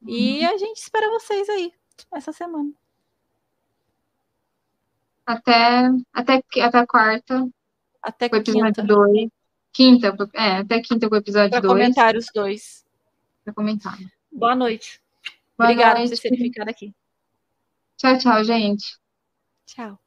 E uhum. a gente espera vocês aí, essa semana. Até, até, até quarta. Até quinta. Dois. Quinta, é, até quinta com o episódio 2. Comentários 2 para comentar. Boa noite. Boa Obrigada noite. por vocês terem ficado aqui. Tchau, tchau, gente. Tchau.